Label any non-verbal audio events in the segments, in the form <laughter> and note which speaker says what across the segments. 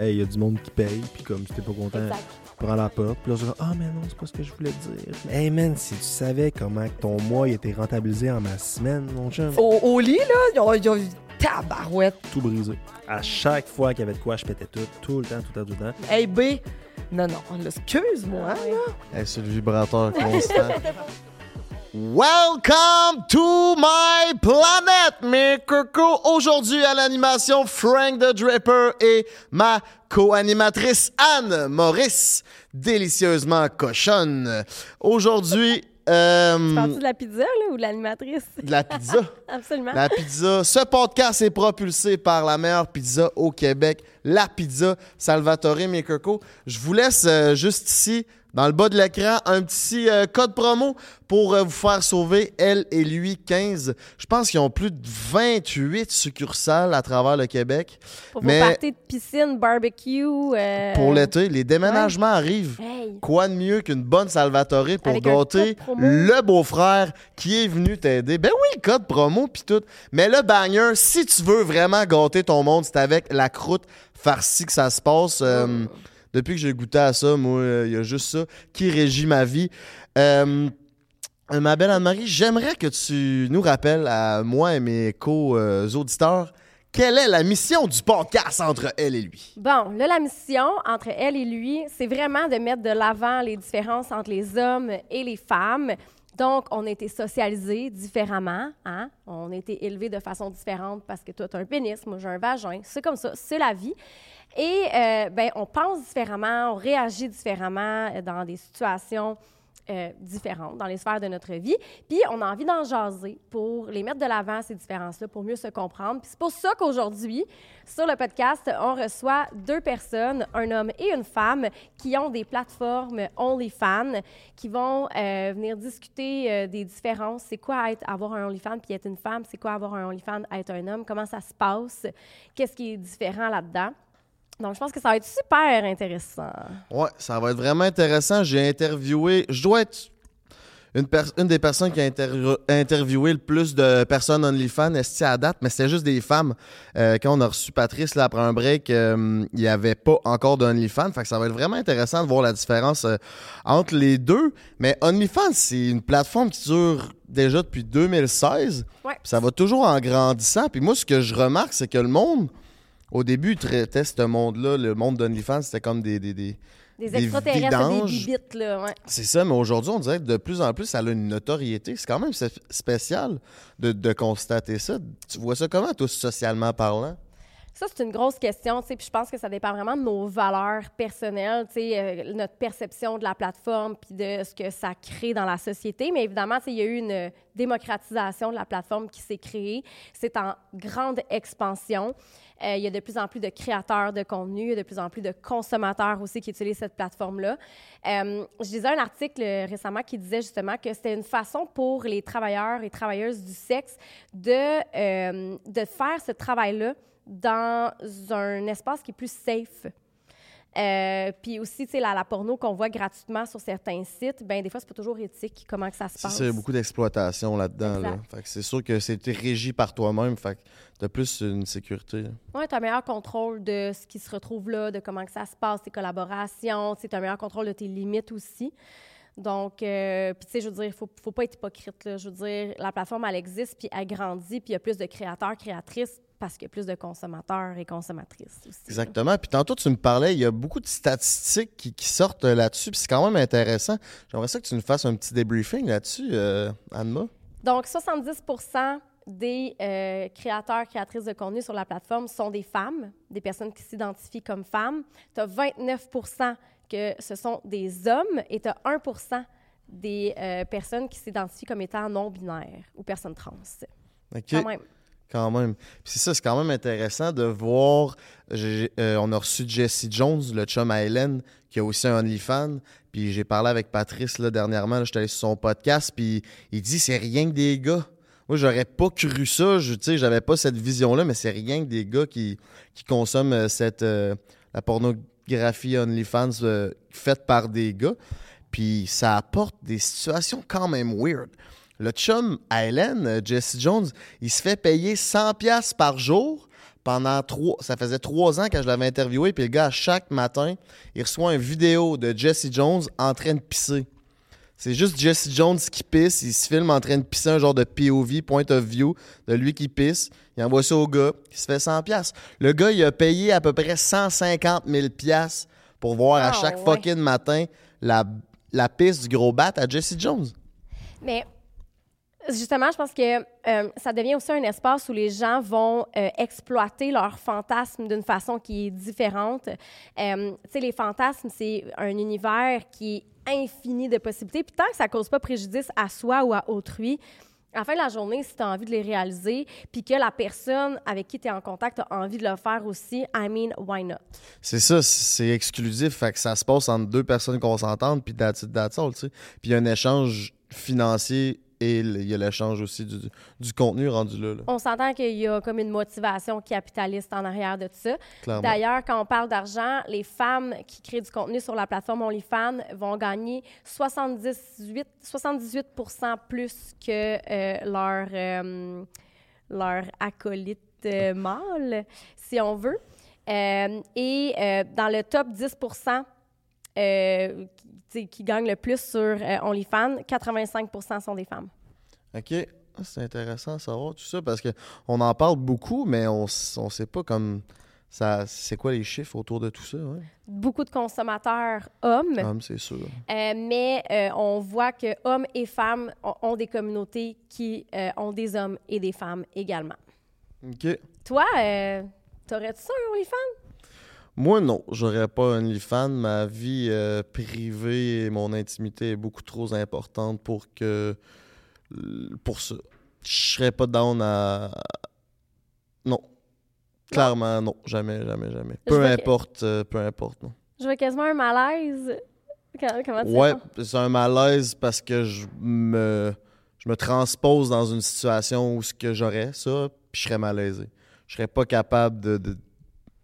Speaker 1: hey, il y a du monde qui paye, puis comme si t'es pas content,
Speaker 2: Exact.
Speaker 1: prends la porte. Puis là, je dis, ah, mais non, c'est pas ce que je voulais dire. Hey, man, si tu savais comment que ton mois il était rentabilisé en ma semaine, mon chum,
Speaker 2: Au, au lit, là, ils ont, ils ont tabarouette.
Speaker 1: tout brisé. À chaque fois qu'il y avait de quoi, je pétais tout, tout le temps, tout le temps, tout le temps.
Speaker 2: Hey, B. Non, non, là, excuse-moi.
Speaker 3: Hey, c'est le vibrateur constant. <laughs> Welcome to my planet, mes cocos. Aujourd'hui à l'animation, Frank the Draper et ma co-animatrice Anne Maurice, délicieusement cochonne. Aujourd'hui, euh,
Speaker 2: Tu parles de la pizza, là, ou de l'animatrice?
Speaker 3: de la pizza. <laughs>
Speaker 2: Absolument.
Speaker 3: La pizza. Ce podcast est propulsé par la meilleure pizza au Québec, la pizza Salvatore Mekoko. Je vous laisse euh, juste ici, dans le bas de l'écran, un petit euh, code promo pour euh, vous faire sauver elle et lui 15. Je pense qu'ils ont plus de 28 succursales à travers le Québec.
Speaker 2: Pour
Speaker 3: mais-
Speaker 2: vos parties de piscine, barbecue. euh,
Speaker 3: Pour l'été, les déménagements arrivent.
Speaker 2: Hey.
Speaker 3: Quoi de mieux qu'une bonne Salvatore pour
Speaker 2: Avec
Speaker 3: gâter le beau-frère qui est venu t'aider? Ben oui, le code promo puis tout. Mais le banger, si tu veux vraiment gâter ton monde, c'est avec la croûte farcie que ça se passe.
Speaker 2: Mm.
Speaker 3: Depuis que j'ai goûté à ça, moi, il y a juste ça qui régit ma vie. Euh, euh, ma belle Anne-Marie, j'aimerais que tu nous rappelles à moi et mes co-auditeurs quelle est la mission du podcast entre elle et lui?
Speaker 2: Bon, là, la mission entre elle et lui, c'est vraiment de mettre de l'avant les différences entre les hommes et les femmes. Donc, on a été socialisés différemment. Hein? On a été élevés de façon différente parce que toi, tu as un pénis, moi, j'ai un vagin. C'est comme ça, c'est la vie. Et euh, ben, on pense différemment, on réagit différemment euh, dans des situations euh, différentes, dans les sphères de notre vie. Puis, on a envie d'en jaser pour les mettre de l'avant, ces différences-là, pour mieux se comprendre. Puis, c'est pour ça qu'aujourd'hui, sur le podcast, on reçoit deux personnes, un homme et une femme, qui ont des plateformes OnlyFans, qui vont venir discuter des différences. C'est quoi avoir un OnlyFans puis être une femme? C'est quoi avoir un OnlyFans, être un homme? Comment ça se passe? Qu'est-ce qui est différent là-dedans? Donc, je pense que ça va être super intéressant.
Speaker 3: Ouais, ça va être vraiment intéressant. J'ai interviewé, je dois être une, des personnes qui a inter- interviewé le plus de personnes OnlyFans esti à date, mais c'était juste des femmes. Euh, quand on a reçu Patrice là, après un break, euh, il n'y avait pas encore d'OnlyFans. Fait que ça va être vraiment intéressant de voir la différence euh, entre les deux. Mais OnlyFans, c'est une plateforme qui dure déjà depuis 2016.
Speaker 2: Ouais.
Speaker 3: Ça va toujours en grandissant. Puis moi, ce que je remarque, c'est que le monde, au début, traitait ce monde-là, le monde d'OnlyFans, c'était comme des- des- des,
Speaker 2: Des
Speaker 3: Des
Speaker 2: extraterrestres, des
Speaker 3: vidanges.
Speaker 2: bibites, là, ouais.
Speaker 3: c'est ça, mais aujourd'hui, on dirait que de plus en plus, ça a une notoriété. C'est quand même spé- spécial de, de constater ça. Tu vois ça comment, toi, socialement parlant?
Speaker 2: Ça, c'est une grosse question, puis je pense que ça dépend vraiment de nos valeurs personnelles, euh, notre perception de la plateforme, puis de ce que ça crée dans la société. Mais évidemment, il y a eu une démocratisation de la plateforme qui s'est créée. C'est en grande expansion. Euh, il y a de plus en plus de créateurs de contenu, il y a de plus en plus de consommateurs aussi qui utilisent cette plateforme-là. Euh, je lisais un article récemment qui disait justement que c'était une façon pour les travailleurs et travailleuses du sexe de, euh, de faire ce travail-là dans un espace qui est plus safe. Euh, puis aussi, tu sais, la, la porno qu'on voit gratuitement sur certains sites, ben des fois, c'est pas toujours éthique comment que ça se
Speaker 3: Ça,
Speaker 2: passe.
Speaker 3: C'est beaucoup d'exploitation là-dedans. Là.
Speaker 2: Exact.
Speaker 3: Fait que c'est sûr que c'était régi par toi-même. Fait que t'as plus une sécurité.
Speaker 2: Oui, tu as un meilleur contrôle de ce qui se retrouve là, de comment que ça se passe, tes collaborations, tu as un meilleur contrôle de tes limites aussi. Donc, euh, puis tu sais, je veux dire, il faut, faut pas être hypocrite. Là. Je veux dire, la plateforme, elle existe, puis elle grandit, puis il y a plus de créateurs, créatrices, parce qu'il y a plus de consommateurs et consommatrices aussi.
Speaker 3: Exactement. Puis tantôt, tu me parlais, il y a beaucoup de statistiques qui, qui sortent euh, là-dessus. Puis c'est quand même intéressant. J'aimerais ça que tu nous fasses un petit débriefing là-dessus, euh, Anma.
Speaker 2: Donc, 70 des euh, créateurs, créatrices de contenu sur la plateforme sont des femmes, des personnes qui s'identifient comme femmes. Tu as 29 que ce sont des hommes et tu as 1 des euh, personnes qui s'identifient comme étant non-binaires ou personnes trans.
Speaker 3: OK.
Speaker 2: Quand même.
Speaker 3: Quand même. Ça, c'est quand même intéressant de voir. euh, on a reçu Jesse Jones, le chum à Hélène, qui a aussi un OnlyFans. Puis j'ai parlé avec Patrice là, dernièrement. J'étais allé sur son podcast. Puis il dit c'est rien que des gars. Moi, j'aurais pas cru ça. Je, sais, j'avais pas cette vision-là, mais c'est rien que des gars qui, qui consomment euh, cette, euh, la pornographie OnlyFans faite par des gars. Puis ça apporte des situations quand même weird. Le chum à Hélène, euh, Jesse Jones, il se fait payer 100$ piastres par jour pendant trois, ça faisait trois ans que je l'avais interviewé, puis le gars, chaque matin, il reçoit une vidéo de Jesse Jones en train de pisser. C'est juste Jesse Jones qui pisse, il se filme en train de pisser un genre de POV, point of view, de lui qui pisse. Il envoie ça au gars, qui se fait 100 pièces. Le gars, il a payé à peu près 150 000 pièces pour voir à
Speaker 2: Ah,
Speaker 3: chaque
Speaker 2: ouais.
Speaker 3: fucking matin la, la pisse du gros bat à Jesse Jones.
Speaker 2: Mais justement, je pense que euh, ça devient aussi un espace où les gens vont euh, exploiter leurs fantasmes d'une façon qui est différente. Euh, tu sais, les fantasmes, c'est un univers qui est infini de possibilités. Puis tant que ça cause pas préjudice à soi ou à autrui, à la fin de la journée, si tu as envie de les réaliser, puis que la personne avec qui tu es en contact a envie de le faire aussi, I mean, why not?
Speaker 3: C'est ça, c'est exclusif, ça se passe entre deux personnes consentantes, puis that's that's all, tu sais. Puis un échange financier et il y a l'échange aussi du, du contenu rendu là, là,
Speaker 2: On s'entend qu'il y a comme une motivation capitaliste en arrière de tout ça. D'ailleurs, quand on parle d'argent, les femmes qui créent du contenu sur la plateforme OnlyFans vont gagner 78, 78 plus que euh, leur, euh, leur acolyte euh, mâle, si on veut. Euh, et euh, dans le top 10 euh, qui, gagnent le plus sur euh, OnlyFans, 85 sont des femmes.
Speaker 3: OK. Ah, C'est intéressant de savoir tout ça parce que on en parle beaucoup, mais on, on sait pas comme ça. C'est quoi les chiffres autour de tout ça, ouais.
Speaker 2: Beaucoup de consommateurs hommes.
Speaker 3: Mais c'est sûr.
Speaker 2: Euh, mais euh, on voit que hommes et femmes ont, ont des communautés qui euh, ont des hommes et des femmes également.
Speaker 3: OK.
Speaker 2: Toi, t'aurais-tu ça, OnlyFans?
Speaker 3: Moi, non, j'aurais pas un OnlyFans. Ma vie euh, privée et mon intimité est beaucoup trop importante pour que. pour ça. Je serais pas down à. Non. Clairement, non. Jamais, jamais, jamais.
Speaker 2: Je
Speaker 3: Peu
Speaker 2: que-
Speaker 3: importe, euh, peu importe, non.
Speaker 2: Je vois quasiment un malaise. Comment tu
Speaker 3: Ouais, c'est un malaise parce que je me, je me transpose dans une situation où ce que j'aurais ça, puis je serais malaisé. Je serais pas capable de. de-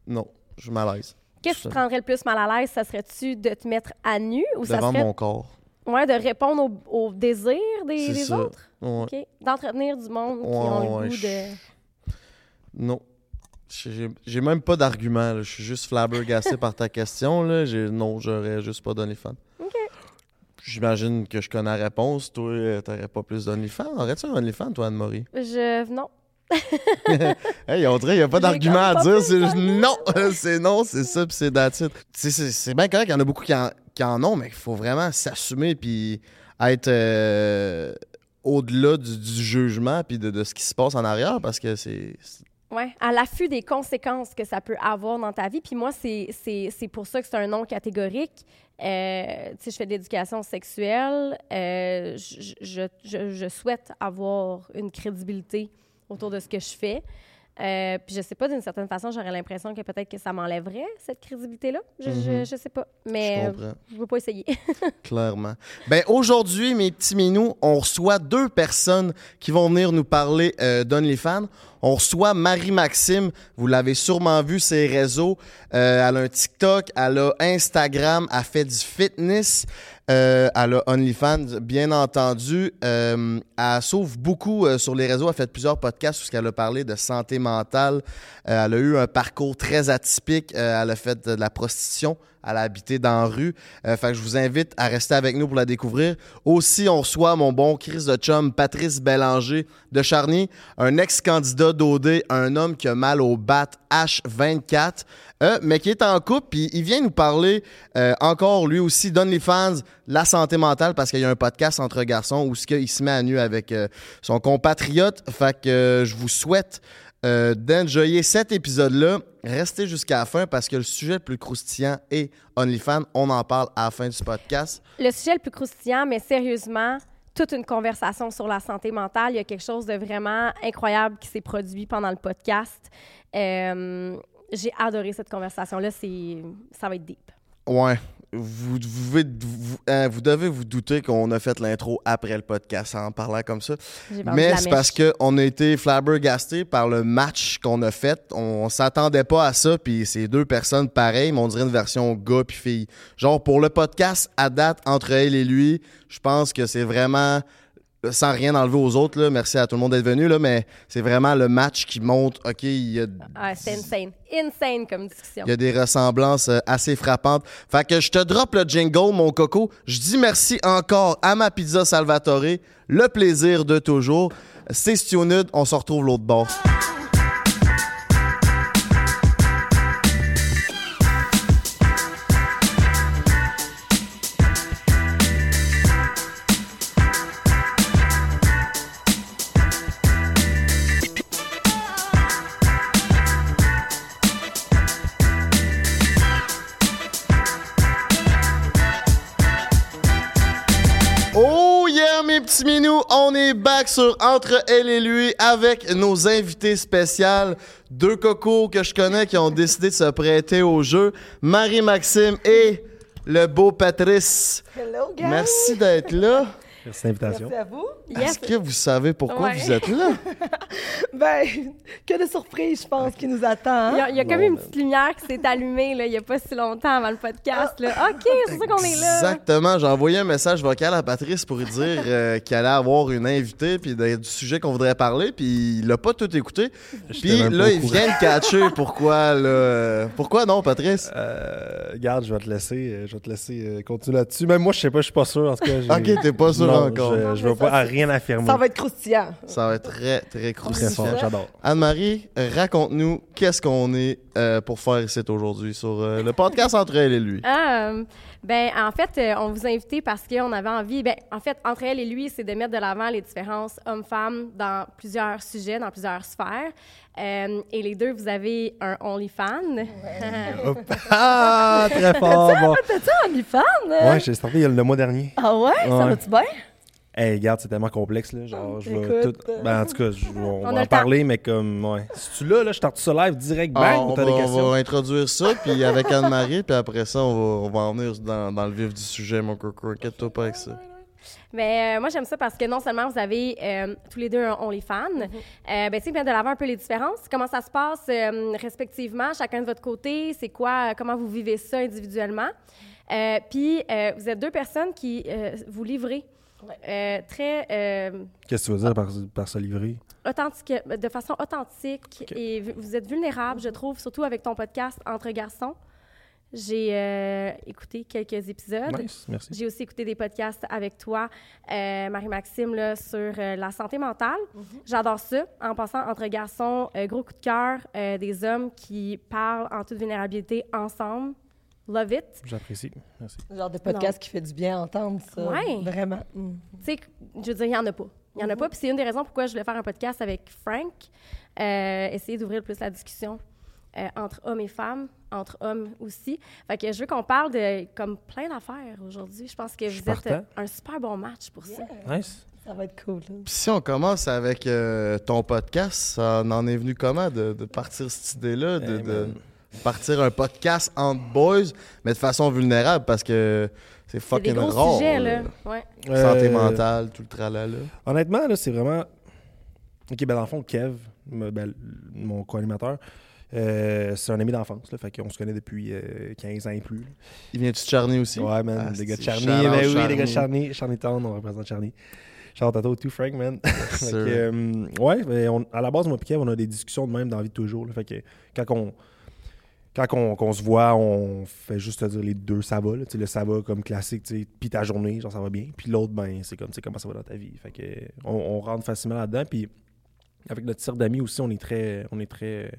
Speaker 3: Non, je suis malaise.
Speaker 2: Qu'est-ce qui
Speaker 3: ça.
Speaker 2: te rendrait le plus mal à l'aise? Ça serait-tu de te mettre à nu ou ça
Speaker 3: Devant
Speaker 2: serait
Speaker 3: mon corps.
Speaker 2: ouais, de répondre aux au désirs des,
Speaker 3: ça.
Speaker 2: autres?
Speaker 3: Ouais.
Speaker 2: D'entretenir du monde qui
Speaker 3: Ouais,
Speaker 2: ont le goût
Speaker 3: je-
Speaker 2: de...
Speaker 3: Non. J'ai même pas d'argument. Je suis juste flabbergassé par ta question. Là. Non, j'aurais juste pas d'OnlyFans.
Speaker 2: OK.
Speaker 3: J'imagine que je connais la réponse. Toi, t'aurais pas plus d'OnlyFans? Aurais-tu un OnlyFans, toi, Anne-Marie?
Speaker 2: Je... Non. <laughs>
Speaker 3: Hey, on dirait qu'il n'y a pas d'argument à dire. C'est non. <laughs> c'est non, c'est ça, puis c'est sais, C'est bien correct. Il y en a beaucoup qui en, qui en ont, mais il faut vraiment s'assumer puis être euh, au-delà du, du jugement puis de, de ce qui se passe en arrière parce que c'est.
Speaker 2: Oui, à l'affût des conséquences que ça peut avoir dans ta vie. Puis moi, c'est pour ça que c'est un non catégorique. Euh, tu sais, je fais de l'éducation sexuelle. Euh, je, je- je- je souhaite avoir une crédibilité autour de ce que je fais. Euh, puis je sais pas, d'une certaine façon, j'aurais l'impression que peut-être que ça m'enlèverait, cette crédibilité-là. Je, je,
Speaker 3: Mhm.
Speaker 2: je sais pas.
Speaker 3: Je
Speaker 2: Mais euh,
Speaker 3: comprends.
Speaker 2: je veux pas essayer. <laughs>
Speaker 3: Clairement. Ben aujourd'hui, mes petits minous, on reçoit deux personnes qui vont venir nous parler euh, d'OnlyFans. On reçoit Marie-Maxime, vous l'avez sûrement vu sur les réseaux. Euh, elle a un TikTok, elle a Instagram, elle fait du fitness, euh, elle a OnlyFans, bien entendu. Euh, elle s'ouvre beaucoup euh, sur les réseaux, elle fait plusieurs podcasts où elle a parlé de santé mentale. Euh, elle a eu un parcours très atypique, Euh, elle a fait de la prostitution, a habité dans la rue. Euh, fait que je vous invite à rester avec nous pour la découvrir. Aussi, on reçoit mon bon Chris de chum, Patrice Bélanger de Charny, un ex-candidat d'OD, un homme qui a mal au bat H24, euh, mais qui est en couple, puis il vient nous parler euh, encore lui aussi d'OnlyFans, la santé mentale, parce qu'il y a un podcast entre garçons où ce qu'il se met à nu avec euh, son compatriote. Fait que euh, je vous souhaite d'enjoyer cet épisode-là. Restez jusqu'à la fin parce que le sujet le plus croustillant est OnlyFans. On en parle à la fin du podcast.
Speaker 2: Le sujet le plus croustillant, mais sérieusement, toute une conversation sur la santé mentale. Il y a quelque chose de vraiment incroyable qui s'est produit pendant le podcast. Euh, J'ai adoré cette conversation-là. C'est, Ça va être deep.
Speaker 3: Ouais. Vous, vous, devez- vous- hein, vous devez vous douter qu'on a fait l'intro après le podcast en parlant comme ça. Mais c'est parce qu'on a été flabbergasté par le match qu'on a fait. On s'attendait pas à ça, puis c'est deux personnes pareilles, mais on dirait une version gars puis fille. Genre, pour le podcast, à date, entre elle et lui, je pense que c'est vraiment sans rien enlever aux autres, là, merci à tout le monde d'être venu, là, mais c'est vraiment le match qui montre, OK, il y a,
Speaker 2: Ah, c'est insane. Insane comme discussion.
Speaker 3: il y a des ressemblances euh, assez frappantes. Fait que je te drop le jingle, mon coco. Je dis merci encore à ma pizza Salvatore. Le plaisir de toujours. C'est Stionud, on se retrouve l'autre bord. On est back sur Entre elle et lui avec nos invités spéciales. Deux cocos que je connais qui ont décidé de se prêter au jeu. Marie-Maxime et le beau Patrice.
Speaker 4: Hello, guys!
Speaker 3: Merci d'être là.
Speaker 1: Merci de l'invitation.
Speaker 4: Merci à vous.
Speaker 3: Est-ce que vous savez pourquoi
Speaker 2: Ouais.
Speaker 3: vous êtes là? <laughs>
Speaker 4: Ben, que de surprises, je pense, qui nous attend.
Speaker 2: Il y
Speaker 4: hein?
Speaker 2: a, il y a comme
Speaker 1: Bon,
Speaker 2: une petite lumière qui s'est allumée là, il n'y a pas si longtemps avant le podcast. Là. OK, c'est ça qu'on est là.
Speaker 3: Exactement. J'ai envoyé un message vocal à Patrice pour lui dire euh, qu'il allait avoir une invitée puis de- du sujet qu'on voudrait parler, puis il a pas tout écouté. Puis là, il vient de catcher <laughs> pourquoi, là. Pourquoi non, Patrice?
Speaker 1: Euh, regarde, je vais te laisser, euh, je vais te laisser euh, continuer là-dessus. Même moi, je sais pas, je suis pas sûr. En tout cas, j'ai- <laughs>
Speaker 3: Ok, t'es pas sûr
Speaker 1: Non,
Speaker 3: encore.
Speaker 1: Je, je veux pas rien affirmer.
Speaker 4: Ça va être croustillant.
Speaker 3: Ça va être très, très
Speaker 1: très
Speaker 3: croustillant.
Speaker 1: fort, j'adore.
Speaker 3: Anne-Marie, raconte-nous qu'est-ce qu'on est euh, pour faire ici aujourd'hui sur euh, le podcast entre elle et lui?
Speaker 2: Ah, euh, ben, en fait, euh, on vous a invité parce qu'on avait envie. Ben, en fait, entre elle et lui, c'est de mettre de l'avant les différences hommes-femmes dans plusieurs sujets, dans plusieurs sphères. Euh, et les deux, vous avez un OnlyFans. <laughs>
Speaker 1: Hop. Ah, très fort. Bon.
Speaker 4: T'es-tu OnlyFans?
Speaker 1: Ouais, j'ai starté il y a le mois dernier.
Speaker 4: Ah ouais? Ça
Speaker 1: Ouais.
Speaker 4: va-tu bien?
Speaker 1: Hey, regarde, c'est tellement complexe, là. Genre, je vais tout. Ben, en tout cas, je- on,
Speaker 2: On
Speaker 1: va en parler, mais comme, ouais. Si tu là, là, je starte ça live direct, bang,
Speaker 3: Ah, on, va,
Speaker 1: des
Speaker 3: on
Speaker 1: questions?
Speaker 3: va introduire ça, puis avec Anne-Marie, puis après ça, on va, on va en venir dans, dans le vif du sujet, mon coco. Inquiète-toi pas avec ça.
Speaker 2: Mais euh, moi, j'aime ça parce que non seulement vous avez euh, tous les deux un OnlyFans, euh, ben, tu de l'avant un peu les différences. Comment ça se passe euh, respectivement, chacun de votre côté? C'est quoi, euh, comment vous vivez ça individuellement? Euh, Puis, euh, vous êtes deux personnes qui euh, vous livrez euh, très euh,
Speaker 1: Qu'est-ce que tu veux dire par, par se livrer?
Speaker 2: authentique, de façon authentique et vous êtes vulnérable, je trouve, surtout avec ton podcast Entre garçons. J'ai euh, écouté quelques épisodes.
Speaker 1: Nice, merci.
Speaker 2: J'ai aussi écouté des podcasts avec toi, euh, Marie-Maxime, là, sur euh, la santé mentale. J'adore ça. En passant entre garçons, euh, gros coup de cœur, euh, des hommes qui parlent en toute vulnérabilité ensemble. Love it.
Speaker 1: J'apprécie. Merci.
Speaker 4: Le genre de podcast qui fait du bien à entendre ça.
Speaker 2: Ouais.
Speaker 4: Vraiment. Mm.
Speaker 2: Tu sais, je veux dire, il n'y en a pas. Il n'y en a pas. Puis c'est une des raisons pourquoi je voulais faire un podcast avec Frank. Euh, essayer d'ouvrir plus la discussion euh, entre hommes et femmes, entre hommes aussi. Fait que je veux qu'on parle de comme plein d'affaires aujourd'hui. Je pense que vous êtes un super bon match pour ça.
Speaker 1: Nice.
Speaker 4: Ça va être cool. hein.
Speaker 3: Puis si on commence avec euh, ton podcast, ça en est venu comment de, de partir cette idée-là, de,
Speaker 1: Hey,
Speaker 3: de
Speaker 1: man.
Speaker 3: Partir un podcast entre boys, mais de façon vulnérable parce que c'est
Speaker 2: C'est des
Speaker 3: fucking
Speaker 2: gros
Speaker 3: rare.
Speaker 2: sujets,
Speaker 3: là. Santé
Speaker 1: Euh,
Speaker 3: mentale, tout le tralala.
Speaker 1: Honnêtement, là, c'est vraiment. Ok, ben dans le fond, Kev, ben, mon co-animateur, euh, c'est un ami d'enfance. Là, fait qu'on se connaît depuis euh, 15 ans et plus. là.
Speaker 3: Il vient-tu de Charny aussi?
Speaker 1: Ouais, man,
Speaker 3: Ah,
Speaker 1: des gars de Charny. Ben oui,
Speaker 3: Charny.
Speaker 1: des gars de Charny. Charny Town, on représente Charny. Shout out tout, Frank, man. <laughs> Fait que, euh, ouais, ben, on- à la base, moi et Kev, on a des discussions de même dans la vie de toujours. là. fait que quand on. Quand on, se voit, on fait juste te dire les deux ça va. Le ça va comme classique, puis ta journée, genre ça va bien. Puis l'autre, ben, c'est comme, comment ça va dans ta vie. Fait que, on, rentre facilement là-dedans. Puis avec notre cercle d'amis aussi, on est très. On est très.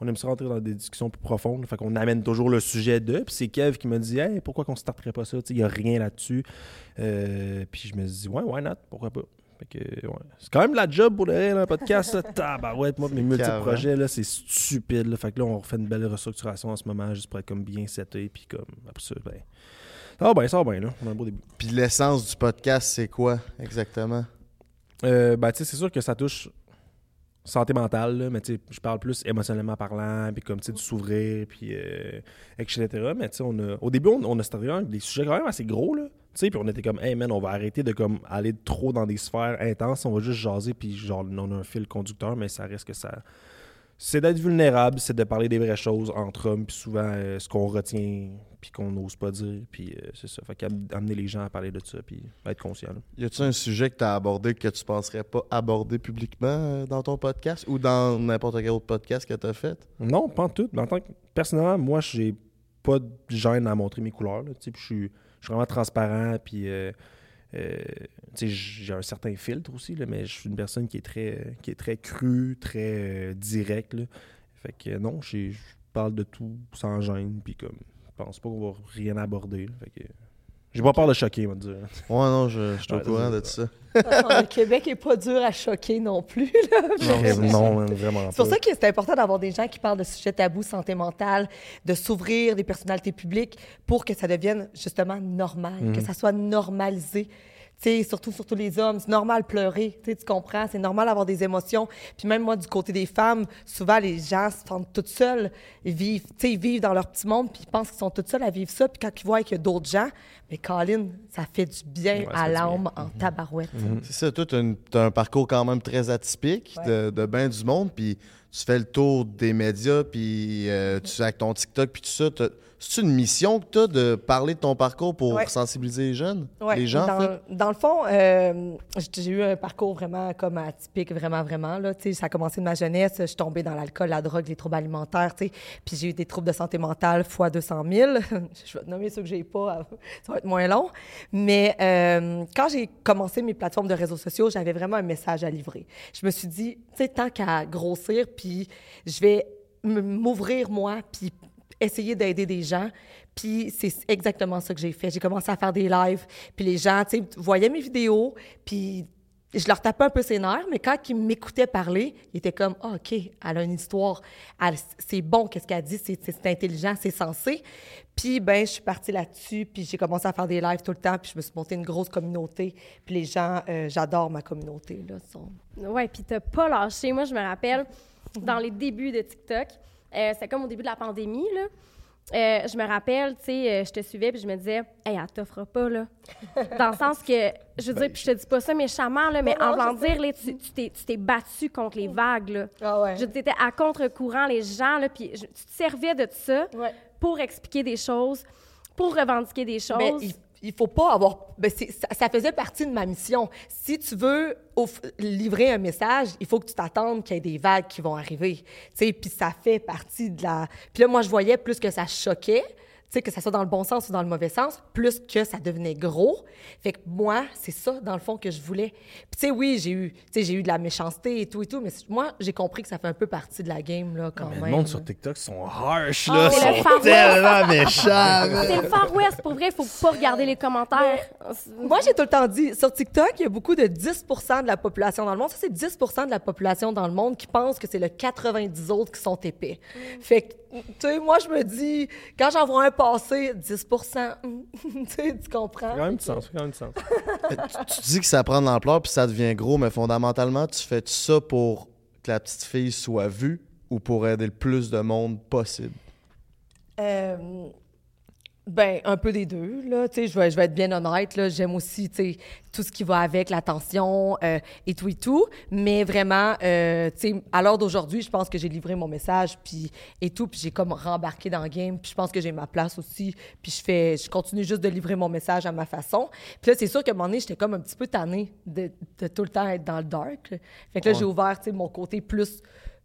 Speaker 1: On aime se rentrer dans des discussions plus profondes. Fait qu'on amène toujours le sujet de. Puis c'est Kev qui me dit Hey, pourquoi qu'on starterait pas ça? Il n'y a rien là-dessus. Euh, puis je me dis Ouais, why not? Pourquoi pas? Ouais. C'est quand même de la job pour le un podcast. <laughs> Tabarouette, moi, mes multiples projets, là, c'est stupide. là. Fait que là, on refait une belle restructuration en ce moment, juste pour être comme bien seté. Puis comme, après ça, ben. Ça va bien, ça va bien, là. On a un beau début.
Speaker 3: Puis l'essence du podcast, c'est quoi exactement?
Speaker 1: Euh, ben, tu sais, c'est sûr que ça touche santé mentale, là, mais tu sais, je parle plus émotionnellement parlant, puis comme, tu sais, du s'ouvrir, puis euh, etc. Mais tu sais, on a, au début, on, on a starté des sujets quand même assez gros, là. Sais, puis on était comme, hey man, on va arrêter de comme aller trop dans des sphères intenses, on va juste jaser, puis genre, on a un fil conducteur, mais ça reste que ça, c'est d'être vulnérable, c'est de parler des vraies choses entre hommes, puis souvent euh, ce qu'on retient, puis qu'on n'ose pas dire, puis euh, c'est ça. Fait qu'amener les gens à parler de ça, puis être conscient. là.
Speaker 3: Y a-tu un sujet que tu as abordé que tu penserais pas aborder publiquement euh, dans ton podcast ou dans n'importe quel autre podcast que tu as fait?
Speaker 1: Non, pas en tout. Mais en tant que personnellement, moi, j'ai pas de gêne à montrer mes couleurs. tu sais, puis je suis je suis vraiment transparent, puis euh, euh, j'ai un certain filtre aussi, là, mais je suis une personne qui est très, qui est très crue, très euh, directe. Fait que non, je parle de tout sans gêne, puis comme, je pense pas qu'on va rien aborder. là. Fait que j'ai pas peur de choquer, va dire.
Speaker 3: Ouais, non, je, je suis au
Speaker 1: Ouais,
Speaker 3: courant
Speaker 1: c'est
Speaker 3: de tout ça.
Speaker 4: le Québec est pas dur à choquer non plus. là.
Speaker 1: Non, <laughs> vraiment
Speaker 4: C'est pour
Speaker 1: pas.
Speaker 4: ça que c'est important d'avoir des gens qui parlent de sujets tabous, santé mentale, de s'ouvrir des personnalités publiques pour que ça devienne justement normal,
Speaker 1: Mhm.
Speaker 4: que ça soit normalisé. Sais, surtout, surtout les hommes, c'est normal pleurer, tu comprends, c'est normal d'avoir des émotions. Puis même moi, du côté des femmes, souvent les gens se sentent toutes seules, ils vivent, tu sais, ils vivent dans leur petit monde, puis ils pensent qu'ils sont toutes seules à vivre ça. Puis quand ils voient qu'il y a d'autres gens, mais Colin, ça fait du bien
Speaker 1: Ouais,
Speaker 4: à l'âme en tabarouette.
Speaker 3: C'est ça, toi, tu as, un parcours quand même très atypique
Speaker 4: Ouais.
Speaker 3: de, de bien du monde, puis tu fais le tour des médias, puis euh, tu avec ton TikTok, puis tout ça. C'est une mission que tu as de parler de ton parcours pour
Speaker 4: Ouais.
Speaker 3: sensibiliser les jeunes?
Speaker 4: Ouais,
Speaker 3: les gens, en
Speaker 4: dans,
Speaker 3: fait?
Speaker 4: dans le fond, euh, j'ai eu un parcours vraiment comme atypique, vraiment, vraiment. Là, ça a commencé de ma jeunesse. Je suis tombée dans l'alcool, la drogue, les troubles alimentaires. tu sais. Puis j'ai eu des troubles de santé mentale fois 200 000. Je vais te nommer ceux que j'ai pas. <laughs> Ça va être moins long. Mais euh, quand j'ai commencé mes plateformes de réseaux sociaux, j'avais vraiment un message à livrer. Je me suis dit, tu sais, tant qu'à grossir, puis je vais m'ouvrir moi, puis essayer d'aider des gens. Puis c'est exactement ça que j'ai fait. J'ai commencé à faire des lives, puis les gens, tu sais, voyaient mes vidéos, puis je leur tapais un peu ses nerfs, mais quand ils m'écoutaient parler, ils étaient comme Ah, OK, elle a une histoire, c'est bon, qu'est-ce qu'elle dit, c'est c'est intelligent, c'est sensé. Puis, ben, je suis partie là-dessus, puis j'ai commencé à faire des lives tout le temps, puis je me suis montée une grosse communauté. Puis les gens, euh, j'adore ma communauté, là. sont-
Speaker 2: Ouais, puis t'as pas lâché. Moi, je me rappelle, dans les débuts de TikTok, euh, c'était comme au début de la pandémie, là. Euh, je me rappelle, tu sais, euh, je te suivais, puis je me disais, hey, elle t'offre pas, là. <laughs> Dans le sens que, je veux dire, puis je te dis pas ça méchamment, là, mais
Speaker 4: Non,
Speaker 2: en voulant dire, là, tu t'es tu t'es battu contre les vagues, là.
Speaker 4: Ah ouais.
Speaker 2: Je t'étais à contre-courant, les gens, là, puis tu te servais de ça
Speaker 4: Ouais.
Speaker 2: pour expliquer des choses, pour revendiquer des choses.
Speaker 4: Mais il, il faut pas avoir. ben, ça, faisait partie de ma mission. Si tu veux livrer un message, il faut que tu t'attendes qu'il y ait des vagues qui vont arriver. Puis ça fait partie de la. Puis là, moi, je voyais plus que ça choquait. Sais, que ça soit dans le bon sens ou dans le mauvais sens, plus que ça devenait gros. Fait que moi, c'est ça, dans le fond, que je voulais. Puis, tu sais, oui, j'ai eu, tu sais, j'ai eu de la méchanceté et tout et tout, mais moi, j'ai compris que ça fait un peu partie de la game, là, quand
Speaker 1: Mais
Speaker 4: même.
Speaker 1: le monde
Speaker 4: là.
Speaker 1: sur TikTok sont harsh,
Speaker 2: Ah,
Speaker 1: là.
Speaker 2: c'est le
Speaker 1: sont
Speaker 2: Far West.
Speaker 1: tellement méchants.
Speaker 2: C'est le Far West, pour vrai, il faut pas regarder les commentaires.
Speaker 4: Moi, j'ai tout le temps dit, sur TikTok, il y a beaucoup de 10 de la population dans le monde. Ça, c'est 10 de la population dans le monde qui pense que c'est le 90 autres qui sont épais. Fait que, tu sais, moi, je me dis, quand j'en vois un passer, 10 hum, <laughs> tu sais, tu comprends?
Speaker 1: Quand même du sens. quand même du sens.
Speaker 3: tu dis que ça prend de l'ampleur puis ça devient gros, mais fondamentalement, tu fais ça pour que la petite fille soit vue ou pour aider le plus de monde possible?
Speaker 4: Euh, ben, un peu des deux, là. Tu sais, je vais, je vais être bien honnête, là. J'aime aussi, tu sais, tout ce qui va avec, l'attention euh, et tout et tout. Mais vraiment, euh, tu sais, à l'heure d'aujourd'hui, je pense que j'ai livré mon message, puis et tout, puis j'ai comme rembarqué dans le game, puis je pense que j'ai ma place aussi. Puis je fais, je continue juste de livrer mon message à ma façon. Puis là, c'est sûr qu'à un moment donné, j'étais comme un petit peu tannée de, de tout le temps être dans le dark. Fait que là,
Speaker 3: Ouais.
Speaker 4: j'ai ouvert, tu sais, mon côté plus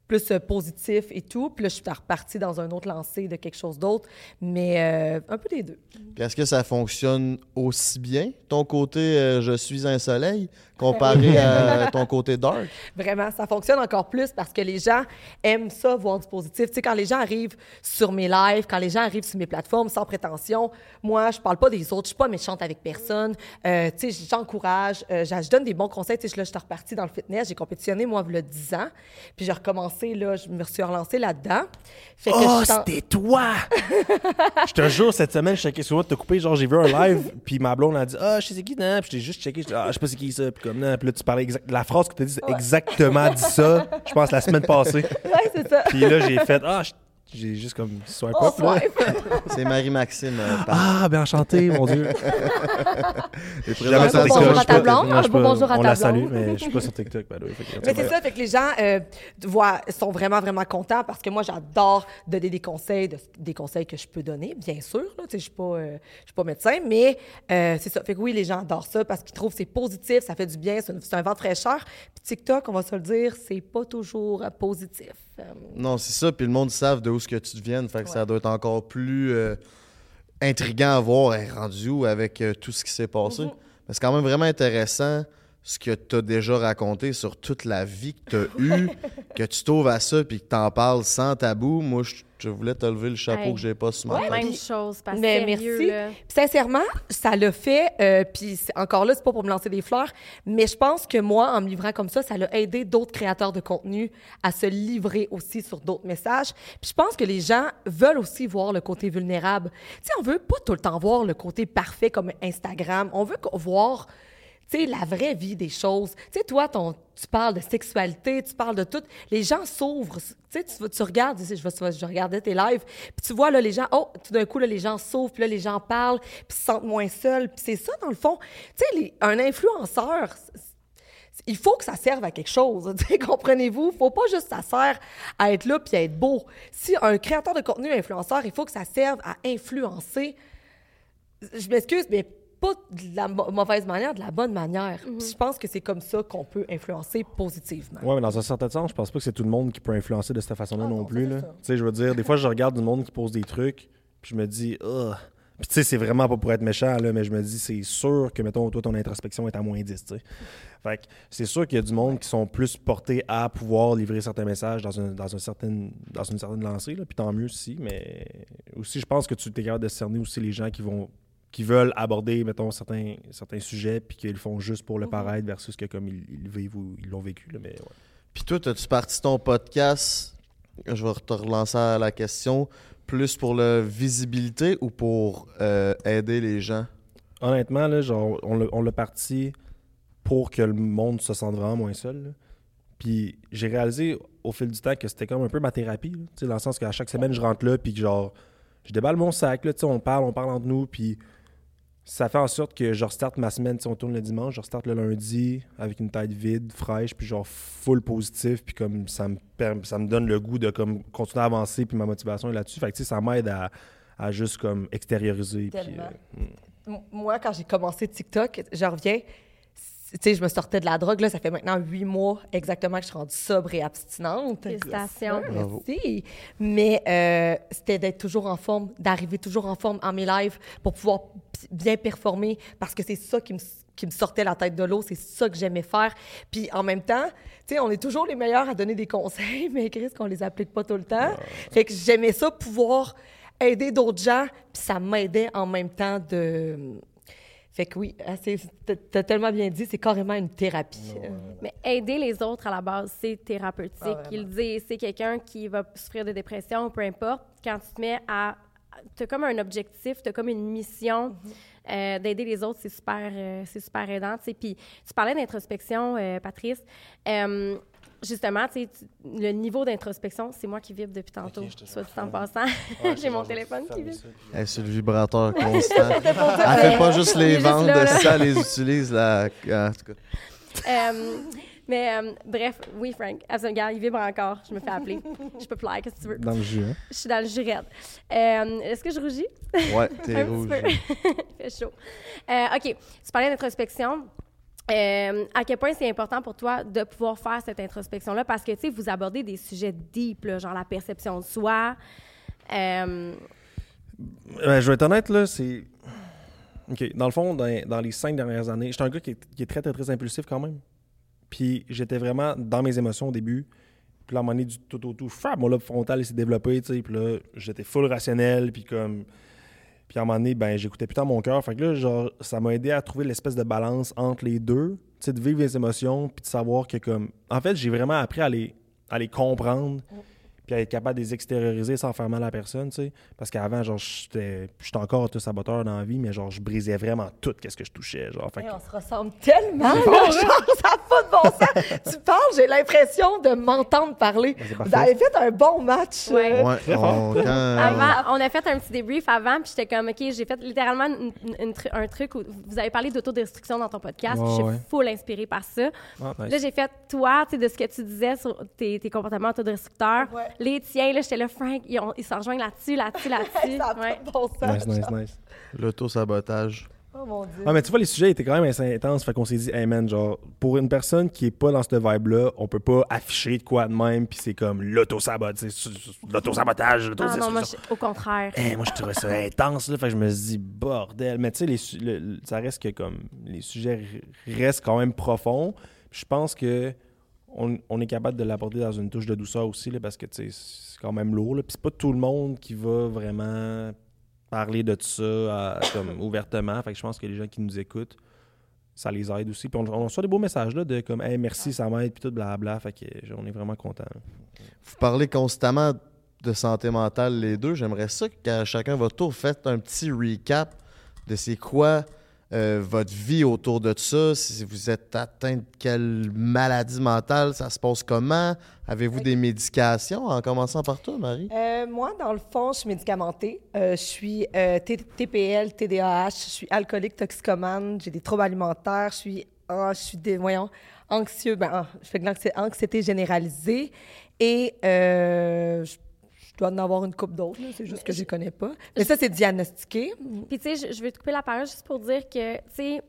Speaker 4: plus euh, positif et tout. Puis là, je suis repartie dans un autre lancé de quelque chose d'autre. Mais euh, un peu des deux.
Speaker 3: Puis est-ce que ça fonctionne aussi bien, ton côté euh, je suis un soleil, comparé <laughs> à ton côté dark?
Speaker 4: Vraiment, ça fonctionne encore plus parce que les gens aiment ça, voir du positif. Tu sais, quand les gens arrivent sur mes lives, quand les gens arrivent sur mes plateformes sans prétention, moi, je parle pas des autres, je suis pas méchante avec personne. Tu sais, j'encourage, je je donne des bons conseils. Tu sais, là, je suis repartie dans le fitness, j'ai compétitionné, moi, il y a 10 ans. Puis j'ai recommencé, là, je me suis relancée là-dedans. Fait que
Speaker 1: Oh, c'était toi! <laughs> je te jure, cette semaine, je checkais sur moi de te couper. Genre, j'ai vu un live, <laughs> puis ma blonde a dit Ah, je sais c'est qui, non? Puis j'ai juste checké, je dis, ah, je sais pas c'est qui ça. Puis comme, non. Puis là, tu parlais exact. La phrase que tu as dit, c'est exactement dit ça, je pense, la semaine passée. <laughs>
Speaker 4: Ouais, c'est ça.
Speaker 1: Puis là, j'ai fait Ah, je, j'ai juste comme swipe
Speaker 4: On
Speaker 1: up,
Speaker 4: swipe. <laughs>
Speaker 3: C'est Marie-Maxime. euh,
Speaker 1: Ah, ben enchanté, mon Dieu. <laughs> Jamais sur. TikTok.
Speaker 4: bonjour
Speaker 1: je
Speaker 4: à
Speaker 1: suis
Speaker 4: ta blonde,
Speaker 1: non, pas-
Speaker 4: bonjour à
Speaker 1: On
Speaker 4: ta
Speaker 1: la salue, mais je suis pas sur TikTok, the way. Fait
Speaker 4: Mais c'est ça, fait que les gens euh, voient, sont vraiment, vraiment contents parce que moi, j'adore donner des conseils, de- des conseils que je peux donner, bien sûr. Là, Tu sais, je suis pas, euh, je suis pas médecin, mais euh, c'est ça. Fait que oui, les gens adorent ça parce qu'ils trouvent que c'est positif, ça fait du bien, c'est, c'est un vent de fraîcheur. Puis TikTok, on va se le dire, c'est pas toujours positif.
Speaker 3: Non, c'est ça. Puis le monde savent de où ce que tu viens. Fait que ça doit être encore plus euh, intriguant à voir. Rendue où avec euh, tout ce qui s'est passé.
Speaker 4: Mhm.
Speaker 3: Mais c'est quand même vraiment intéressant ce que tu as déjà raconté sur toute la vie que tu as eue, <laughs> que tu t'ouvres à ça puis que tu en parles sans tabou. Moi, je, je voulais te lever le chapeau
Speaker 2: Hey.
Speaker 3: que j'ai pas sur ma tête.
Speaker 2: Même chose, parce que
Speaker 4: Mais
Speaker 2: sérieux,
Speaker 4: merci.
Speaker 2: là.
Speaker 4: Puis sincèrement, ça l'a fait. euh, puis encore là, c'est pas pour me lancer des fleurs, mais je pense que moi, en me livrant comme ça, ça l'a aidé d'autres créateurs de contenu à se livrer aussi sur d'autres messages. Puis je pense que les gens veulent aussi voir le côté vulnérable. Tu sais, on veut pas tout le temps voir le côté parfait comme Instagram. On veut voir tu sais, la vraie vie des choses. Tu sais, toi, ton, tu parles de sexualité, tu parles de tout. Les gens s'ouvrent. Tu sais, tu, regardes, je, je, regardais tes lives, puis tu vois, là, les gens, oh, tout d'un coup, là, les gens s'ouvrent, puis là, les gens parlent, puis se sentent moins seuls. Puis c'est ça, dans le fond. Tu sais, un influenceur, il faut que ça serve à quelque chose. <laughs> Comprenez-vous? faut pas juste que ça sert à être là puis à être beau. Si un créateur de contenu influenceur, il faut que ça serve à influencer je m'excuse, mais pas de la mauvaise manière, de la bonne manière.
Speaker 2: Mhm.
Speaker 4: Puis Je pense que c'est comme ça qu'on peut influencer positivement.
Speaker 1: Ouais, mais dans un certain sens, je pense pas que c'est tout le monde qui peut influencer de cette façon-là
Speaker 4: Ah
Speaker 1: non,
Speaker 4: non,
Speaker 1: plus. Tu sais, je veux dire, des fois, je regarde du monde qui pose des trucs, puis je me dis, ah. Puis tu sais, c'est vraiment pas pour être méchant, là, mais je me dis, c'est sûr que, mettons, toi, ton introspection est à moins 10, tu sais. Fait que c'est sûr qu'il y a du monde qui sont plus portés à pouvoir livrer certains messages dans, un, dans, un certain, dans une certaine lancée, là, puis tant mieux aussi, mais aussi, je pense que tu es capable de cerner aussi les gens qui vont qui veulent aborder, mettons, certains, certains sujets, puis qu'ils le font juste pour le
Speaker 4: Mhm.
Speaker 1: paraître versus que comme ils, vivent ou ils l'ont vécu, là, mais ouais.
Speaker 3: Puis toi, as-tu parti ton podcast? Je vais te relancer à la question. Plus pour la visibilité ou pour euh, aider les gens?
Speaker 1: Honnêtement, là, genre, on l'a- parti pour que le monde se sente vraiment moins seul. là. Puis j'ai réalisé au fil du temps que c'était comme un peu ma thérapie. là. Tu sais, dans le sens qu'à chaque semaine, je rentre là, puis que genre, je déballe mon sac, là, tu sais, on parle, on parle entre nous, puis ça fait en sorte que je restarte ma semaine, sais, on tourne le dimanche, je restarte le lundi avec une tête vide, fraîche, puis genre full positif, puis comme ça me, ça me donne le goût de comme continuer à avancer, puis ma motivation est là-dessus. Fait que tu sais, ça m'aide à, à juste comme extérioriser. puis, euh, mm.
Speaker 4: M- Moi, quand j'ai commencé TikTok, je reviens, tu sais, je me sortais de la drogue. Là, ça fait maintenant huit mois exactement que je suis rendue sobre et abstinente.
Speaker 2: Félicitations.
Speaker 4: Merci. Mais euh, c'était d'être toujours en forme, d'arriver toujours en forme en mes lives pour pouvoir bien performer parce que c'est ça qui me, qui me sortait la tête de l'eau, c'est ça que j'aimais faire. Puis en même temps, tu sais, on est toujours les meilleurs à donner des conseils, <laughs> mais Chris, qu'on les applique pas tout le temps. Fait que j'aimais ça pouvoir aider d'autres gens, puis ça m'aidait en même temps de. Fait que oui, ah, c'est- t'as- tellement bien dit, c'est carrément une thérapie. Euh,
Speaker 2: Mais aider les autres à la base, c'est thérapeutique.
Speaker 4: Ah.
Speaker 2: Il dit, c'est quelqu'un qui va souffrir de dépression, peu importe. Quand tu te mets à. Tu as comme un objectif, tu as comme une mission
Speaker 4: Mm-hmm.
Speaker 2: euh, d'aider les autres, c'est super, euh, c'est super aidant. Puis tu parlais d'introspection, euh, Patrice. Justement, tu sais, le niveau d'introspection, c'est moi qui vibre depuis tantôt, soit dit en passant. <laughs> J'ai mon téléphone qui vibre.
Speaker 3: Elle est sur le vibrateur constant. <laughs> Elle fait pas juste les ventes,
Speaker 2: là.
Speaker 3: ça, elle les utilise. Là, en tout cas.
Speaker 2: Euh, mais euh, bref, oui, Frank. Absolument. Regarde, il vibre encore. Je me fais appeler. Je peux plaire, qu'est-ce que tu veux?
Speaker 1: Dans le jus, hein?
Speaker 2: Je suis dans le jurette. Euh, Est-ce que je rougis?
Speaker 3: Ouais, <laughs> t'es rouge.
Speaker 2: Il fait chaud. OK. Tu parlais d'introspection. Euh, à quel point c'est important pour toi de pouvoir faire cette introspection-là? Parce que, tu sais, vous abordez des sujets deep, là, genre la perception de soi. Euh,
Speaker 1: je vais être honnête, là, c'est. OK. Dans le fond, dans, les cinq dernières années, j'étais un gars qui est, très, très, très impulsif quand même. Puis j'étais vraiment dans mes émotions au début. Puis là, à un du tout au tout, frap, mon lobe frontal s'est développé, tu sais. Puis là, j'étais full rationnel. Puis comme. Puis à un moment donné, ben, j'écoutais plus mon cœur. Fait que là, genre, ça m'a aidé à trouver l'espèce de balance entre les deux. De vivre les émotions, puis de savoir que, comme. En fait, j'ai vraiment appris à les comprendre. Puis être capable de les extérioriser sans faire mal à la personne, tu sais. Parce qu'avant, genre, j'étais j'étais encore auto-saboteur dans la vie, mais genre, je brisais vraiment tout qu'est-ce que je touchais, genre. Fait que-
Speaker 4: Hey, on se ressemble tellement, là, genre, <laughs> ça pas de bon sens. tu parles, j'ai l'impression de m'entendre parler.
Speaker 1: Ben,
Speaker 4: Vous avez fait un bon match.
Speaker 2: Ouais.
Speaker 4: euh,
Speaker 3: Ouais, on- quand-
Speaker 2: Avant, on a fait un petit débrief avant, puis j'étais comme, OK, j'ai fait littéralement une- une tru- un truc où vous avez parlé d'autodestruction dans ton podcast, puis je suis
Speaker 1: ouais.
Speaker 2: full inspirée par ça.
Speaker 1: Ah, nice.
Speaker 2: Là, j'ai fait, toi, tu sais, de ce que tu disais sur tes, tes comportements autodestructeurs,
Speaker 4: Ouais.
Speaker 2: Les tiens, là, j'étais là, Frank, ils, ont- ils s'en rejoignent là-dessus, là-dessus, là-dessus. <laughs>
Speaker 4: Ça n'a pas
Speaker 2: Ouais.
Speaker 4: de bon sens.
Speaker 1: Nice, nice, nice.
Speaker 3: L'auto-sabotage.
Speaker 4: Oh mon Dieu.
Speaker 1: Ah, mais tu vois, les sujets étaient quand même assez intenses. Fait qu'on s'est dit, hey man, genre, pour une personne qui est pas dans cette vibe-là, on peut pas afficher de quoi de même, puis c'est comme l'auto-sabotage, l'auto-sabotage,
Speaker 2: Ah non, moi, au contraire.
Speaker 1: Hey, moi, je trouvais ça <laughs> intense, là. Fait que je me suis dit, bordel. Mais tu sais, les su- le- ça reste que comme. Les sujets restent quand même profonds. Puis Je pense que on, on est capable de l'apporter dans une touche de douceur aussi, là, parce que c'est quand même lourd. Puis c'est pas tout le monde qui va vraiment parler de ça à- comme <coughs> ouvertement. Fait que je pense que les gens qui nous écoutent, ça les aide aussi. Puis on, on reçoit des beaux messages, là, de comme, hey, merci, ça m'aide, puis tout, blabla. Fait que on est vraiment content.
Speaker 3: Vous parlez constamment de santé mentale, les deux. J'aimerais ça qu'à chacun votre tour, faites un petit recap de c'est quoi euh, votre vie autour de ça? Si vous êtes atteint de quelle maladie mentale, ça se passe comment? Avez-vous des médications? En commençant par toi, Marie?
Speaker 4: Euh, moi, dans le fond, je suis médicamentée. Euh, je suis TPL, TDAH, je suis alcoolique, toxicomane, j'ai des troubles alimentaires, je suis, ah, je suis voyons, anxieux, ben, ah, je fais de l'anxi- anxiété généralisée et je dois en avoir une coupe d'autres, c'est juste que je les connais pas. Mais ça, c'est diagnostiqué.
Speaker 2: Puis, tu sais, je, je vais te couper la parole juste pour dire que, tu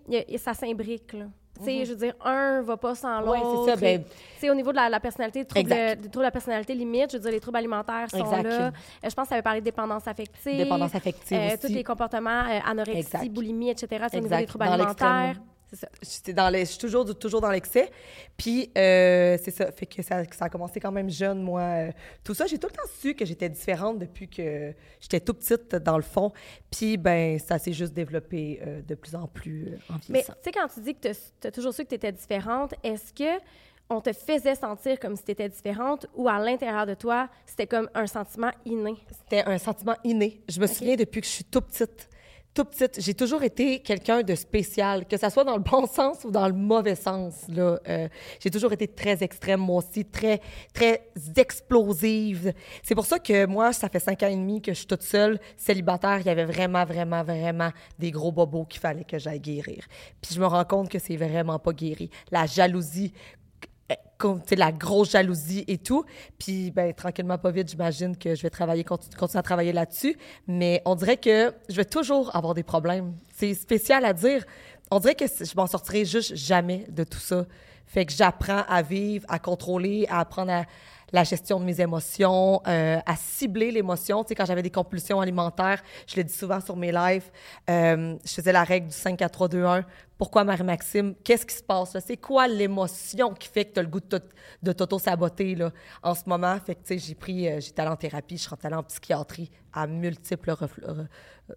Speaker 2: sais, ça s'imbrique, là. Tu sais, je veux dire, un va pas sans l'autre.
Speaker 4: c'est ça, ben-
Speaker 2: Tu sais, au niveau de la, la personnalité, trouble,
Speaker 4: Exact.
Speaker 2: de, trouble de la personnalité limite, je veux dire, les troubles alimentaires sont
Speaker 4: Exact.
Speaker 2: là. Euh, je pense que ça avait parlé de dépendance affective.
Speaker 4: Dépendance affective
Speaker 2: euh,
Speaker 4: aussi.
Speaker 2: Tous les comportements, euh, anorexie,
Speaker 4: Exact.
Speaker 2: boulimie, etc. C'est au niveau des troubles
Speaker 4: Dans
Speaker 2: alimentaires. C'est ça.
Speaker 4: J'étais dans les, je suis toujours, toujours dans l'excès. Puis, euh, c'est ça. Fait que ça, a commencé quand même jeune, moi. euh, tout ça, j'ai tout le temps su que j'étais différente depuis que j'étais tout petite, dans le fond. Puis, ben, ça s'est juste développé euh, de plus en plus en
Speaker 2: Mais tu sais, quand tu dis que tu as toujours su que tu étais différente, est-ce que on te faisait sentir comme si tu étais différente ou à l'intérieur de toi, c'était comme un sentiment inné?
Speaker 4: C'était un sentiment inné. Je me souviens depuis que je suis tout petite. Tout petite, j'ai toujours été quelqu'un de spécial, que ça soit dans le bon sens ou dans le mauvais sens. Là, Euh, j'ai toujours été très extrême, moi aussi, très, très explosive. C'est pour ça que moi, ça fait cinq ans et demi que je suis toute seule, célibataire. Il y avait vraiment, vraiment, vraiment des gros bobos qu'il fallait que j'aille guérir. Puis je me rends compte que c'est vraiment pas guéri. La jalousie, comme, la grosse jalousie et tout. Puis, ben, tranquillement, pas vite, j'imagine que je vais travailler, continu- continuer à travailler là-dessus. Mais on dirait que je vais toujours avoir des problèmes. C'est spécial à dire. On dirait que je m'en sortirai juste jamais de tout ça. Fait que j'apprends à vivre, à contrôler, à apprendre à la gestion de mes émotions, euh, à cibler l'émotion. Tu sais, quand j'avais des compulsions alimentaires, je le dis souvent sur mes lives, euh, je faisais la règle du 5, 4, 3, 2, 1. Pourquoi, Marie-Maxime? Qu'est-ce qui se passe? là? C'est quoi l'émotion qui fait que tu as le goût de t'au- de t'auto-saboter là, en ce moment? Fait que, tu sais, j'ai pris, euh, j'étais allée en thérapie, je suis rentrée en psychiatrie à multiples,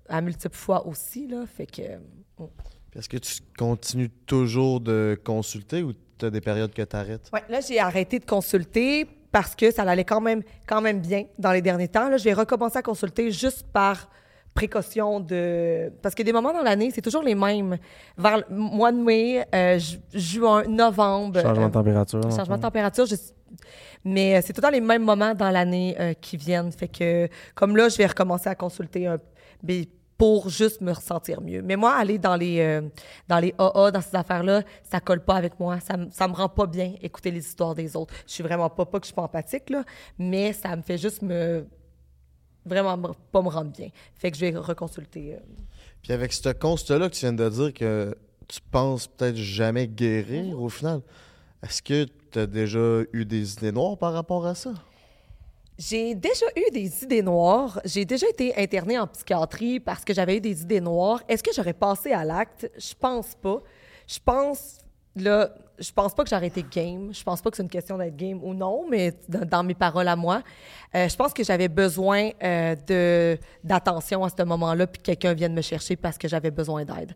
Speaker 4: à multiples fois aussi, là. Fait que... euh,
Speaker 3: Puis Est-ce que tu continues toujours de consulter ou tu as des périodes que tu arrêtes?
Speaker 4: Ouais, là, j'ai arrêté de consulter parce que ça allait quand même, quand même bien dans les derniers temps. Là, je vais recommencer à consulter juste par précaution de... Parce que des moments dans l'année, c'est toujours les mêmes. Vers le mois de mai, euh, ju- juin, novembre...
Speaker 1: Changement
Speaker 4: euh,
Speaker 1: de température. dans le
Speaker 4: changement de température, je- mais euh, c'est tout le temps les mêmes moments dans l'année euh, qui viennent. Fait que, comme là, je vais recommencer à consulter un, mais pour juste me ressentir mieux. Mais moi, aller dans les, euh, dans les AA, dans ces affaires-là, ça colle pas avec moi. Ça, me- ça me rend pas bien écouter les histoires des autres. Je suis vraiment pas, pas que je suis pas empathique, là, mais ça me fait juste me vraiment me- pas me rendre bien. Fait que je vais reconsulter. euh.
Speaker 3: Puis avec ce constat-là que tu viens de dire que tu penses peut-être jamais guérir au final, est-ce que tu as déjà eu des idées noires par rapport à ça?
Speaker 4: J'ai déjà eu des idées noires. J'ai déjà été internée en psychiatrie parce que j'avais eu des idées noires. Est-ce que j'aurais passé à l'acte? Je pense pas. Je pense là, je pense pas que j'ai arrêté game. Je pense pas que c'est une question d'être game ou non, mais dans, mes paroles à moi, euh, je pense que j'avais besoin euh, d'attention à ce moment-là, puis que quelqu'un vienne me chercher parce que j'avais besoin d'aide.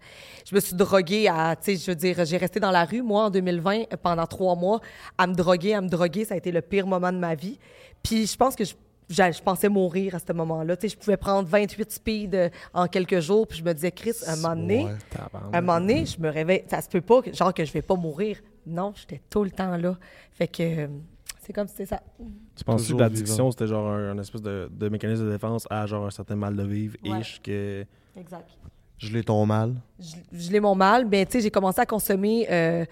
Speaker 4: Je me suis droguée à, tu sais, je veux dire, j'ai resté dans la rue, moi, en 2020, euh, pendant trois mois, à me droguer, à me droguer. Ça a été le pire moment de ma vie. Puis je pense que je je pensais mourir à ce moment-là. Tu sais, je pouvais prendre 28 speed euh, en quelques jours, puis je me disais, Chris, un moment donné,
Speaker 3: Ouais.
Speaker 4: Un moment donné, je me réveille. Ça se peut pas, genre que je vais pas mourir. Non, j'étais tout le temps là. Fait que euh, c'est comme si c'était ça.
Speaker 1: Tu penses que l'addiction, c'était genre un, un espèce de, de mécanisme de défense à genre un certain mal de vivre,
Speaker 4: Ouais.
Speaker 1: ish, que...
Speaker 4: Exact.
Speaker 3: Je l'ai ton mal.
Speaker 4: Je, je l'ai mon mal, mais tu sais, j'ai commencé à consommer euh,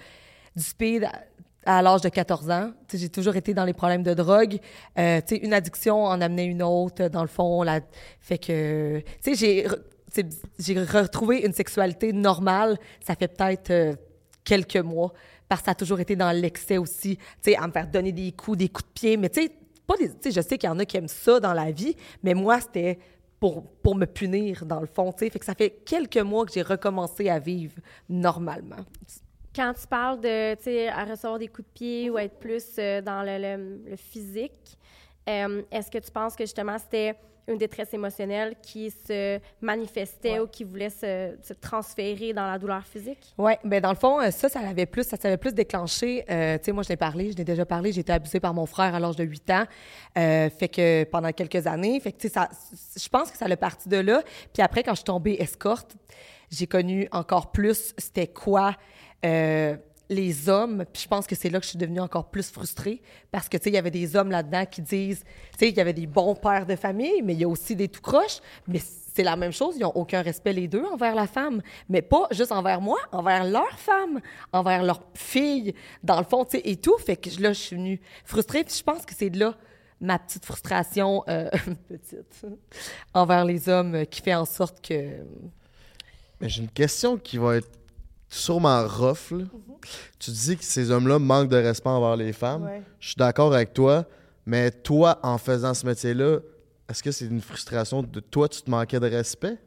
Speaker 4: du speed à, à l'âge de 14 ans. J'ai toujours été dans les problèmes de drogue. Euh, une addiction en amenait une autre, dans le fond. La, fait que, tu j'ai, re- retrouvé une sexualité normale. Ça fait peut-être euh, quelques mois, parce que ça a toujours été dans l'excès aussi. Tu à me faire donner des coups, des coups de pied, mais tu pas des, je sais qu'il y en a qui aiment ça dans la vie, mais moi, c'était pour, pour me punir, dans le fond, tu sais. Fait que ça fait quelques mois que j'ai recommencé à vivre normalement.
Speaker 2: Quand tu parles de, tu sais, à recevoir des coups de pied ou être plus euh, dans le, le- le physique, euh, est-ce que tu penses que justement c'était une détresse émotionnelle qui se manifestait
Speaker 4: Ouais.
Speaker 2: ou qui voulait se, se transférer dans la douleur physique?
Speaker 4: Oui, ben dans le fond, euh, ça, ça l'avait plus, ça s'avait plus déclenché. euh, tu sais, moi, je l'ai parlé, je l'ai déjà parlé, j'ai été abusée par mon frère à l'âge de 8 ans. Euh, fait que pendant quelques années, fait que, tu sais, ça, je pense que ça l'a parti de là. Puis après, quand je suis tombée escorte, j'ai connu encore plus c'était quoi euh, les hommes. Puis je pense que c'est là que je suis devenue encore plus frustrée parce que, tu sais, il y avait des hommes là-dedans qui disent, tu sais, il y avait des bons pères de famille, mais il y a aussi des tout croches. Mais c'est la même chose, ils n'ont aucun respect les deux envers la femme. Mais pas juste envers moi, envers leur femme, envers leur fille, dans le fond, tu sais, et tout. Fait que là, je suis venue frustrée. Puis je pense que c'est de là ma petite frustration, euh, <laughs> petite, envers les hommes euh, qui fait en sorte que...
Speaker 3: Mais j'ai une question qui va être sûrement rough. là. Tu dis que ces hommes-là manquent de respect envers les femmes.
Speaker 4: Ouais.
Speaker 3: Je suis d'accord avec toi, mais toi, en faisant ce métier-là, est-ce que c'est une frustration de toi, tu te manquais de respect?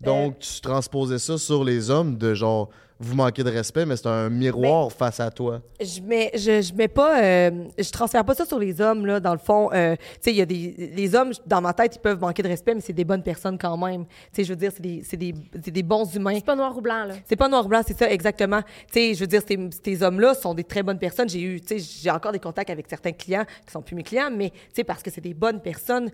Speaker 3: Donc, tu transposais ça sur les hommes de genre, vous manquez de respect, mais c'est un miroir face à toi.
Speaker 4: Je mets, je, je mets pas, euh, je transfère pas ça sur les hommes là. Dans le fond, euh, tu sais, il y a des, les hommes dans ma tête, ils peuvent manquer de respect, mais c'est des bonnes personnes quand même. Tu sais, je veux dire, c'est des, c'est des, c'est des bons humains.
Speaker 2: C'est pas noir ou blanc, là.
Speaker 4: C'est pas noir blanc, c'est ça exactement. Tu sais, je veux dire, ces, ces hommes-là sont des très bonnes personnes. J'ai eu, tu sais, j'ai encore des contacts avec certains clients qui sont plus mes clients, mais tu sais, parce que c'est des bonnes personnes.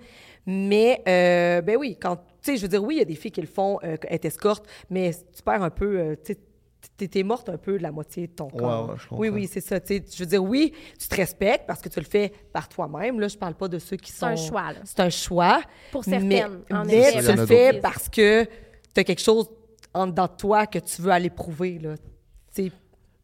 Speaker 4: Mais euh, ben oui, quand, tu sais, je veux dire, oui, il y a des filles qui le font, euh, être escorte, mais tu perds un peu, euh, tu sais. T'es, morte un peu de la moitié de ton corps.
Speaker 3: ouais, je comprends.
Speaker 4: oui, oui, c'est ça. tu. Je veux dire, oui, tu te respectes parce que tu le fais par toi-même. Là, je parle pas de ceux qui
Speaker 2: C'est
Speaker 4: sont.
Speaker 2: un choix, là.
Speaker 4: C'est un choix.
Speaker 2: Pour certaines,
Speaker 4: Mais,
Speaker 2: en
Speaker 4: mais
Speaker 2: effet.
Speaker 4: Tu le
Speaker 3: a
Speaker 4: fais parce que tu as quelque chose en dedans de toi que tu veux aller prouver. Là. Tu sais,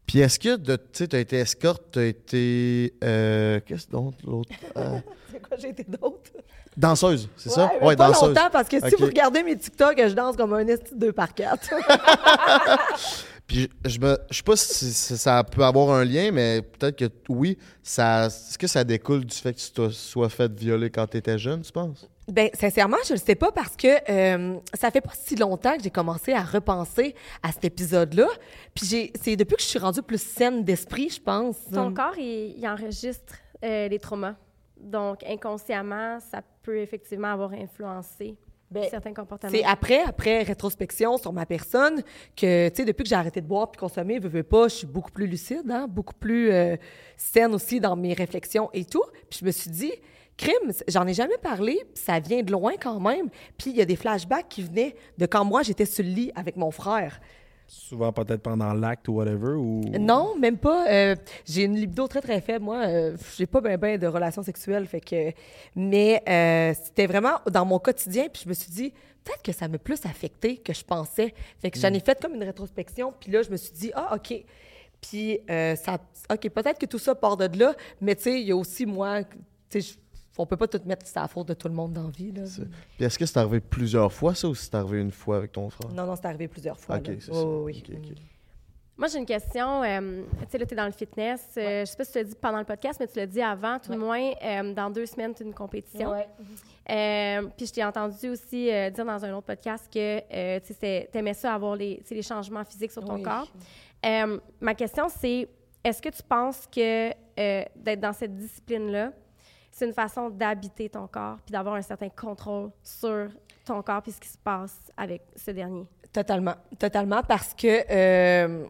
Speaker 3: Puis est-ce que, tu sais, t'as été escorte, t'as été. euh, Qu'est-ce donc l'autre Euh, <laughs>
Speaker 4: C'est quoi, j'ai été d'autres?
Speaker 3: Danseuse, c'est ça?
Speaker 4: Mais pas
Speaker 3: danseuse.
Speaker 4: longtemps, parce que si vous regardez mes TikTok, je danse comme un esti de 2 par 4 <laughs>
Speaker 3: Puis je, me- je sais pas si, si ça peut avoir un lien, mais peut-être que oui. Ça, est-ce que ça découle du fait que tu te sois fait violer quand tu étais jeune, tu penses?
Speaker 4: Ben, sincèrement, je le sais pas parce que euh, ça fait pas si longtemps que j'ai commencé à repenser à cet épisode-là. Puis j'ai, c'est depuis que je suis rendue plus saine d'esprit, je pense.
Speaker 2: Ton corps, il, il enregistre euh, les traumas. Donc, inconsciemment, ça peut effectivement avoir influencé
Speaker 4: Ben,
Speaker 2: certains comportements.
Speaker 4: C'est après, après rétrospection sur ma personne, que, tu sais, depuis que j'ai arrêté de boire puis consommer, veux, veux pas, je suis beaucoup plus lucide, hein, beaucoup plus euh, saine aussi dans mes réflexions et tout. Puis je me suis dit, crime, j'en ai jamais parlé, ça vient de loin quand même. Puis il y a des flashbacks qui venaient de quand moi, j'étais sur le lit avec mon frère.
Speaker 1: Souvent peut-être pendant l'acte ou whatever, ou...
Speaker 4: Non, même pas. Euh, j'ai une libido très, très faible. Moi, euh, j'ai pas bien ben de relations sexuelles. Fait que... Mais euh, c'était vraiment dans mon quotidien. Puis je me suis dit, peut-être que ça m'a plus affecté que je pensais. Fait que j'en ai fait comme une rétrospection. Puis là, je me suis dit, ah, OK. Puis, euh, ça, OK, peut-être que tout ça part de là. Mais tu sais, il y a aussi moi, tu sais, je- on peut pas tout mettre c'est la faute de tout le monde dans la vie. Là.
Speaker 3: C'est- Puis est-ce que c'est arrivé plusieurs fois, ça, ou c'est arrivé une fois avec ton frère?
Speaker 4: Non, non, c'est arrivé plusieurs fois.
Speaker 3: Ok, c'est
Speaker 4: Oh, oui.
Speaker 2: Moi, j'ai une question. euh, tu sais, là, tu es dans le fitness. Euh, Je sais pas si tu l'as dit pendant le podcast, mais tu l'as dit avant. Tout
Speaker 4: Ouais.
Speaker 2: le moins, euh, dans deux semaines, tu as une compétition.
Speaker 4: Ouais.
Speaker 2: Euh, puis je t'ai entendu aussi euh, dire dans un autre podcast que euh, tu aimais ça avoir les, les changements physiques sur ton
Speaker 4: Oui.
Speaker 2: corps. Euh, ma question, c'est est-ce que tu penses que euh, d'être dans cette discipline-là, c'est une façon d'habiter ton corps puis d'avoir un certain contrôle sur ton corps puis ce qui se passe avec ce dernier?
Speaker 4: Totalement. Totalement parce que euh,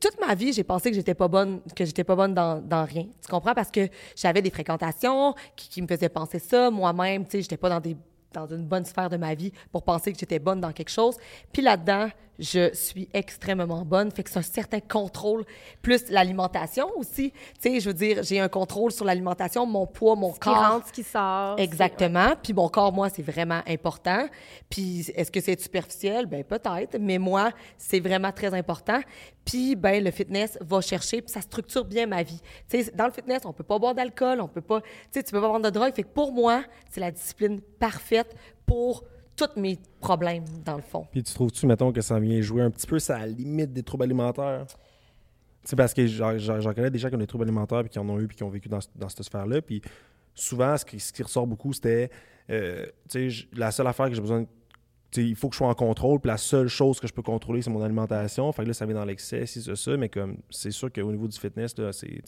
Speaker 4: toute ma vie, j'ai pensé que j'étais pas bonne, que j'étais pas bonne dans, dans rien. Tu comprends? Parce que j'avais des fréquentations qui, qui me faisaient penser ça. Moi-même, tu sais, j'étais pas dans des dans une bonne sphère de ma vie pour penser que j'étais bonne dans quelque chose. Puis là-dedans, je suis extrêmement bonne. Fait que c'est un certain contrôle, plus l'alimentation aussi. Tu sais, je veux dire, j'ai un contrôle sur l'alimentation, mon poids, mon
Speaker 2: Ce qui
Speaker 4: corps.
Speaker 2: rentre, ce qui sort.
Speaker 4: Exactement. Puis mon corps, moi, c'est vraiment important. Puis est-ce que c'est superficiel? Ben peut-être. Mais moi, c'est vraiment très important. Puis, ben le fitness va chercher, puis ça structure bien ma vie. Tu sais, dans le fitness, on peut pas boire d'alcool, on peut pas... Tu sais, tu peux pas prendre de drogue. Fait que pour moi, c'est la discipline parfaite pour tous mes problèmes, dans le fond.
Speaker 1: Puis tu trouves-tu, mettons, que ça vient jouer un petit peu ça la limite des troubles alimentaires? C'est parce que j'en connais des gens qui ont des troubles alimentaires puis qui en ont eu puis qui ont vécu dans, ce- dans cette sphère-là. Puis souvent, ce qui, ressort beaucoup, c'était euh, sais, la seule affaire que j'ai besoin il faut que je sois en contrôle, puis la seule chose que je peux contrôler, c'est mon alimentation. Fait que là, ça vient dans l'excès, si c'est ça, mais comme c'est sûr qu'au niveau du fitness, là, c'est,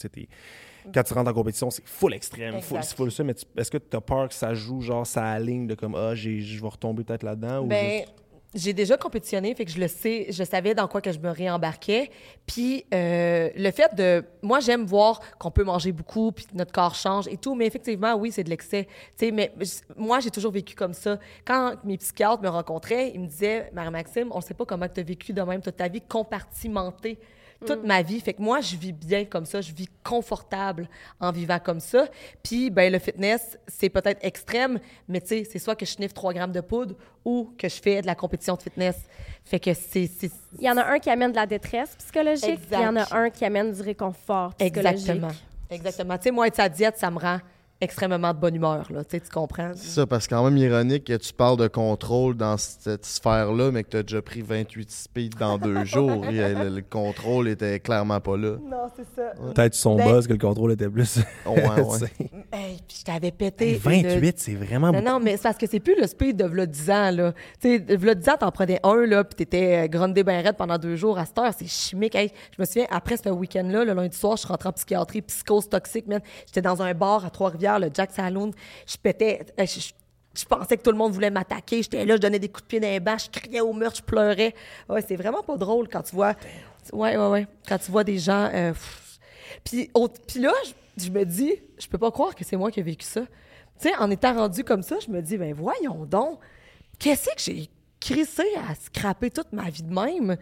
Speaker 1: quand tu rentres en compétition, c'est full extrême, full, full ça, mais est-ce que tu as peur que ça joue, genre, ça aligne de comme, ah, je vais retomber peut-être là-dedans? ou
Speaker 4: Ben,
Speaker 1: juste-
Speaker 4: j'ai déjà compétitionné, fait que je le sais, je savais dans quoi que je me réembarquais. Puis euh, le fait de, moi j'aime voir qu'on peut manger beaucoup, puis notre corps change et tout, mais effectivement oui c'est de l'excès. Tu sais, mais moi j'ai toujours vécu comme ça. Quand mes psychiatres me rencontraient, ils me disaient, Marie Maxime, on sait pas comment tu as vécu de même toute ta vie compartimentée toute ma vie. Fait que moi, je vis bien comme ça, je vis confortable en vivant comme ça. Puis, ben le fitness, c'est peut-être extrême, mais tu sais, c'est soit que je sniffe 3 grammes de poudre ou que je fais de la compétition de fitness. Fait que c'est...
Speaker 2: Il y en a un qui amène de la détresse psychologique, il y en a un qui amène du réconfort psychologique.
Speaker 4: Exactement. Exactement. Tu sais, moi, être sa diète, ça me rend extrêmement de bonne humeur, là. Tu comprends?
Speaker 3: C'est ça, parce que c'est quand même ironique que tu parles de contrôle dans cette sphère-là, mais que tu as déjà pris 28 speed dans deux <laughs> jours. Et, euh, le, le contrôle était clairement pas là.
Speaker 4: Non, c'est ça.
Speaker 1: Peut-être son
Speaker 4: Ben-
Speaker 1: buzz que le contrôle était plus.
Speaker 3: Ouais, ouais. <laughs>
Speaker 4: Hey, puis je t'avais pété. une-
Speaker 1: 28, c'est vraiment
Speaker 4: Non, non, mais c'est parce que c'est plus le speed de v'là 10 ans, là. Tu sais, v'là 10 ans, t'en prenais un, là, puis t'étais euh, grondé ben raide pendant deux jours. À cette heure, c'est chimique. Hey, je me souviens, après ce week-end-là, le lundi soir, je suis rentrée en psychiatrie, psychose toxique, man. J'étais dans un bar à Trois-Rivières, le Jack Saloon. Je pétais... euh, Je, pensais que tout le monde voulait m'attaquer. J'étais là, je donnais des coups de pied dans les bas, je criais au meurtre, je pleurais. C'est vraiment pas drôle quand tu vois... Ouais, ouais, ouais. Quand tu vois des gens... euh. Puis, là, je, je me dis, je peux pas croire que c'est moi qui ai vécu ça. Tu sais, en étant rendu comme ça, je me dis, ben voyons donc, qu'est-ce que j'ai crissé à scraper toute ma vie de même?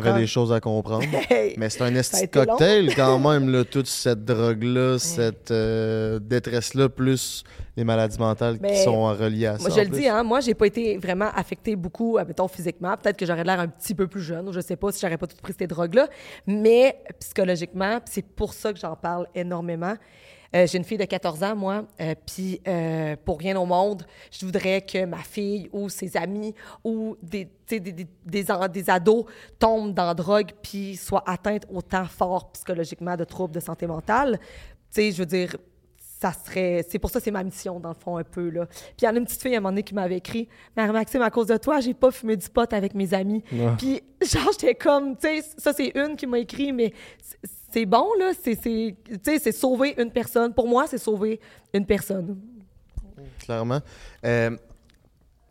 Speaker 3: T'avais des choses à comprendre. <laughs> Mais c'est un esti cocktail quand même, là, toute cette drogue-là, cette euh, détresse-là, plus les maladies mentales qui sont reliées à ça.
Speaker 4: Moi, je le dis, hein, moi, j'ai pas été vraiment affectée beaucoup, euh, mettons, physiquement. Peut-être que j'aurais l'air un petit peu plus jeune, ou je sais pas si j'aurais pas tout pris ces drogues-là. Mais psychologiquement, c'est pour ça que j'en parle énormément. Euh, j'ai une fille de 14 ans, moi, euh, puis euh, pour rien au monde, je voudrais que ma fille ou ses amis ou des, des, des, des, des ados tombent dans la drogue puis soient atteintes autant fort psychologiquement de troubles de santé mentale. Tu sais, je veux dire, ça serait. C'est pour ça que c'est ma mission, dans le fond, un peu. Là. Puis il y en a une petite fille à un moment donné qui m'avait écrit Marie-Maxime, à cause de toi, j'ai pas fumé du pot avec mes amis.
Speaker 1: Ah.
Speaker 4: Puis, genre, j'étais comme, tu sais, ça, c'est une qui m'a écrit, mais c'est- bon, là. C'est, sauver une personne. Pour moi, c'est sauver une personne.
Speaker 3: clairement. Euh,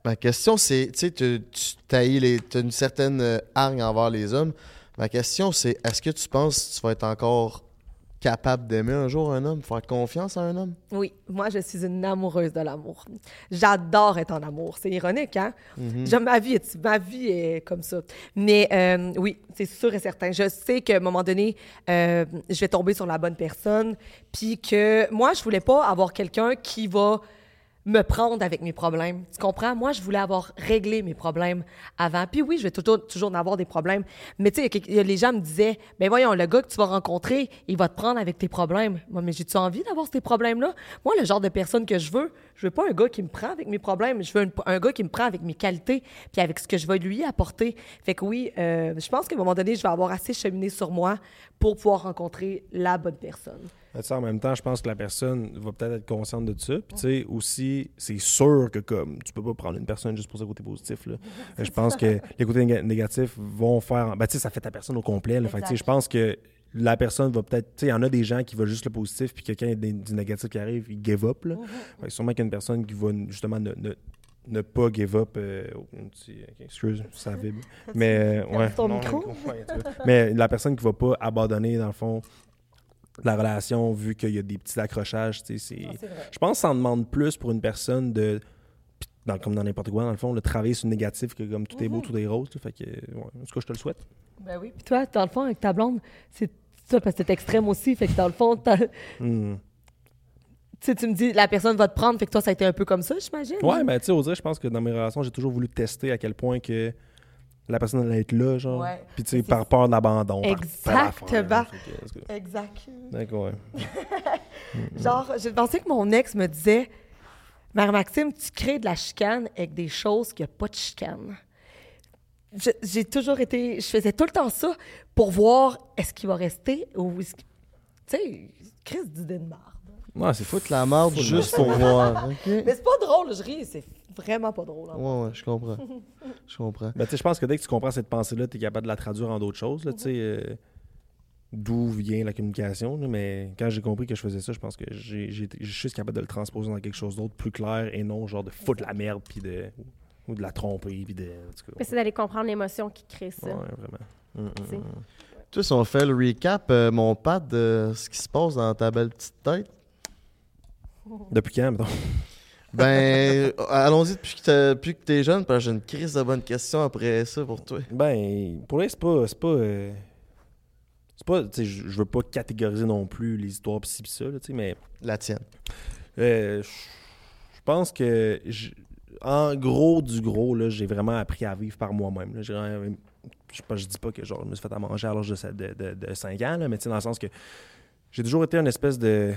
Speaker 3: ma question, c'est, tu sais, tu t'as une certaine euh, hargne envers les hommes. Ma question, c'est, est-ce que tu penses que tu vas être encore capable d'aimer un jour un homme, faire confiance à un homme?
Speaker 4: Oui, moi, je suis une amoureuse de l'amour. J'adore être en amour. C'est ironique, hein? J'aime ma vie, est- ma vie est comme ça. Mais euh, oui, c'est sûr et certain. Je sais qu'à un moment donné, euh, je vais tomber sur la bonne personne. Puis que moi, je voulais pas avoir quelqu'un qui va me prendre avec mes problèmes. Tu comprends? Moi, je voulais avoir réglé mes problèmes avant. Puis oui, je vais toujours, en avoir des problèmes. Mais tu sais, les gens me disaient, ben voyons, le gars que tu vas rencontrer, il va te prendre avec tes problèmes. Moi, mais j'ai-tu envie d'avoir ces problèmes-là? Moi, le genre de personne que je veux, je veux pas un gars qui me prend avec mes problèmes. Je veux un, un gars qui me prend avec mes qualités, puis avec ce que je vais lui apporter. Fait que oui, euh, je pense qu'à un moment donné, je vais avoir assez cheminé sur moi pour pouvoir rencontrer la bonne personne.
Speaker 1: Mais en même temps, je pense que la personne va peut-être être consciente de ça. Puis, tu sais, aussi, c'est sûr que comme tu peux pas prendre une personne juste pour son côté positif. Là. Euh, Je pense que les côtés néga- négatifs vont faire. Ben, tu sais, ça fait ta personne au complet. Là. Fait que, tu sais, je pense que la personne va peut-être. Tu sais, il y en a des gens qui veulent juste le positif, puis quelqu'un du négatif qui arrive, il give up. Là. Fait que sûrement qu'il y a une personne qui va justement ne, ne- ne pas give up. euh, oh, un petit- ok, excuse, ça vibre. Mais, euh, ouais.
Speaker 4: ton
Speaker 1: non,
Speaker 4: micro?
Speaker 1: Mais la personne qui va pas abandonner, dans le fond, la relation, vu qu'il y a des petits accrochages, tu sais, c'est... Je pense que ça en demande plus pour une personne de... Dans, comme dans n'importe quoi, dans le fond, de travailler sur le négatif, que comme tout est beau, tout est rose. fait que, ouais, en tout cas, je te le souhaite.
Speaker 4: Ben oui. Puis toi, dans le fond, avec ta blonde, c'est ça, parce que t'es extrême aussi. Fait que dans le fond, t'as- tu sais, tu me dis, la personne va te prendre. Fait que toi, ça a été un peu comme ça, j'imagine?
Speaker 1: Ouais, ben, tu sais, je pense que dans mes relations, j'ai toujours voulu tester à quel point que la personne allait être là, genre.
Speaker 4: Ouais.
Speaker 1: Puis, tu sais, par peur de l'abandon. par- par
Speaker 4: Exactement.
Speaker 1: que,
Speaker 4: Exact.
Speaker 1: D'accord, ouais. <laughs>
Speaker 4: Genre, j'ai pensé que mon ex me disait, Mère Maxime, tu crées de la chicane avec des choses qu'il n'y a pas de chicane. J'ai toujours été. Je faisais tout le temps ça pour voir est-ce qu'il va rester ou est-ce qu'il- Tu sais, Chris d'idée de marde.
Speaker 1: Ouais, c'est fou.
Speaker 3: Foutre la marde juste pour voir. <laughs>
Speaker 4: Mais c'est pas drôle, je ris, c'est vraiment pas drôle. hein.
Speaker 3: Ouais, ouais, je comprends. <laughs> Je comprends.
Speaker 1: Ben, tu sais, je pense que dès que tu comprends cette pensée-là, tu es capable de la traduire en d'autres choses. Là, tu sais, euh, D'où vient la communication. là, mais quand j'ai compris que je faisais ça, je pense que je suis juste capable de le transposer dans quelque chose d'autre, plus clair, et non genre de foutre la merde, puis de, ou de la tromper, puis de. en tout cas,
Speaker 2: Mais c'est d'aller comprendre l'émotion qui crée ça.
Speaker 1: ouais, vraiment.
Speaker 2: Tu sais.
Speaker 1: hum.
Speaker 3: Toi, si on fait le recap, euh, mon pad, de ce qui se passe dans ta belle petite tête,
Speaker 1: Depuis quand, mettons?
Speaker 3: Ben, allons-y depuis que depuis que t'es jeune, parce que j'ai une crise de bonnes questions après ça pour toi.
Speaker 1: Ben, pour l'instant, c'est pas. C'est pas. euh, c'est pas. Tu sais, je veux pas catégoriser non plus les histoires pis ci pis ça, tu sais, mais.
Speaker 3: La tienne.
Speaker 1: Euh, je pense que, en gros du gros, là, j'ai vraiment appris à vivre par moi-même. là. J'ai vraiment- Je, sais pas, je dis pas que genre, je me suis fait à manger à l'âge de, de, de 5 ans, là, mais tu sais, dans le sens que j'ai toujours été une espèce de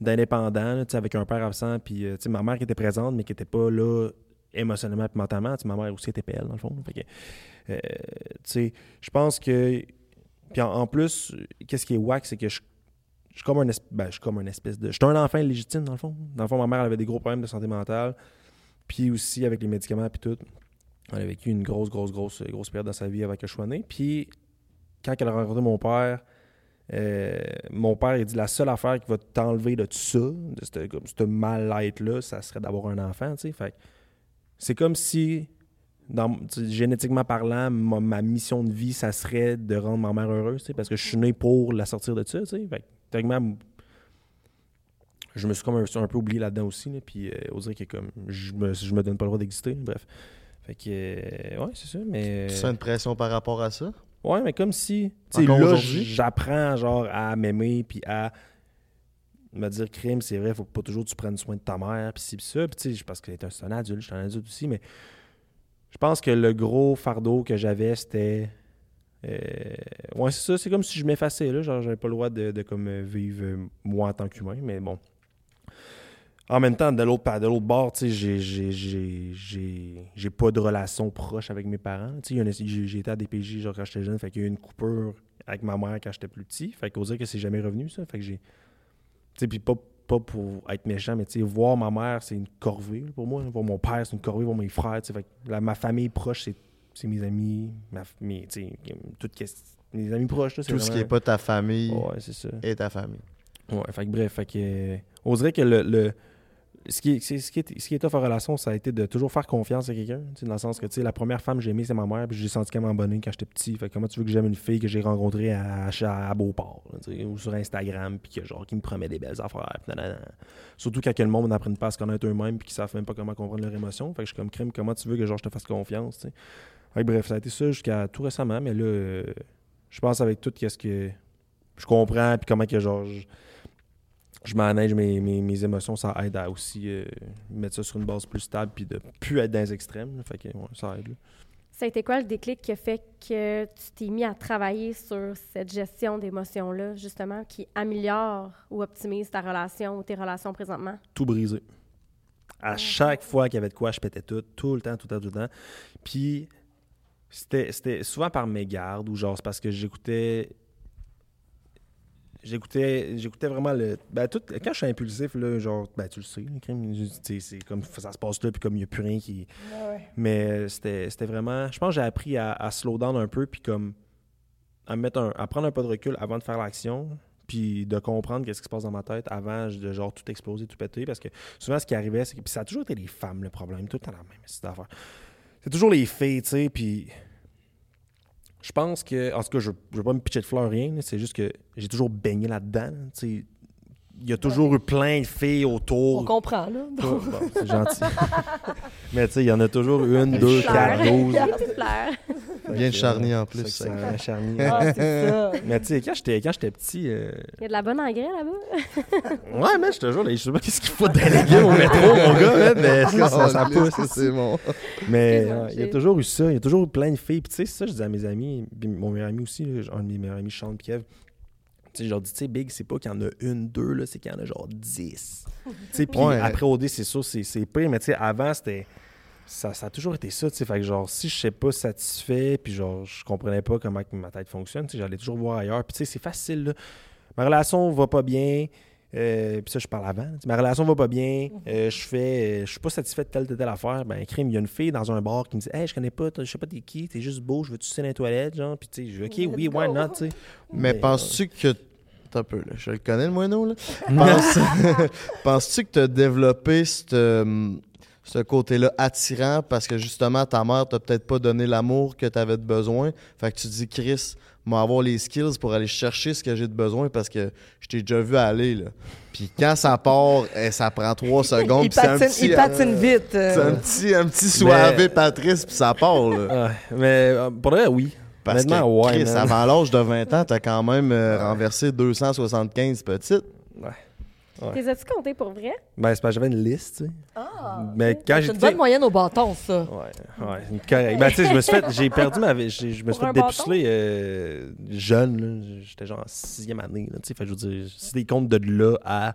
Speaker 1: d'indépendant, avec un père absent, puis euh, ma mère qui était présente, mais qui était pas là émotionnellement et mentalement. Ma mère aussi était PL, dans le fond. Euh, je pense que... Puis en, plus, qu'est-ce qui est wack, c'est que je je suis comme un espèce, ben, je suis comme un espèce de. Je suis un enfant légitime, dans le fond. Dans le fond, ma mère avait des gros problèmes de santé mentale. Puis aussi avec les médicaments, puis tout. Elle a vécu une grosse, grosse, grosse, grosse période dans sa vie avant que je. Puis quand elle a rencontré mon père, euh, mon père, il dit la seule affaire qui va t'enlever de tout ça, de ce mal-être-là, ça serait d'avoir un enfant, c'est comme si, génétiquement parlant, ma, mission de vie, ça serait de rendre ma mère heureuse, parce que je suis né pour la sortir de ça. Fait je me suis comme un, un peu oublié là-dedans aussi, là, puis euh, que comme, je me, me donne pas le droit d'exister, bref. Fait que, euh, c'est ça, mais...
Speaker 3: Tu sens une pression par rapport à ça?
Speaker 1: Ouais, mais comme si. Tu sais,
Speaker 3: Encore
Speaker 1: là, j'apprends genre à m'aimer puis à me dire crime, c'est vrai, faut pas toujours que tu prennes soin de ta mère puis ci puis ça. Puis tu sais, parce que c'est un adulte, je suis un adulte aussi, mais je pense que le gros fardeau que j'avais, c'était. euh, ouais, c'est ça, c'est comme si je m'effaçais, là. Genre, j'avais pas le droit de, de comme vivre euh, moi en tant qu'humain, mais bon. En même temps, de l'autre, de l'autre bord, tu sais, j'ai- pas de relation proche avec mes parents. J'ai été à DPJ genre quand j'étais jeune, fait qu'il y a eu une coupure avec ma mère quand j'étais plus petit. Fait dirait que c'est jamais revenu, ça. Fait que j'ai. Tu sais, puis pas, pas pour être méchant, mais tu sais, voir ma mère, c'est une corvée pour moi. Voir mon père, c'est une corvée. Voir mes frères, tu sais. Fait que la- ma famille proche, c'est mes amis, ma, mes, tu sais, tout qu'est- mes amis proches, là,
Speaker 3: Tout ce qui
Speaker 1: vraiment-
Speaker 3: est pas ta famille
Speaker 1: Ouais, c'est ça.
Speaker 3: est ta famille.
Speaker 1: Ouais, fait que bref, fait que, on dirait que le, le- ce, qui est, ce, en relation, ça a été de toujours faire confiance à quelqu'un. Dans le sens que la première femme que j'ai aimée, c'est ma mère, puis j'ai senti qu'elle m'abonnait quand j'étais petit. Fait comment tu veux que j'aime une fille que j'ai rencontrée à, à, Beauport, ou sur Instagram, puis que, genre, qui me promet des belles affaires. puis nanana. Surtout quand le monde n'apprenne pas à se connaître eux-mêmes, puis qu'ils savent même pas comment comprendre leurs émotions. Fait que je suis comme crime, comment tu veux que genre, je te fasse confiance, bref, ça a été ça jusqu'à tout récemment, mais là, euh, je pense avec tout qu'est-ce que je comprends, puis comment que genre. Je manage mes, mes, mes émotions, ça aide à aussi euh, mettre ça sur une base plus stable puis de plus être dans les extrêmes. là. Fait que ouais, ça aide. là.
Speaker 2: Ça a été quoi le déclic qui a fait que tu t'es mis à travailler sur cette gestion d'émotions-là, justement, qui améliore ou optimise ta relation ou tes relations présentement?
Speaker 1: Tout brisé. À chaque fois qu'il y avait de quoi, je pétais tout, tout le temps, tout le temps, tout le temps. Puis c'était c'était souvent par mégarde ou genre c'est parce que j'écoutais j'écoutais j'écoutais vraiment le ben tout quand je suis impulsif là genre ben tu le sais le crime c'est comme ça se passe là puis comme il y a plus rien qui mais euh, c'était c'était vraiment je pense que j'ai appris à, à slow down un peu puis comme à me mettre un, à prendre un pas de recul avant de faire l'action puis de comprendre qu'est-ce qui se passe dans ma tête avant de genre tout exploser tout péter parce que souvent ce qui arrivait c'est que puis ça a toujours été les femmes le problème tout le temps la même affaire c'est toujours les filles tu sais puis je pense que, en tout cas, je ne veux pas me pitcher de fleurs, rien. C'est juste que j'ai toujours baigné là-dedans. Il y a toujours eu plein de filles autour.
Speaker 4: On comprend, là.
Speaker 1: Bon, c'est gentil. <laughs> Mais tu sais, il y en a toujours une, deux, quatre, douze.
Speaker 2: Petite fleur.
Speaker 3: Bien charni en
Speaker 1: Fait
Speaker 3: plus. ça.
Speaker 4: Ah, c'est ça.
Speaker 1: Mais tu sais, quand j'étais quand j'étais petit, euh,
Speaker 2: Il y a de la bonne engrais là-bas?
Speaker 1: ouais, mais je te jure, là, je sais pas qu'est-ce qu'il faut des légumes au métro, mon gars, là, mais <laughs> ça, ça, ça pousse.
Speaker 3: C'est bon.
Speaker 1: Mais ouais, il y a toujours eu ça. Il y a toujours eu plein de filles. Puis tu sais, c'est ça, je disais à mes amis, puis mon meilleur ami aussi, là, un de mes meilleurs amis, Sean. Tu sais, je leur dis, tu sais, Big, c'est pas qu'il y en a une, deux, là, c'est qu'il y en a genre dix. puis
Speaker 3: Ouais.
Speaker 1: après OD, c'est sûr, c'est c'est pire, mais tu sais, avant, c'était. Ça, ça a toujours été ça, tu sais. Fait que genre, si je sais pas satisfait, puis genre, je comprenais pas comment ma tête fonctionne, tu sais, j'allais toujours voir ailleurs. Puis tu sais, c'est facile, là. Ma relation va pas bien. Euh, puis ça, je parle avant. Ma relation va pas bien. euh, je fais, euh, je suis pas satisfait de telle, telle, telle affaire. Ben, crime, il y a une fille dans un bar qui me dit Hey, je connais pas, je sais pas t'es qui, t'es juste beau, je veux tu sais dans les toilettes, genre? Puis tu sais, je dis Ok, oui, why not, tu sais.
Speaker 3: Mais
Speaker 1: Mais,
Speaker 3: penses-tu que. Un peu, là. Je le connais, le moineau, là. <laughs> Penses- <laughs> Penses-tu que tu as développé cette, euh, ce côté-là attirant parce que justement, ta mère t'a peut-être pas donné l'amour que tu avais besoin? Fait que tu te dis, Chris, moi avoir les skills pour aller chercher ce que j'ai de besoin parce que je t'ai déjà vu aller, là. Puis quand ça part, eh, ça prend trois secondes. <laughs>
Speaker 4: Il
Speaker 3: puis c'est un
Speaker 4: patine,
Speaker 3: petit,
Speaker 4: il patine vite. euh.
Speaker 3: c'est un petit, un petit soivé Patrice, puis ça part, là.
Speaker 1: Ouais, mais euh, pour vrai, oui.
Speaker 3: Parce que,
Speaker 1: ouais,
Speaker 3: Chris, avant l'âge de 20 ans, t'as quand même euh, renversé 275 petites.
Speaker 1: Ouais.
Speaker 2: T'es as-tu compté pour vrai?
Speaker 1: Ben, c'est parce que j'avais une liste, tu sais.
Speaker 4: Ah,
Speaker 1: Mais quand
Speaker 4: c'est
Speaker 1: j'ai
Speaker 4: une bonne moyenne au bâton, ça.
Speaker 1: Ouais, ouais, une correct. Ben, tu sais, je me suis fait, j'ai perdu ma je me suis fait dépuceler euh, jeune, là. J'étais genre en sixième année, là, tu sais. Fait que je veux dire, si des comptes de là à.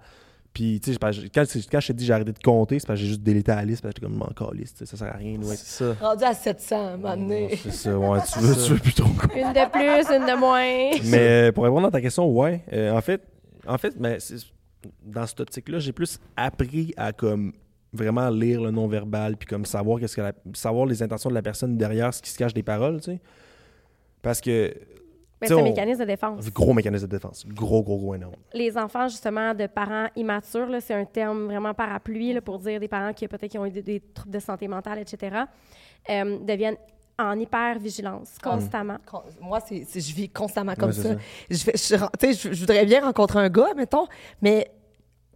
Speaker 1: Puis, tu sais, c'est quand, c'est- quand je t'ai dit j'ai arrêté de compter, c'est parce que j'ai juste délité la liste, parce que j'étais comme, encore liste, tu sais, ça sert à rien, ouais.
Speaker 3: C'est ça.
Speaker 4: Rendu à 700, à donné.
Speaker 1: C'est ça, ouais, tu veux, tu veux plus trop.
Speaker 2: Une de plus, une de moins.
Speaker 1: Mais euh, pour répondre à ta question, ouais. Euh, en fait, en fait ben, c'est- dans cette optique-là, j'ai plus appris à comme vraiment lire le non-verbal puis comme savoir qu'est-ce que la- savoir les intentions de la personne derrière ce qui se cache des paroles, tu sais. Parce que sais,
Speaker 2: c'est un mécanisme de défense.
Speaker 1: gros mécanisme de défense, gros gros gros énorme.
Speaker 2: Les enfants, justement, de parents immatures, c'est un terme vraiment parapluie là, pour dire des parents qui peut-être qui ont eu des, des troubles de santé mentale, etc., euh, deviennent en hyper-vigilance constamment.
Speaker 4: Con- Moi, c'est, c'est- je vis constamment comme
Speaker 1: Ouais,
Speaker 4: ça.
Speaker 1: ça.
Speaker 4: Je, fais- je, je, je voudrais bien rencontrer un gars, mettons, mais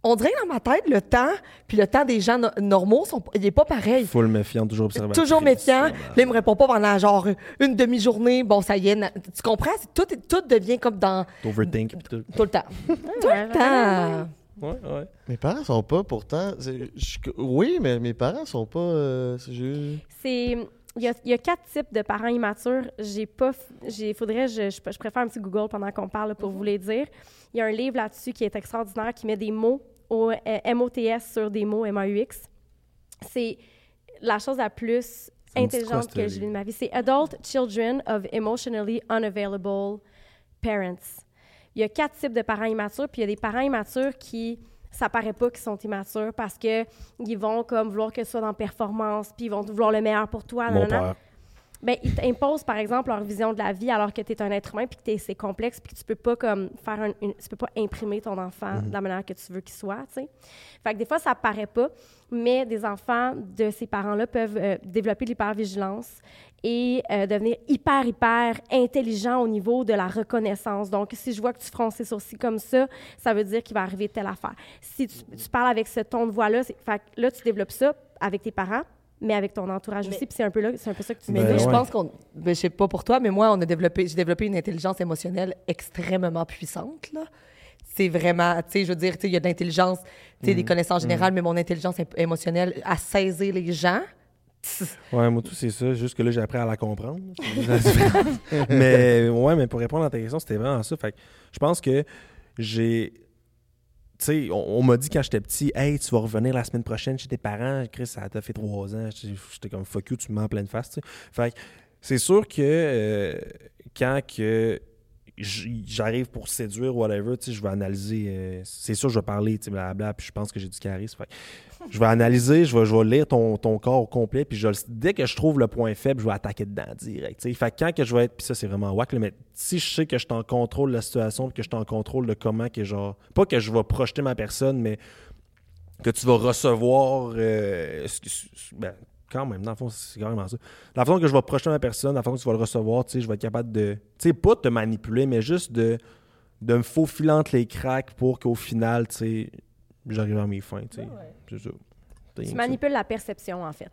Speaker 4: on dirait que dans ma tête, le temps, puis le temps des gens no- normaux, sont, il est pas pareil.
Speaker 1: Full méfiant, toujours observateur.
Speaker 4: Toujours méfiant. Puis Là, il me répond pas pendant genre une demi-journée. Bon, ça y est. Tu comprends? Tout, tout devient comme dans
Speaker 1: Overthink tout.
Speaker 4: tout le temps. Tout le temps.
Speaker 1: Ouais, ouais.
Speaker 3: Mes parents sont pas pourtant. je- oui, mais mes parents sont pas. euh, c'est juste-
Speaker 2: C'est il y, a, il y a quatre types de parents immatures. J'ai pas, j'ai, faudrait, je, je, je préfère un petit Google pendant qu'on parle pour vous les dire. Il y a un livre là-dessus qui est extraordinaire, qui met des mots au euh, MOTS sur des mots MAUX. C'est la chose la plus
Speaker 1: quoi,
Speaker 2: intelligente que j'ai vue de ma vie. C'est Adult Children of Emotionally Unavailable Parents. Il y a quatre types de parents immatures, puis il y a des parents immatures qui ça paraît pas qu'ils sont immatures parce que ils vont comme vouloir que ce soit dans performance, puis ils vont vouloir le meilleur pour toi.
Speaker 1: Mon
Speaker 2: nanana.
Speaker 1: père.
Speaker 2: Ben, ils t'imposent, par exemple, leur vision de la vie alors que tu es un être humain puis que t'es- c'est complexe puis que tu peux pas comme faire un, une- tu peux pas imprimer ton enfant de la manière que tu veux qu'il soit, tu sais. Fait que des fois, ça paraît pas, mais des enfants de ces parents-là peuvent euh, développer de l'hypervigilance et euh, devenir hyper, hyper intelligents au niveau de la reconnaissance. Donc, si je vois que tu fronces les sourcils comme ça, ça veut dire qu'il va arriver telle affaire. Si tu, tu parles avec ce ton de voix-là, là, tu développes ça avec tes parents, mais avec ton entourage
Speaker 4: Mais-
Speaker 2: aussi. Puis c'est un peu là, c'est un peu ça que tu
Speaker 4: Mais
Speaker 1: Ben
Speaker 4: je pense qu'on. Ben, je sais pas pour toi, mais moi, on a développé, j'ai développé une intelligence émotionnelle extrêmement puissante, là. Tu c'est vraiment, tu sais, je veux dire, tu sais, il y a de l'intelligence, tu sais, des connaissances générales, mais mon intelligence émotionnelle à saisir les gens, <laughs>
Speaker 1: Ouais, moi, tout, c'est ça. Juste que là, j'ai appris à la comprendre. <laughs> Mais ouais, mais pour répondre à ta question, c'était vraiment ça. Fait que je pense que j'ai. Sais, on, m'a dit quand j'étais petit, hey, tu vas revenir la semaine prochaine chez tes parents. Chris, ça t'a fait trois ans. J'étais comme fuck you, tu me mets en pleine face. Fait c'est sûr que euh, quand que j'arrive pour séduire, whatever, tu sais, je vais analyser. euh, c'est sûr, je vais parler, tu sais, blabla, puis je pense que j'ai du charisme. Je vais analyser, je vais, lire ton, ton corps au complet, puis je, dès que je trouve le point faible, je vais attaquer dedans direct. tu sais. Fait quand que je vais être, puis ça c'est vraiment whack, là, mais si je sais que je suis en contrôle de la situation, puis que je suis en contrôle de comment que genre, pas que je vais projeter ma personne, mais que tu vas recevoir, euh, ben, quand même, dans le fond, c'est carrément ça. La façon que je vais projeter ma personne, la façon que tu vas le recevoir, tu sais, je vais être capable de, tu sais, pas de te manipuler, mais juste de, de me faufiler entre les cracks pour qu'au final, tu sais, j'arrive à mes fins, tu sais. C'est ça.
Speaker 2: Tu manipules la perception, en fait.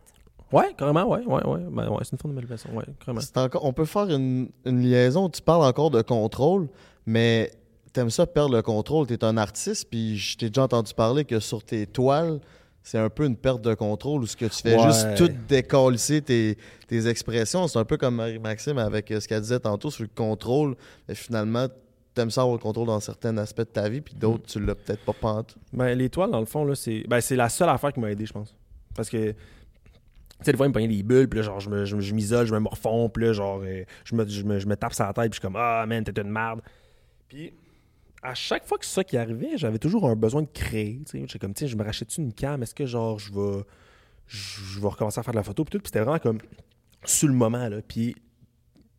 Speaker 1: Ouais, carrément, ouais, ouais, ouais. Ben, ouais, c'est une forme de manipulation, ouais, carrément.
Speaker 3: Encore, on peut faire une, une liaison. Tu parles encore de contrôle, mais t'aimes ça perdre le contrôle. T'es un artiste, puis je t'ai déjà entendu parler que sur tes toiles, c'est un peu une perte de contrôle où ce que tu fais
Speaker 1: Ouais.
Speaker 3: juste tout décalisser tes, tes expressions. C'est un peu comme Marie-Maxime avec euh, ce qu'elle disait tantôt sur le contrôle. Mais finalement, t'aimes ça avoir le contrôle dans certains aspects de ta vie, puis d'autres, tu l'as peut-être pas pantoute.
Speaker 1: Ben, l'étoile, dans le fond, là, c'est ben, c'est la seule affaire qui m'a aidé, je pense. Parce que, tu sais, des fois, il me prenait des bulles, puis là, genre, je me- je me- je m'isole, je me morfonds, puis là, genre, euh, je, me, je, me, je me tape sur la tête, puis je suis comme, ah, man, t'es une merde. Puis, à chaque fois que ça qui arrivait, j'avais toujours un besoin de créer. J'étais comme, tiens, je me rachète une cam, est-ce que, genre, je vais, je vais recommencer à faire de la photo, puis c'était vraiment comme, sur le moment, là.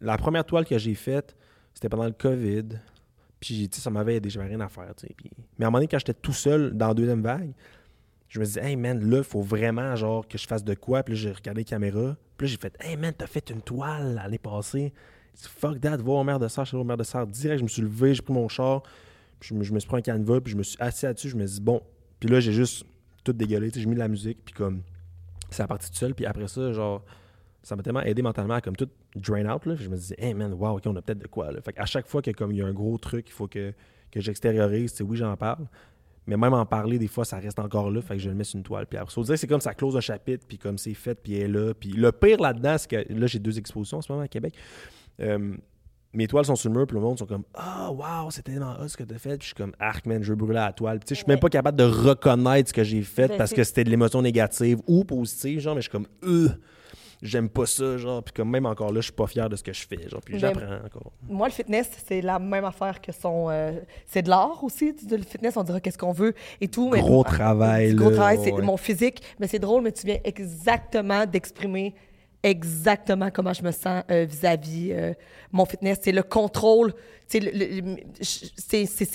Speaker 1: La première toile que j'ai faite, c'était pendant le COVID. Puis, ça m'avait aidé, j'avais rien à faire. Mais à un moment donné, quand j'étais tout seul dans la deuxième vague, je me disais, hey man, là, il faut vraiment, genre, que je fasse de quoi. Puis là, j'ai regardé les caméras. Puis j'ai fait, hey man, t'as fait une toile l'année passée. Fuck that, va au maire de suis allé au maire de Serre. Direct, je me suis levé, j'ai pris mon char. Je me, je me suis pris un canevas, puis je me suis assis là-dessus. Je me suis dit, bon. Puis là, j'ai juste tout dégueulé, j'ai mis de la musique, puis comme, c'est parti tout seul. Puis après ça, genre, ça m'a tellement aidé mentalement à comme tout drain out. Là. Je me disais, hey man, wow, ok, on a peut-être de quoi. Là. Fait qu'à chaque fois qu'il y a comme il y a un gros truc, il faut que, que j'extériorise, sais, oui, j'en parle. Mais même en parler, des fois, ça reste encore là. Fait que je le mets sur une toile. Puis après, ça, que c'est comme ça close un chapitre, puis comme c'est fait, puis elle est là. Puis le pire là-dedans, c'est que là, j'ai deux expositions en ce moment à Québec. Euh, mes toiles sont sur le mur, puis le monde sont comme Ah, wow, c'était tellement hot ce que t'as fait. Puis je suis comme Arc, man, je veux brûler la toile. Puis tu sais, je suis même pas capable de reconnaître ce que j'ai fait
Speaker 4: Ben,
Speaker 1: parce que c'était de l'émotion négative ou positive, genre, mais je suis comme Euh, j'aime pas ça, genre. Puis comme même encore là, je suis pas fier de ce que je fais, genre. Puis
Speaker 4: Ben,
Speaker 1: j'apprends encore.
Speaker 4: Moi, le fitness, c'est la même affaire que son. euh, c'est de l'art aussi. sais, Le fitness, on dira qu'est-ce qu'on veut et tout. mais-
Speaker 1: Gros travail,
Speaker 4: Du gros travail, c'est mon physique. Mais c'est drôle, mais tu viens exactement d'exprimer exactement comment je me sens euh, vis-à-vis euh, mon fitness. C'est le contrôle. C'est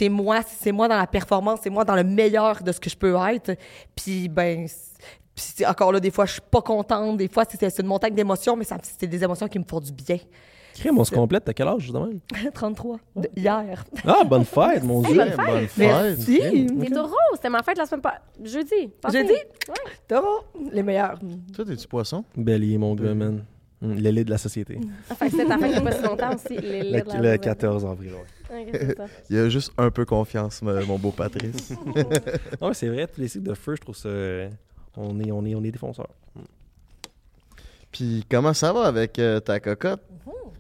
Speaker 4: moi, c'est moi dans la performance, c'est moi dans le meilleur de ce que je peux être. Puis, ben. encore là, des fois, je suis pas contente. Des fois, c'est une montagne d'émotions, mais c'est des émotions qui me font du bien.
Speaker 1: Crème, on se complète. T'as quel âge, justement? <laughs>
Speaker 4: 33, de hier.
Speaker 1: Ah, bonne fête, mon Dieu.
Speaker 2: bonne fête.
Speaker 3: Bonne fête.
Speaker 4: Merci.
Speaker 2: T'es taureau, c'était ma fête la semaine passée. Jeudi. passée.
Speaker 4: Jeudi?
Speaker 2: Ouais. <laughs>
Speaker 4: Taureau, les meilleurs.
Speaker 3: Toi, t'es-tu poisson?
Speaker 1: Bélier, mon gars, man. Hum, L'élite de la société.
Speaker 2: Que c'était ta fête il y a pas si longtemps aussi.
Speaker 1: Le,
Speaker 2: de
Speaker 1: le 14 avril, ouais.
Speaker 2: Ok, c'est ça. <laughs>
Speaker 3: Il y a juste un peu confiance, mon beau Patrice.
Speaker 1: Non, mais c'est vrai, tous les cycles de feu, je trouve ça. euh, On est, on est, on est défonceurs.
Speaker 3: Puis comment ça va avec euh, ta cocotte?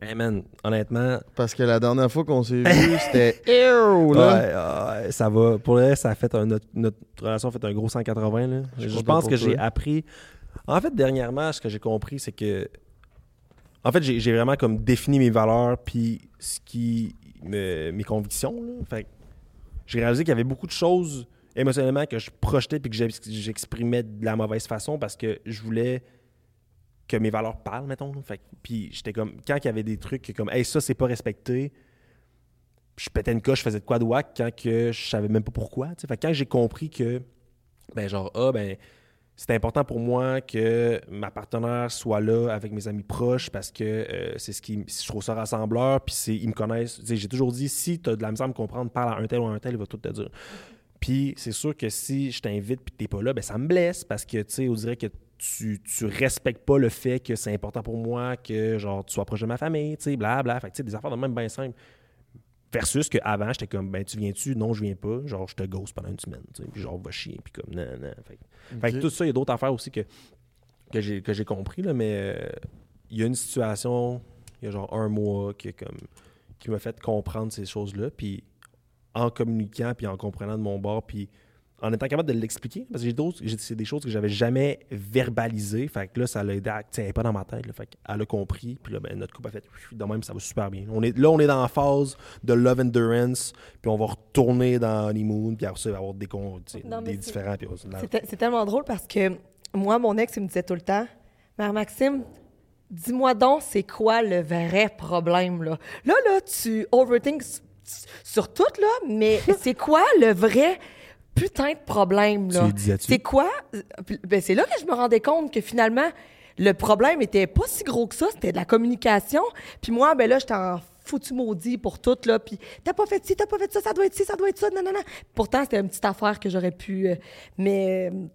Speaker 1: Hey man, honnêtement,
Speaker 3: Parce que la dernière fois qu'on s'est vu, <laughs> c'était Ew, là.
Speaker 1: ouais, ouais, ça va. Pour le reste, ça a fait un, notre, notre relation a fait un gros 180. Là.
Speaker 3: Je
Speaker 1: pense que j'ai appris. En fait, dernièrement, ce que j'ai compris, c'est que. En fait, j'ai vraiment comme défini mes valeurs puis ce qui. me- mes convictions. Là. Fait j'ai réalisé qu'il y avait beaucoup de choses émotionnellement que je projetais puis que j'ex- j'exprimais de la mauvaise façon parce que je voulais que mes valeurs parlent, mettons. Puis j'étais comme. Quand il y avait des trucs comme, hey, ça, c'est pas respecté je pétais une coche, je faisais de quoi de whack quand que je savais même pas pourquoi. tu sais. Fait quand j'ai compris que, ben genre, ah, ben, c'est important pour moi que ma partenaire soit là avec mes amis proches parce que euh, c'est ce qui je trouve ça rassembleur puis c'est ils me connaissent j'ai toujours dit si tu as de la misère à me comprendre parle à un tel ou un tel il va tout te dire puis c'est sûr que si je t'invite puis t'es pas là ben ça me blesse parce que tu sais on dirait que tu, tu respectes pas le fait que c'est important pour moi que genre tu sois proche de ma famille tu sais blabla fait que tu sais des affaires de même bien simples Versus qu'avant, j'étais comme, ben, tu viens-tu? Non, je viens pas. Genre, je te ghost pendant une semaine. tu sais, Puis genre, va chier. Puis comme, non, non. Fait, que- fait que
Speaker 3: Ok.
Speaker 1: tout ça, il y a d'autres affaires aussi que, que j'ai compris, là, mais euh, il y a une situation, il y a genre un mois, qui, comme, qui m'a fait comprendre ces choses-là. Puis en communiquant, puis en comprenant de mon bord, puis en étant capable de l'expliquer, parce que j'ai d'autres, j'ai- c'est des choses que j'avais jamais verbalisées. Fait que là, ça l'a aidé à. Tiens, elle est pas dans ma tête. là. fait qu'elle a compris. Puis là, ben, notre couple a fait. De même, ça va super bien. On est, là, on est dans la phase de love endurance. Puis on va retourner dans honeymoon. Puis après ça, il va y avoir des,
Speaker 4: Non,
Speaker 1: des différents.
Speaker 4: C'est te- c'est tellement drôle parce que moi, mon ex, il me disait tout le temps Mère Maxime, dis-moi donc, c'est quoi le vrai problème, là? Là, là, tu overthink s- s- sur tout, là, mais <laughs> c'est quoi le vrai putain de problème, là? C'est quoi? Ben, c'est là que je me rendais compte que finalement, le problème était pas si gros que ça, c'était de la communication. Puis moi, ben là, j'étais en foutu maudit pour tout, là. Puis t'as pas fait ci, t'as pas fait ça, ça doit être ci, ça doit être ça, non, non, non. Pourtant, c'était une petite affaire que j'aurais pu... euh, mais... euh,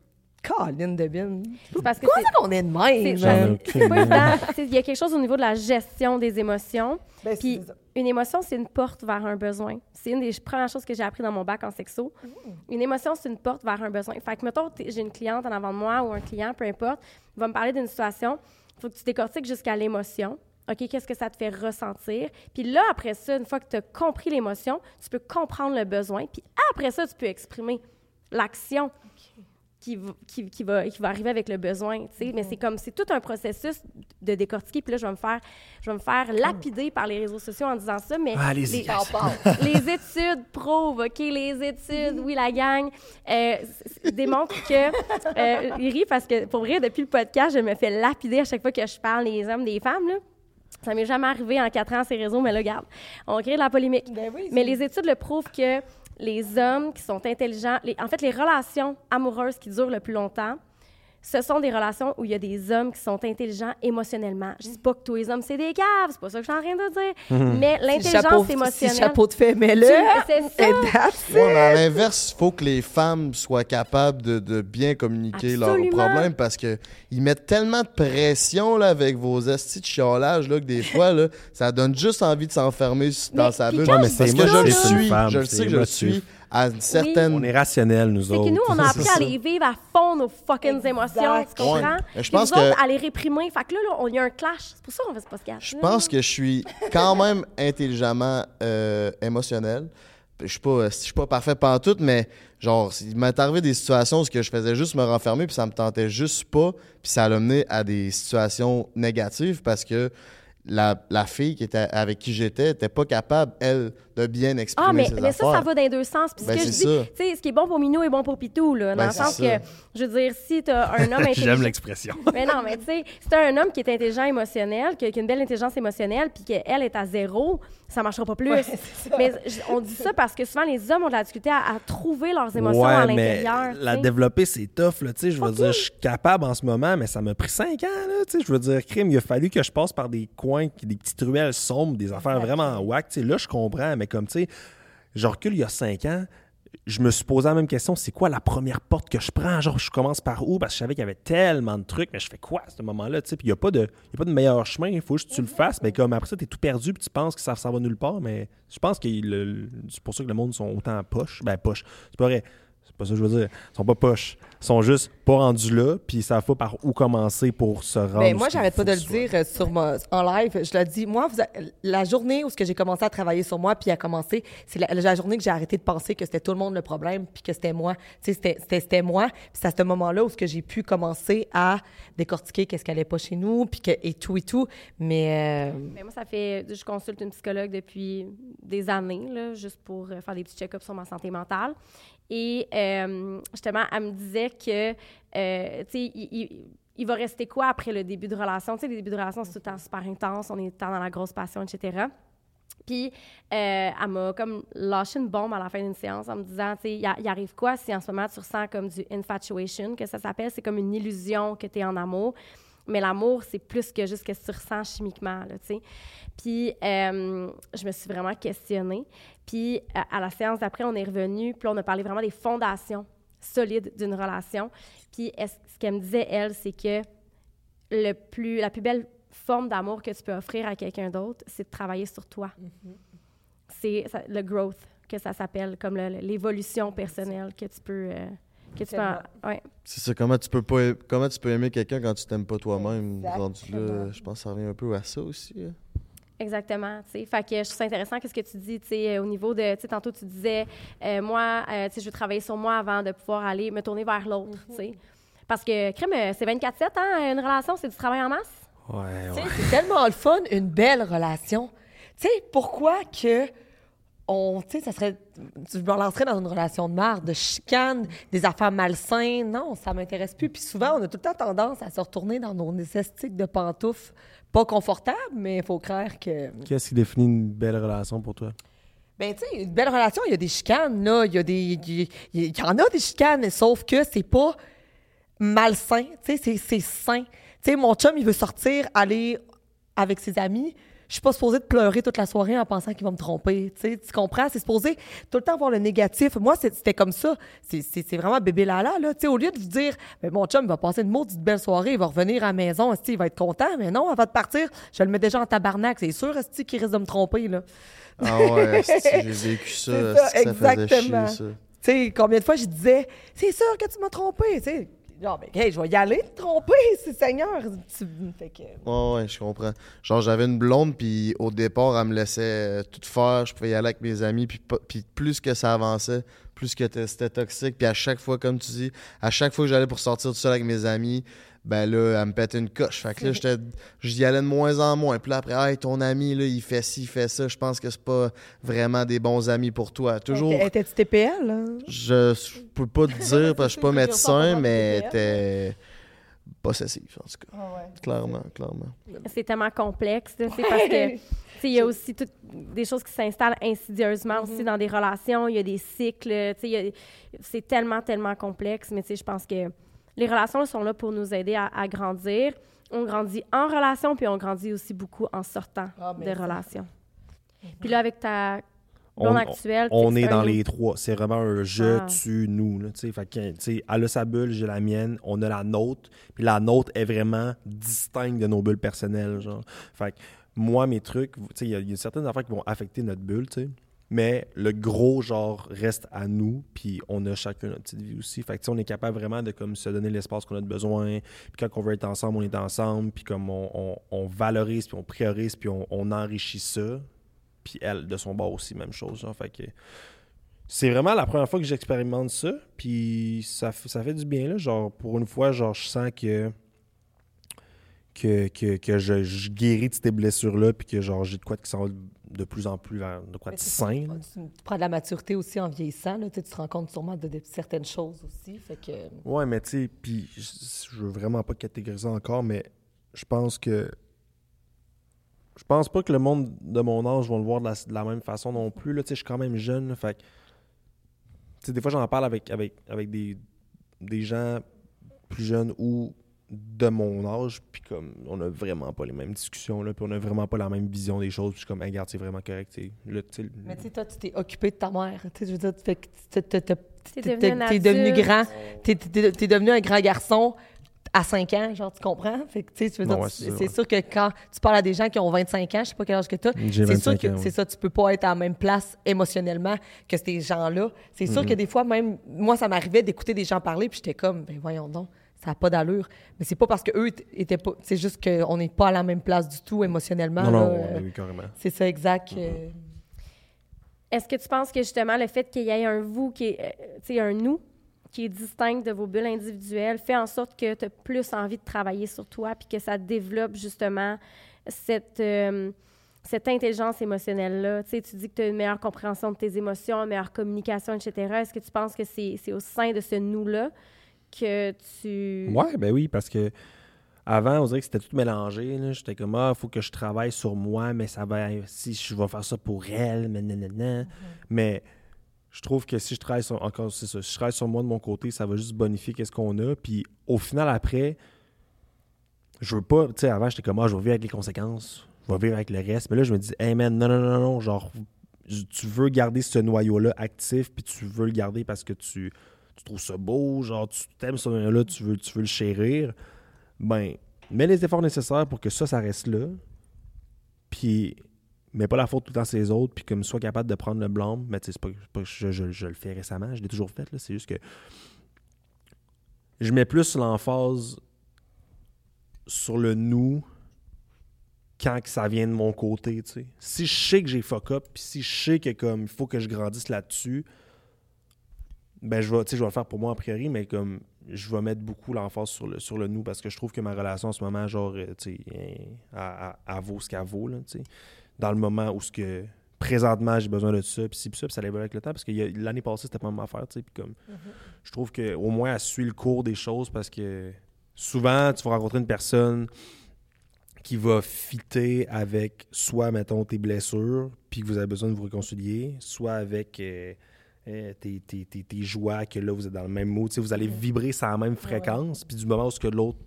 Speaker 4: Caroline Debine.
Speaker 2: parce que c'est-
Speaker 4: qu'on est de même?
Speaker 2: C'est- pas évident. Il y a quelque chose au niveau de la gestion des émotions.
Speaker 4: Ben,
Speaker 2: Puis une émotion, c'est une porte vers un besoin. C'est une des premières choses que j'ai appris dans mon bac en sexo. Une émotion, c'est une porte vers un besoin. Fait que, mettons, j'ai une cliente en avant de moi ou un client, peu importe, il va me parler d'une situation. Il faut que tu décortiques jusqu'à l'émotion. OK, qu'est-ce que ça te fait ressentir? Puis là, après ça, une fois que tu as compris l'émotion, tu peux comprendre le besoin. Puis après ça, tu peux exprimer l'action qui, va- qui, qui va, qui va arriver avec le besoin, tu sais. Mais c'est comme, c'est tout un processus de décortiquer. Puis là, je vais me faire, je vais me faire lapider par les réseaux sociaux en disant ça, mais
Speaker 1: Ah,
Speaker 2: les, <laughs> les études prouvent, OK, les études, oui, la gang, euh, démontrent que... Euh, il rit parce que, pour vrai, depuis le podcast, je me fais lapider à chaque fois que je parle des hommes, des femmes, là. Ça m'est jamais arrivé en quatre ans, ces réseaux, mais là, regarde, on crée de la polémique.
Speaker 4: Ben oui,
Speaker 2: mais les études le prouvent que les hommes qui sont intelligents, les- en fait, les relations amoureuses qui durent le plus longtemps, ce sont des relations où il y a des hommes qui sont intelligents émotionnellement. Je dis pas que tous les hommes, c'est des caves, c'est pas ça que je suis en train de dire. Mais
Speaker 4: Si le chapeau-
Speaker 2: l'intelligence
Speaker 4: si le
Speaker 2: émotionnelle...
Speaker 4: chapeau de fait, mais là...
Speaker 2: C'est ça.
Speaker 3: Ouais, mais à l'inverse, il faut que les femmes soient capables de, de bien communiquer leurs problèmes parce que ils mettent tellement de pression là, avec vos astis de chiolage là, que des <laughs> fois, là, ça donne juste envie de s'enfermer dans
Speaker 2: Mais-
Speaker 3: sa bulle.
Speaker 1: Ouais, mais
Speaker 3: parce que je le suis,
Speaker 1: femme,
Speaker 3: je le sais que je le suis à une certaine...
Speaker 1: On est rationnel, nous
Speaker 2: C'est
Speaker 1: autres.
Speaker 2: que nous, on a appris
Speaker 3: C'est
Speaker 2: à les vivre à fond, nos fucking
Speaker 4: Exact.
Speaker 2: émotions, tu comprends?
Speaker 3: Ouais. Je pense
Speaker 2: nous autres,
Speaker 3: que-
Speaker 2: à les réprimer. Fait que là, là, on y a un clash. C'est pour ça qu'on fait ce podcast.
Speaker 3: Je pense que je suis quand même intelligemment euh, émotionnel. Je suis pas, je suis pas parfait tout, mais genre, il m'est arrivé des situations où je faisais juste me renfermer, puis ça me tentait juste pas, puis ça a mené à des situations négatives parce que la, la fille qui était avec qui j'étais était pas capable, elle, de bien exprimer
Speaker 2: Ah, mais,
Speaker 3: ses
Speaker 2: mais ça,
Speaker 3: affaires.
Speaker 2: ça va dans les deux sens. Puis ce
Speaker 3: Ben,
Speaker 2: que je dis,
Speaker 3: ça.
Speaker 2: tu sais, ce qui est bon pour Minou est bon pour Pitou, là. Dans
Speaker 3: Ben,
Speaker 2: le sens
Speaker 3: ça.
Speaker 2: que, je veux dire, si t'as un homme <laughs> intelligent.
Speaker 1: J'aime l'expression. <laughs>
Speaker 2: Mais non, mais tu sais, si t'as un homme qui est intelligent émotionnel, qui a, qui a une belle intelligence émotionnelle, puis qu'elle est à zéro, ça marchera pas plus. <laughs> mais on dit ça parce que souvent, les hommes ont de la difficulté à, à trouver leurs émotions à
Speaker 1: Ouais,
Speaker 2: l'intérieur.
Speaker 1: la
Speaker 2: sais.
Speaker 1: développer, c'est tough. Là, tu sais, je veux dire, je suis capable en ce moment, mais ça m'a pris cinq ans. Là, tu sais, je veux dire, crime, il a fallu que je passe par des coins, qui- des petites ruelles sombres, des affaires vraiment whack. Là, je comprends, mais comme, tu sais, je recule il y a cinq ans, je me suis posé la même question, c'est quoi la première porte que je prends? Genre, je commence par où? Parce que je savais qu'il y avait tellement de trucs, mais je fais quoi à ce moment-là? Puis il n'y a, pas de- y a pas de meilleur chemin, il faut juste que tu le fasses, mais comme après ça, tu es tout perdu, puis tu penses que ça, ça va nulle part, mais je pense que c'est pour ça que le monde sont autant poche. Ben, poche. C'est pas vrai. C'est pas ça que je veux dire. Ils sont pas poches. Ils sont juste pas rendus là, puis ils savent pas par où commencer pour se rendre.
Speaker 4: Ben,
Speaker 1: où
Speaker 4: moi, j'arrête pas de le
Speaker 1: soit.
Speaker 4: dire euh, sur ma- en live. Je le dis. Moi, vous a- la journée où ce que j'ai commencé à travailler sur moi, puis à commencer, c'est la, la journée que j'ai arrêté de penser que c'était tout le monde le problème, puis que c'était moi. Tu sais, c'était- c'était c'était moi. Puis c'est à ce moment-là où ce que j'ai pu commencer à décortiquer qu'est-ce qui allait pas chez nous, puis que, et tout et tout. Mais euh,
Speaker 2: Mais moi, ça fait. Je consulte une psychologue depuis des années, là, juste pour euh, faire des petits check-ups sur ma santé mentale. Et euh, justement, elle me disait que, euh, tu sais, il, va rester quoi après le début de relation? Tu sais, les débuts de relation, c'est tout le temps super intense, on est dans la grosse passion, etc. Puis, euh, elle m'a comme lâché une bombe à la fin d'une séance en me disant, tu sais, il arrive quoi si en ce moment tu ressens comme du infatuation, que ça s'appelle, c'est comme une illusion que tu es en amour. Mais l'amour, c'est plus que juste ce que tu ressens chimiquement, là, tu sais. Puis, euh, je me suis vraiment questionnée. Puis, à, à la séance d'après, on est revenu, puis on a parlé vraiment des fondations solides d'une relation. Puis, est- ce qu'elle me disait, elle, c'est que le plus, la plus belle forme d'amour que tu peux offrir à quelqu'un d'autre, c'est de travailler sur toi. c'est ça- le growth que ça s'appelle, comme l'évolution personnelle que tu peux. euh, que tu peux en- ouais.
Speaker 3: C'est ça, comment tu peux pas comment tu peux aimer quelqu'un quand tu t'aimes pas toi-même?
Speaker 4: Exactement.
Speaker 3: Rendu là, je pense que ça revient un peu à ça aussi. hein.
Speaker 2: Exactement, tu sais. Fait que je trouve ça intéressant qu'est-ce que tu dis, tu sais, euh, au niveau de, tu sais, tantôt tu disais, euh, moi, euh, tu sais, je veux travailler sur moi avant de pouvoir aller me tourner vers l'autre, tu sais. Parce que, crème, c'est 24-7, hein, une relation, c'est du travail en masse?
Speaker 1: Ouais,
Speaker 4: Tu
Speaker 1: ouais.
Speaker 4: sais, C'est tellement le fun, une belle relation. Tu sais, pourquoi que on, tu sais, ça serait, je me relancerais dans une relation de marre, de chicane, des affaires malsaines. Non, ça m'intéresse plus. Puis souvent, on a tout le temps tendance à se retourner dans nos nécessités de pantoufles, pas confortables, mais il faut croire que.
Speaker 1: Qu'est-ce qui définit une belle relation pour toi?
Speaker 4: Ben, tu sais, une belle relation, il y a des chicanes, là. Il y a des. Il y, en a des chicanes, sauf que c'est pas malsain. Tu sais, c'est- c'est sain. Tu sais, mon chum, il veut sortir, aller avec ses amis. Je suis pas supposée de pleurer toute la soirée en pensant qu'il va me tromper. Tu sais, tu comprends? C'est supposé tout le temps voir le négatif. Moi, c'était comme ça. C'est- vraiment bébé lala, là. Tu sais, au lieu de vous dire, ben, mon chum va passer une maudite belle soirée, il va revenir à la maison, il va être content. Mais non, avant de partir, je le mets déjà en tabarnak. C'est sûr, qu'il risque de me tromper, là.
Speaker 3: Ah ouais, <laughs> j'ai vécu ça.
Speaker 4: Exactement.
Speaker 3: chier, ça.
Speaker 4: Tu sais, combien de fois je disais, c'est sûr que tu m'as trompé, tu sais. Genre, ben, hey, je vais y aller te tromper, <laughs> c'est Seigneur. Fait que.
Speaker 3: Ouais, je comprends. Genre, j'avais une blonde, puis au départ, elle me laissait euh, tout faire. Je pouvais y aller avec mes amis, puis, puis plus que ça avançait, plus que c'était toxique. Puis à chaque fois, comme tu dis, à chaque fois que j'allais pour sortir tout seul avec mes amis, ben là, elle me pétait une coche. Fait que là, j'étais, j'y allais de moins en moins. Puis là, après, hey, ton ami, là, il fait ci, il fait ça. Je pense que c'est pas vraiment des bons amis pour toi. Toujours.
Speaker 4: Elle était- Étais-tu TPL? hein?
Speaker 3: Je, je peux pas te dire parce que je suis pas <laughs> médecin, mais
Speaker 4: pas
Speaker 3: t'es possessif, en tout cas. Clairement, clairement.
Speaker 2: C'est tellement complexe, là, c'est parce que, tu sais, il y a aussi toutes des choses qui s'installent insidieusement aussi dans des relations. Il y a des cycles, c'est tellement, tellement complexe. Mais tu sais, je pense que les relations sont là pour nous aider à, à grandir. On grandit en relation, puis on grandit aussi beaucoup en sortant
Speaker 4: Ah, mais
Speaker 2: des
Speaker 4: ça.
Speaker 2: relations. Puis là, avec ta
Speaker 1: On-
Speaker 2: actuelle,
Speaker 1: On est dans les trois. C'est vraiment un jeu,
Speaker 2: Ah.
Speaker 1: tu, nous. Là, tu sais. fait que, elle a sa bulle, j'ai la mienne, on a la nôtre. Puis la nôtre est vraiment distincte de nos bulles personnelles. Genre. Fait que moi, mes trucs, tu sais, il y, y a certaines affaires qui vont affecter notre bulle, tu sais. Mais le gros, genre, reste à nous, puis on a chacun notre petite vie aussi. Fait que, on est capable vraiment de comme, se donner l'espace qu'on a de besoin. Puis quand on veut être ensemble, on est ensemble. Puis comme on, on- valorise, puis on priorise, puis on, enrichit ça. Puis elle, de son bord aussi, même chose. Fait que c'est vraiment la première fois que j'expérimente ça. Puis ça, ça fait du bien, là. Genre, pour une fois, genre, je sens que que, que, que je, je guéris de ces blessures-là, puis que genre j'ai de quoi qui s'en de plus en plus vers de quoi sain.
Speaker 4: Tu, prends de la maturité aussi en vieillissant. Là, tu te rends compte sûrement de, de certaines choses aussi. Fait que.
Speaker 1: Ouais, mais tu sais, puis je, je veux vraiment pas catégoriser encore, mais je pense que. Je pense pas que le monde de mon âge va le voir de la, de la même façon non plus. Là, tu sais, je suis quand même jeune. là, fait des fois, j'en parle avec, avec, avec des, des gens plus jeunes ou de mon âge, puis comme on a vraiment pas les mêmes discussions, là, puis on a vraiment pas la même vision des choses, puis je suis comme, hey, regarde, c'est vraiment correct. tu sais. Là, tu sais,
Speaker 4: Mais tu sais, toi, tu t'es occupé de ta mère. Tu je veux dire, tu t'es-
Speaker 2: devenu
Speaker 4: devenu grand. T'es t'es- t'es devenu un grand garçon à 5 ans, genre, tu comprends? Fait que, tu sais, tu veux
Speaker 1: Non,
Speaker 4: dire,
Speaker 1: ouais,
Speaker 4: tu-
Speaker 1: c'est ouais.
Speaker 4: sûr que quand tu parles à des gens qui ont 25 ans, je sais pas quel âge que tu as, c'est
Speaker 1: 25
Speaker 4: sûr que
Speaker 1: ouais.
Speaker 4: c'est ça, tu peux pas être à la même place émotionnellement que ces gens-là. C'est sûr que des fois, même, moi, ça m'arrivait d'écouter des gens parler, puis j'étais comme, ben voyons donc, ça n'a pas d'allure. Mais c'est pas parce qu'eux étaient pas. C'est juste qu'on n'est pas à la même place du tout émotionnellement.
Speaker 1: non,
Speaker 4: là,
Speaker 1: non,
Speaker 4: euh,
Speaker 1: oui, carrément.
Speaker 4: c'est ça, exact. euh,
Speaker 2: Est-ce que tu penses que justement le fait qu'il y ait un vous qui est, euh, tu sais, un nous qui est distinct de vos bulles individuelles fait en sorte que tu as plus envie de travailler sur toi puis que ça développe justement cette, euh, cette intelligence émotionnelle-là? Tu sais, tu dis que tu as une meilleure compréhension de tes émotions, une meilleure communication, etc. Est-ce que tu penses que c'est c'est au sein de ce nous-là que tu...
Speaker 1: Ouais, ben oui, parce que avant, on dirait que c'était tout mélangé. J'étais comme, ah, il faut que je travaille sur moi, mais ça va, si je vais faire ça pour elle, mais nanana. Mais je trouve que si je travaille sur, encore, c'est ça, si je travaille sur moi de mon côté, ça va juste bonifier qu'est-ce qu'on a. Puis au final, après, je veux pas, tu sais, avant, j'étais comme, ah, je vais vivre avec les conséquences, je vais vivre avec le reste. Mais là, je me dis, hey man, non, non, non, non, genre, tu veux garder ce noyau-là actif, puis tu veux le garder parce que tu, tu trouves ça beau, genre, tu t'aimes ce noyau-là, tu veux, tu veux le chérir. Ben, mets les efforts nécessaires pour que ça, ça reste là. Puis mets pas la faute tout le temps sur les autres, puis comme sois capable de prendre le blâme. Mais tu sais, pas, pas je, je- le fais récemment, je l'ai toujours fait, là. C'est juste que je mets plus l'emphase sur le nous quand que ça vient de mon côté, tu sais. Si je sais que j'ai fuck up, puis si je sais que comme il faut que je grandisse là-dessus, ben je vais, tu sais, je vais le faire pour moi a priori, mais comme je vais mettre beaucoup l'emphase sur le, sur le nous parce que je trouve que ma relation en ce moment, genre, euh, tu sais, elle, vaut ce qu'elle vaut, là, tu sais. Dans le moment où ce que présentement j'ai besoin de ça, puis ci, puis ça, puis ça avec le temps, parce que l'année passée, c'était pas ma affaire, tu sais, puis comme, je trouve qu'au moins, elle suit le cours des choses parce que souvent, tu vas rencontrer une personne qui va fitter avec soit, mettons, tes blessures, puis que vous avez besoin de vous réconcilier, soit avec euh, euh, tes, tes- tes- tes joies, que là, vous êtes dans le même sais, vous allez vibrer sur la même fréquence, puis du moment où ce que l'autre,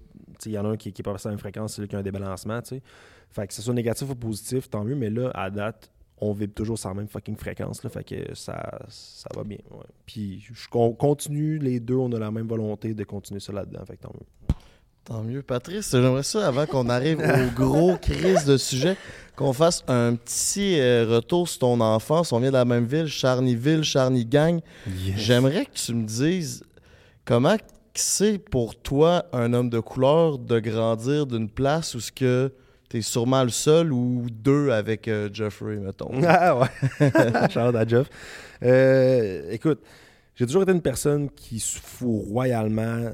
Speaker 1: il y en a un qui n'est pas sur la même fréquence, c'est lui qui a un débalancement, tu sais. Fait que ce soit négatif ou positif, tant mieux, mais là, à date, on vibre toujours sur la même fucking fréquence, là, fait que ça, ça va bien. ouais. Puis con- continue, les deux, on a la même volonté de continuer ça là-dedans, fait que tant mieux.
Speaker 3: Tant mieux. Patrice, j'aimerais ça, avant qu'on arrive au gros crise de sujet, qu'on fasse un petit euh, retour sur ton enfance. On vient de la même ville, Charnyville, Charny-Gang. J'aimerais que tu me dises comment c'est pour toi, un homme de couleur, de grandir d'une place où ce que t'es sûrement le seul ou deux avec euh, Jeffrey, mettons. <laughs>
Speaker 1: Ah ouais. <laughs> Shout-out à Jeff. Euh, écoute, j'ai toujours été une personne qui se fout royalement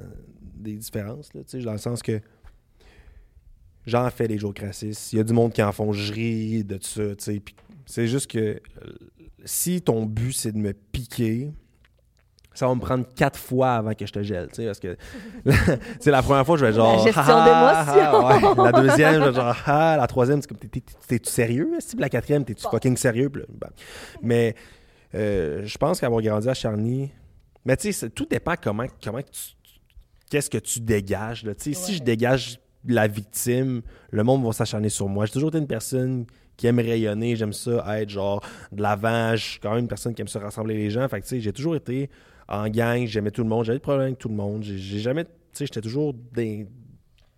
Speaker 1: des différences, là, dans le sens que j'en fais des jours crassis. Il y a du monde qui en font, je ris de tout ça, puis C'est juste que euh, si ton but c'est de me piquer, ça va me prendre quatre fois avant que je te gèle, parce que <laughs> c'est la première fois, je vais genre.
Speaker 4: gestion
Speaker 1: ah, ouais. La deuxième, je vais genre, ah, la troisième, c'est comme, t'es- t'es- t'es-tu sérieux? La quatrième, t'es-tu fucking sérieux? Là, ben. Mais euh, je pense qu'avoir grandi à Charny, mais tu sais, tout dépend comment, comment tu. Qu'est-ce que tu dégages, là? Si je dégage la victime, le monde va s'acharner sur moi. J'ai toujours été une personne qui aime rayonner, j'aime ça être genre de l'avant, je suis quand même une personne qui aime ça rassembler les gens. Fait que tu sais, j'ai toujours été en gang, j'aimais tout le monde, j'avais des problèmes avec tout le monde. J'ai jamais, tu sais, j'étais toujours des-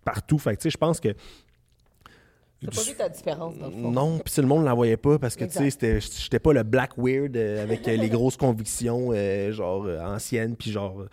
Speaker 1: partout. Fait que tu sais, je pense que
Speaker 4: T'as pas vu ta différence, dans le fond?
Speaker 1: non, puis si le monde ne la voyait pas parce que tu sais, j'étais pas le black weird euh, avec euh, les grosses convictions euh, genre anciennes puis genre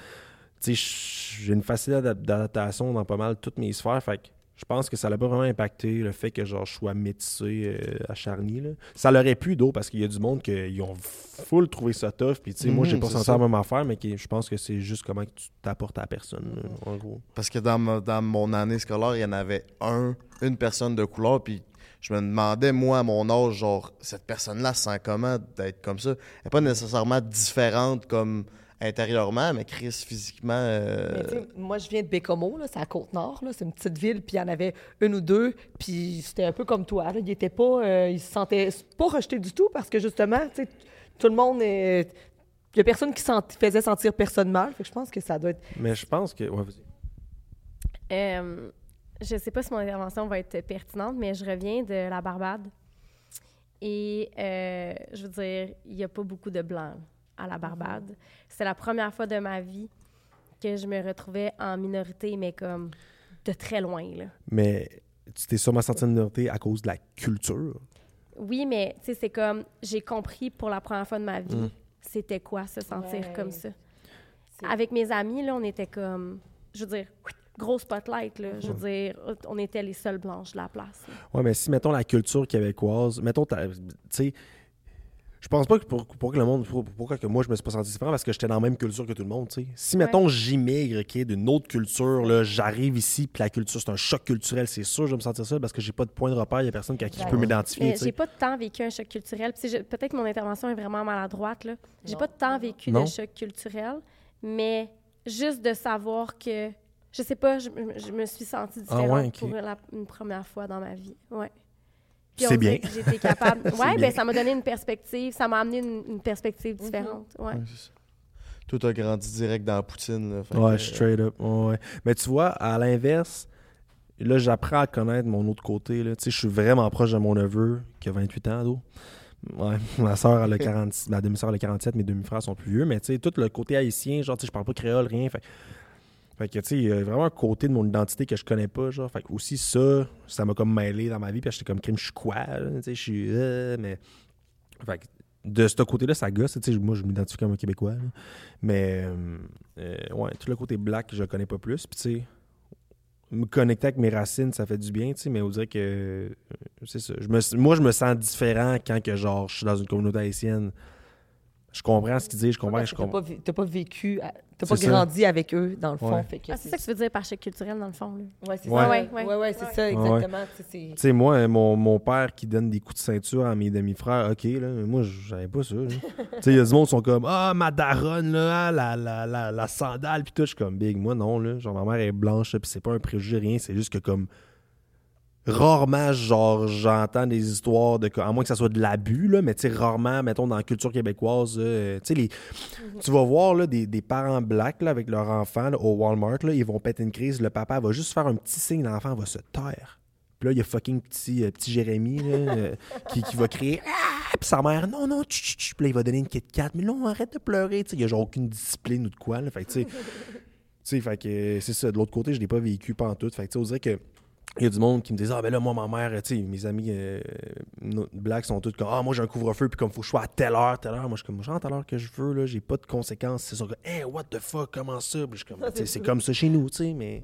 Speaker 1: j'ai une facilité d'adap- d'adaptation dans pas mal toutes mes sphères fait que je pense que ça l'a pas vraiment impacté le fait que genre je sois métissé euh, à Charny là. Ça l'aurait pu d'eau parce qu'il y a du monde qui ont full trouvé ça tough puis sais moi j'ai
Speaker 3: Mhm,
Speaker 1: pas senti la même affaire mais qui- je pense que c'est juste comment tu t'apportes à la personne là, en gros.
Speaker 3: Parce que dans, ma- dans mon année scolaire, il y en avait un, une personne de couleur, puis je me demandais, moi, à mon âge, genre, cette personne-là se sent comment d'être comme ça? Elle n'est pas nécessairement différente comme intérieurement, mais Chris, physiquement... euh,
Speaker 4: Mais moi, je viens de Bécomo, là, c'est à Côte-Nord, là, c'est une petite ville, puis il y en avait une ou deux, puis c'était un peu comme toi, là, il était pas, euh, il se sentait pas rejeté du tout, parce que justement, tu sais, tout le monde est... Il y a personne qui sent- faisait sentir personne mal, fait que je pense que ça doit être...
Speaker 1: Mais je pense que ouais, vas-y.
Speaker 2: Euh, je sais pas si mon intervention va être pertinente, mais je reviens de la Barbade. Et euh, je veux dire, il n'y a pas beaucoup de blancs à la Barbade. C'est la première fois de ma vie que je me retrouvais en minorité, mais comme de très loin. Là.
Speaker 1: mais tu t'es sûrement senti en minorité à cause de la culture?
Speaker 2: Oui, mais tu sais, c'est comme, j'ai compris pour la première fois de ma vie,
Speaker 1: Mm.
Speaker 2: c'était quoi se sentir
Speaker 4: Ouais.
Speaker 2: comme ça. Avec mes amis, là, on était comme, je veux dire, gros spotlight, là. Je veux dire, on était les seules blanches de la place.
Speaker 1: Ouais, mais si, mettons, la culture québécoise, mettons, t'as- tu sais, je pense pas que pour, pour que le monde, pour- pourquoi que moi je me suis pas senti différent, parce que j'étais dans la même culture que tout le monde, tu sais. Si, mettons, j'immigre, OK, d'une autre culture, là, j'arrive ici, puis la culture, c'est un choc culturel, c'est sûr, je vais me sentir ça, parce que j'ai pas de point de repère, il y a personne qui, à qui je peux m'identifier, tu
Speaker 2: j'ai pas tant vécu un choc culturel. Peut-être que mon intervention est vraiment maladroite, là. J'ai pas tant vécu
Speaker 1: Non.
Speaker 2: de choc culturel, mais juste de savoir que, je sais pas, je, je me suis sentie
Speaker 1: Ah
Speaker 2: différente
Speaker 1: ouais,
Speaker 2: pour la- une première fois dans ma vie. Ouais. Puis
Speaker 1: C'est bien.
Speaker 2: que J'étais capable. <laughs> Ouais,
Speaker 1: bien.
Speaker 2: ben ça m'a donné une perspective, ça m'a amené une, une perspective différente. Ouais.
Speaker 3: ouais, c'est ça. Toi, t'as grandi direct dans la poutine. Là, fait
Speaker 1: Ouais,
Speaker 3: que,
Speaker 1: straight up. Ouais, ouais. Mais tu vois, à l'inverse, là, j'apprends à connaître mon autre côté. Là. Tu sais, je suis vraiment proche de mon neveu qui a 28 ans, d'eau. Ouais, <laughs> ma soeur, elle a 46, ma demi-soeur, elle a 47, mes demi-frères sont plus vieux, mais tu sais, tout le côté haïtien, genre, tu sais, je parle pas créole, rien. Fait... Fait que, tu sais, il y a vraiment un côté de mon identité que je connais pas, genre. Fait que aussi ça, ça m'a comme mêlé dans ma vie, puis j'étais comme crime, je suis quoi, tu sais, je suis. euh, mais. Fait que de ce côté-là, ça gosse, tu sais, moi, je m'identifie comme un Québécois, là. Mais, euh, euh, ouais, tout le côté black, je le connais pas plus, puis tu sais. Me connecter avec mes racines, ça fait du bien, tu sais, mais on dirait que. euh, C'est ça. Je me, moi, je me sens différent quand que, genre, je suis dans une communauté haïtienne. Je comprends ce qu'ils disent, je comprends, je
Speaker 4: t'as pas, vécu, t'as pas
Speaker 1: ça.
Speaker 4: grandi avec eux, dans le fond.
Speaker 1: Ouais.
Speaker 4: Fait que
Speaker 2: Ah, c'est ça que tu veux dire par choc culturel, dans le fond. Là?
Speaker 4: Ouais, c'est
Speaker 1: Ouais.
Speaker 4: ça.
Speaker 2: Ouais,
Speaker 4: Ouais,
Speaker 2: ouais.
Speaker 4: ouais, c'est ça, exactement. Tu sais, c'est-
Speaker 1: Tu sais, moi, mon, mon père qui donne des coups de ceinture à mes demi-frères, OK, là, moi, j'avais pas ça. <laughs> tu sais, il y a du monde qui sont comme Ah, ma daronne, là, ah, la, la, la, la sandale, puis tout. Je suis comme Big. Moi, non, là. Genre, ma mère est blanche, puis c'est pas un préjugé, rien. C'est juste que, comme. Rarement, genre, j'entends des histoires de. À moins que ça soit de l'abus, là, mais tu sais, rarement, mettons, dans la culture québécoise, euh, tu sais, les. Tu vas voir, là, des, des parents blacks, là, avec leur enfant, là, au Walmart, là, ils vont péter une crise. Le papa va juste faire un petit signe, l'enfant va se taire. Puis là, il y a fucking petit, euh, petit Jérémy là, euh, <laughs> qui, qui va crier Ah! Puis sa mère, non, non, tch, tch, tch. Puis là, il va donner une Kit Kat. Mais non, arrête de pleurer. Tu sais, il n'y a genre aucune discipline ou de quoi. Là. Fait que, tu sais, <laughs> tu sais, fait que c'est ça. De l'autre côté, je ne l'ai pas vécu pantoute. Fait que, tu sais, on dirait que. Il y a du monde qui me dit Ah, ben là, moi, ma mère, tu sais, mes amis euh, blacks sont tous comme Ah, moi, j'ai un couvre-feu, puis comme faut que je sois à telle heure, telle heure. Moi, je suis comme J'entre à l'heure que je veux, là, j'ai pas de conséquences. C'est ça, que, hey, what the fuck, comment ça? Puis je suis comme, c'est comme ça chez nous, tu sais, mais.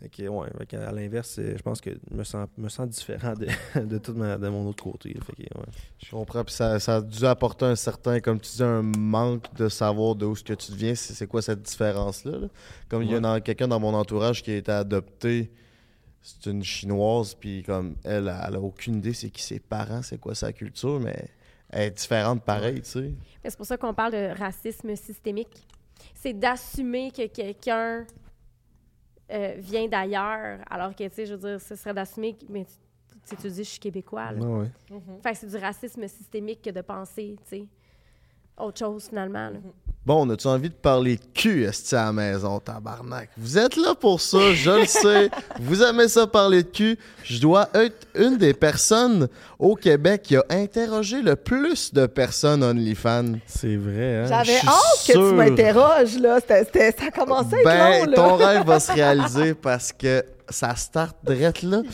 Speaker 1: Fait que, ouais, fait à l'inverse, euh, je pense que je me sens, me sens différent de, <laughs> de tout ma- de mon autre côté. Fait que, ouais.
Speaker 3: Je comprends. Puis ça, ça a dû apporter un certain, comme tu dis, un manque de savoir de où ce que tu deviens. C'est quoi cette différence-là? là? Comme il y a quelqu'un dans mon entourage qui a été adopté, c'est une chinoise, puis comme elle, elle a aucune idée c'est qui ses parents, c'est quoi sa culture, mais elle est différente pareil, tu sais.
Speaker 2: Mais C'est pour ça qu'on parle de racisme systémique. C'est d'assumer que quelqu'un euh, vient d'ailleurs, alors que, tu sais, je veux dire, ce serait d'assumer que, mais tu, dis, je suis québécois, là.
Speaker 1: Ouais, ouais.
Speaker 2: Fait que c'est du racisme systémique que de penser, tu sais, autre chose, finalement, là.
Speaker 3: Bon, on a-tu envie de parler de cul, esti, à la maison, tabarnak? Vous êtes là pour ça, je le <laughs> sais. Vous aimez ça parler de cul. Je dois être une des personnes au Québec qui a interrogé le plus de personnes OnlyFans.
Speaker 1: C'est vrai, hein?
Speaker 4: J'avais hâte que
Speaker 3: sûr.
Speaker 4: tu m'interroges, là. C'était- ça commençait à être
Speaker 3: Ben,
Speaker 4: long, là.
Speaker 3: ton rêve va se <laughs> réaliser parce que ça start direct là. <laughs>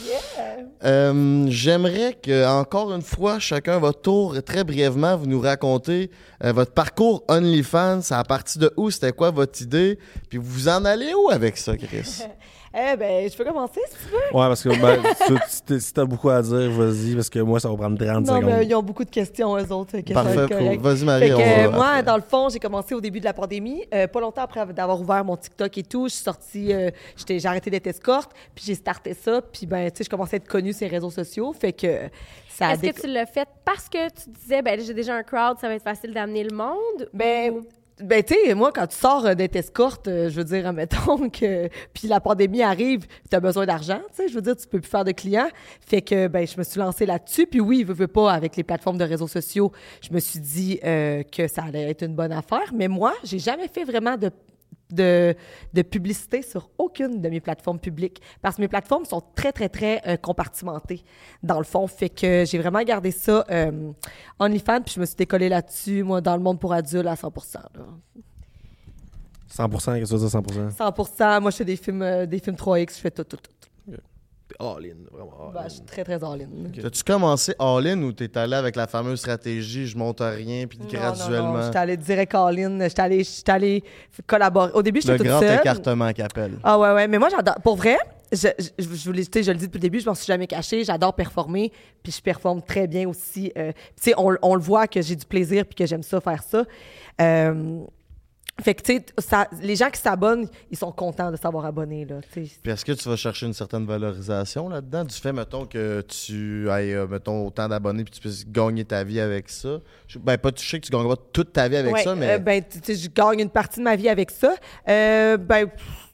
Speaker 3: Euh, J'aimerais que, encore une fois, chacun votre tour, très brièvement, vous nous racontez euh, votre parcours OnlyFans, à partir de où, c'était quoi votre idée, puis vous en allez où avec ça, Chris? <laughs>
Speaker 4: Eh ben, je peux commencer, si tu veux.
Speaker 1: Ouais, parce que ben, <laughs> tu- si t'as- beaucoup à dire, vas-y, parce que moi, ça va prendre 30
Speaker 4: Non,
Speaker 1: secondes.
Speaker 4: mais ils ont beaucoup de questions, eux autres. que
Speaker 3: Parfait, cool. Vas-y, Marie, on va-
Speaker 4: moi,
Speaker 3: après.
Speaker 4: dans le fond, j'ai commencé au début de la pandémie. Euh, pas longtemps après d'avoir ouvert mon TikTok et tout, je suis sortie, euh, j'étais- j'ai arrêté d'être escorte, puis j'ai starté ça, puis ben, tu sais, je commençais à être connue sur les réseaux sociaux, fait que ça
Speaker 2: Est-ce
Speaker 4: déc-
Speaker 2: que tu l'as fait parce que tu disais, ben j'ai déjà un crowd, ça va être facile d'amener le monde?
Speaker 4: Ben,
Speaker 2: ou-
Speaker 4: ben tu sais, moi, quand tu sors euh, d'être escorte, euh, je veux dire, admettons <laughs> que... Puis la pandémie arrive, tu as besoin d'argent, tu sais, je veux dire, tu peux plus faire de clients. Fait que, ben, je me suis lancée là-dessus. Puis oui, veux, veux pas, avec les plateformes de réseaux sociaux, je me suis dit euh, que ça allait être une bonne affaire. Mais moi, j'ai jamais fait vraiment de de, de publicité sur aucune de mes plateformes publiques parce que mes plateformes sont très, très, très euh, compartimentées dans le fond. Fait que j'ai vraiment gardé ça euh, OnlyFans puis je me suis décollée là-dessus, moi, dans le monde pour adultes à 100 là.
Speaker 1: 100%, qu'est-ce que tu veux dire 100%?
Speaker 4: 100 Moi, je fais des films, euh, des films 3X, je fais tout, tout, tout.
Speaker 1: All-in, vraiment
Speaker 4: Ben, je suis très, très all-in.
Speaker 3: T'as-tu commencé all-in ou t'es allé avec la fameuse stratégie je monte à rien puis
Speaker 4: Non,
Speaker 3: graduellement?
Speaker 4: Non, non, j'étais allée direct all-in. J'étais allée, j'étais allée collaborer. Au début,
Speaker 3: le
Speaker 4: j'étais toute
Speaker 3: grand
Speaker 4: seule.
Speaker 3: écartement qu'appelle.
Speaker 4: Ah ouais, ouais. Mais moi, j'adore. Pour vrai, je, je, je, le- sais, je le dis depuis le début, je m'en suis jamais cachée. J'adore performer, puis je performe très bien aussi. Euh, tu sais, on, on le voit que j'ai du plaisir puis que j'aime ça faire ça. Euh, fait que, tu sais, les gens qui s'abonnent, ils sont contents de s'avoir abonné, là.
Speaker 3: Puis est-ce que tu vas chercher une certaine valorisation là-dedans? Du fait, mettons, que tu aies, euh, mettons, autant d'abonnés puis tu puisses gagner ta vie avec ça? Je- Ben, pas, tu sais que tu gagneras pas toute ta vie avec
Speaker 4: Ouais,
Speaker 3: ça, mais...
Speaker 4: euh, ben, tu sais, je gagne une partie de ma vie avec ça. Euh, ben, pff,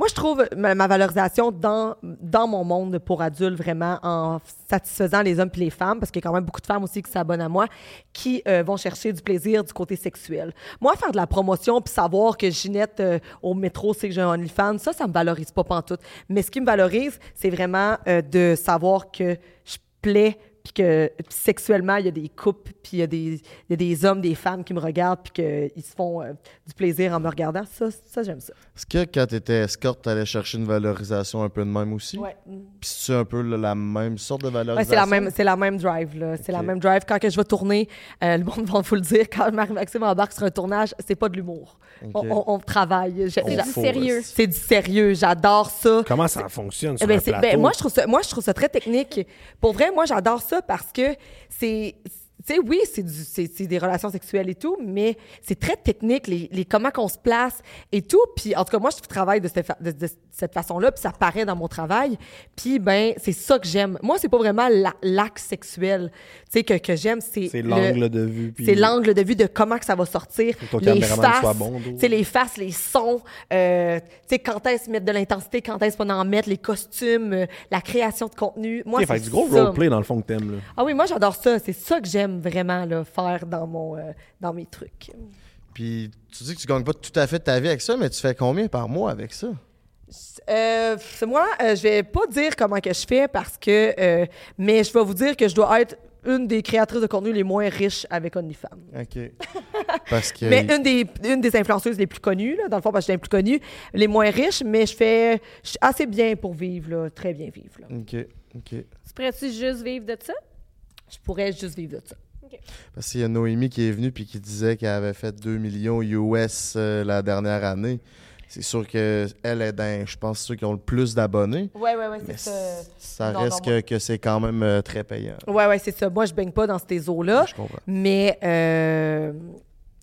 Speaker 4: moi, je trouve ma, valorisation dans, dans mon monde pour adultes vraiment en satisfaisant les hommes et les femmes, parce qu'il y a quand même beaucoup de femmes aussi qui s'abonnent à moi, qui euh, vont chercher du plaisir du côté sexuel. Moi, faire de la promotion puis savoir que Ginette euh, au métro sait que j'ai un OnlyFans, ça, ça me valorise pas pantoute. Mais ce qui me valorise, c'est vraiment euh, de savoir que je plais puis que sexuellement, il y a des couples, puis il y, a des- il y a des hommes, des femmes qui me regardent, puis qu'ils se font euh, du plaisir en me regardant. Ça, ça j'aime ça.
Speaker 3: Est-ce que quand tu étais escorte, tu allais chercher une valorisation un peu de même aussi?
Speaker 4: Ouais.
Speaker 3: Puis c'est un peu la, la même sorte de
Speaker 4: Ouais,
Speaker 3: valorisation?
Speaker 4: c'est la même, c'est la même drive là. C'est la même drive. Quand que je vais tourner, euh, le monde va vous le dire. Quand Marie-Maxime embarque sur un tournage, c'est pas de l'humour. On, on- on travaille.
Speaker 2: C'est du sérieux.
Speaker 4: C'est du sérieux. J'adore ça.
Speaker 1: Comment ça fonctionne sur
Speaker 4: Eh ben,
Speaker 1: un
Speaker 4: c'est-
Speaker 1: plateau?
Speaker 4: ben, moi, je trouve ça, moi, je trouve ça très technique. Pour vrai, moi, j'adore ça parce que c'est. Tu sais, oui, c'est du- c'est c'est des relations sexuelles et tout, mais c'est très technique, les, les comment qu'on se place et tout. Puis, en tout cas, moi, je travaille de cette, fa- de- de cette façon-là, puis ça paraît dans mon travail. Puis, ben, c'est ça que j'aime. Moi, c'est pas vraiment la- l'acte sexuel, tu sais, que, que j'aime, c'est
Speaker 1: C'est
Speaker 4: le-
Speaker 1: l'angle de vue. puis
Speaker 4: c'est l'angle de vue de comment que ça va sortir.
Speaker 1: ton
Speaker 4: les faces,
Speaker 1: soit bon,
Speaker 4: tu sais, les faces, les sons, euh, tu sais, quand est-ce mettre de l'intensité, quand est-ce pas en mettre, les costumes, euh, la création de contenu. Moi,
Speaker 1: fait
Speaker 4: c'est
Speaker 1: que du gros roleplay dans le fond que t'aimes. là.
Speaker 4: Ah oui, moi, j'adore ça. C'est ça que j'aime vraiment là, faire dans, mon, euh, dans mes trucs.
Speaker 3: Puis tu dis que tu gagnes pas tout à fait ta vie avec ça, mais tu fais combien par mois avec ça?
Speaker 4: Euh, c'est moi, euh, je vais pas dire comment que je fais parce que, euh, mais je vais vous dire que je dois être une des créatrices de contenu les moins riches avec OnlyFans.
Speaker 3: OK. <laughs> Parce que...
Speaker 4: Mais une des, une des influenceuses les plus connues, là, dans le fond, parce que je suis la plus connue, les moins riches, mais je fais je suis assez bien pour vivre, là, très bien vivre. là.
Speaker 3: OK, OK.
Speaker 2: Tu pourrais-tu juste vivre de ça?
Speaker 4: Je pourrais juste vivre de ça.
Speaker 3: Parce qu'il y a Noémie qui est venue puis qui disait qu'elle avait fait 2 millions US euh, la dernière année. C'est sûr qu'elle est dans, je pense, ceux qui ont le plus d'abonnés.
Speaker 4: Ouais, ouais, ouais,
Speaker 3: Mais
Speaker 4: c'est ça.
Speaker 3: ça
Speaker 4: Non,
Speaker 3: reste
Speaker 4: non,
Speaker 3: que,
Speaker 4: moi-
Speaker 3: que c'est quand même euh, très payant.
Speaker 4: Ouais, ouais, c'est ça. Moi, je baigne pas dans ces eaux-là.
Speaker 3: Je comprends.
Speaker 4: Mais, euh,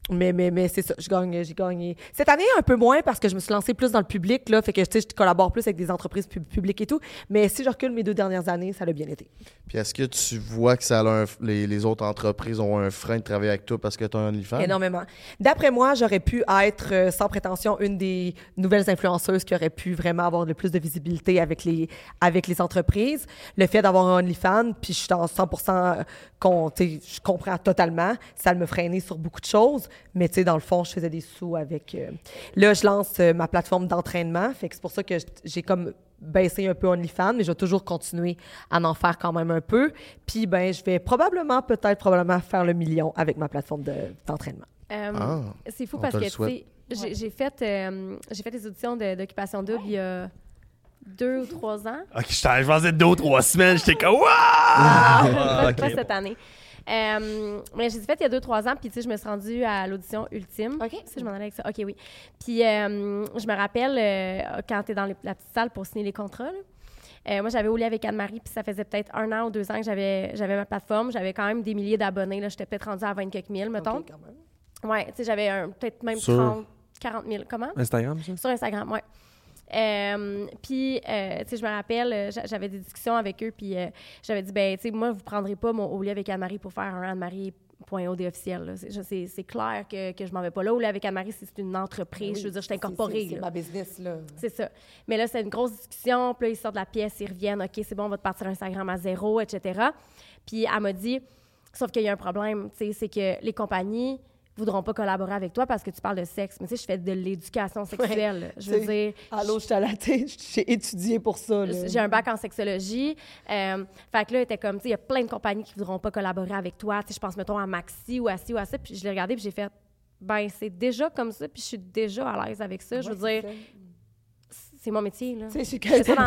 Speaker 4: mais, mais, mais c'est ça. Je gagne, j'ai gagné. Cette année, un peu moins parce que je me suis lancée plus dans le public, là. Fait que, tu je collabore plus avec des entreprises pub- publiques et tout. Mais si je recule mes deux dernières années, ça a bien été.
Speaker 3: Puis est-ce que tu vois que ça a un- les, les autres entreprises ont un frein de travailler avec toi parce que tu as un OnlyFans?
Speaker 4: Énormément. D'après moi, j'aurais pu être, euh, sans prétention, une des nouvelles influenceuses qui aurait pu vraiment avoir le plus de visibilité avec les, avec les entreprises. Le fait d'avoir un OnlyFans, puis je suis dans 100% con, tu sais, je comprends totalement. Ça me freinait sur beaucoup de choses, mais tu sais, dans le fond, je faisais des sous avec... euh, Là, je lance euh, ma plateforme d'entraînement, fait que c'est pour ça que j'ai comme baissé un peu OnlyFans, mais je vais toujours continuer à en faire quand même un peu. Puis, ben, je vais probablement, peut-être, probablement faire le million avec ma plateforme de- d'entraînement.
Speaker 2: Euh,
Speaker 3: Ah,
Speaker 2: c'est fou
Speaker 3: on
Speaker 2: parce que, tu sais, j'ai fait, euh, j'ai fait des auditions de- d'occupation double il y a deux ou trois ans.
Speaker 1: Ok, je pensais deux ou trois semaines, j'étais comme <laughs> Waouh!
Speaker 2: pas cette année. Euh, mais j'ai fait il y a deux, trois ans, puis tu sais, je me suis rendue à l'audition ultime.
Speaker 4: OK.
Speaker 2: Si je m'en allais avec ça. OK, oui. Puis euh, je me rappelle, euh, quand tu es dans les- la petite salle pour signer les contrats, là, euh, moi, j'avais au lit avec Anne-Marie, puis ça faisait peut-être un an ou deux ans que j'avais j'avais ma plateforme. J'avais quand même des milliers d'abonnés. là. J'étais peut-être rendue à 20 quelques mille, mettons.
Speaker 4: OK, quand même.
Speaker 2: Ouais, tu sais, j'avais un- peut-être même
Speaker 1: Sur-
Speaker 2: 30, 40 000. Comment?
Speaker 1: Instagram, ça?
Speaker 2: Sur Instagram, ouais. Euh, puis, euh, tu sais, je me rappelle, euh, j'a- j'avais des discussions avec eux, puis euh, j'avais dit, ben, tu sais, moi, vous prendrez pas mon au lit avec Anne-Marie pour faire un Anne-Marie.od officiel. là. C'est- je- C'est clair que, que je m'en vais pas là. Lit avec Anne-Marie, c'est une entreprise.
Speaker 4: Oui,
Speaker 2: je veux dire, je suis
Speaker 4: c'est-
Speaker 2: incorporée.
Speaker 4: C'est ma business, là.
Speaker 2: C'est ça. Mais là, c'est une grosse discussion. Puis là, ils sortent de la pièce, ils reviennent. OK, c'est bon, on va te partir Instagram à zéro, etc. Puis elle m'a dit, sauf qu'il y a un problème, tu sais, c'est que les compagnies voudront pas collaborer avec toi parce que tu parles de sexe. Mais tu sais, je fais de l'éducation sexuelle. Je veux dire,
Speaker 4: Allô, je t'ai allaité, <laughs> j'ai étudié pour ça.
Speaker 2: j'ai un bac en sexologie. Euh, fait que là, était comme, tu sais, il y a plein de compagnies qui voudront pas collaborer avec toi. Tu sais, je pense, mettons, à Maxi ou à ci ou à ça. Puis je l'ai regardé, puis j'ai fait, ben, c'est déjà comme ça, puis je suis déjà à l'aise avec ça. je veux dire,
Speaker 4: c'est
Speaker 2: mon métier, là.
Speaker 4: Tu sais, je suis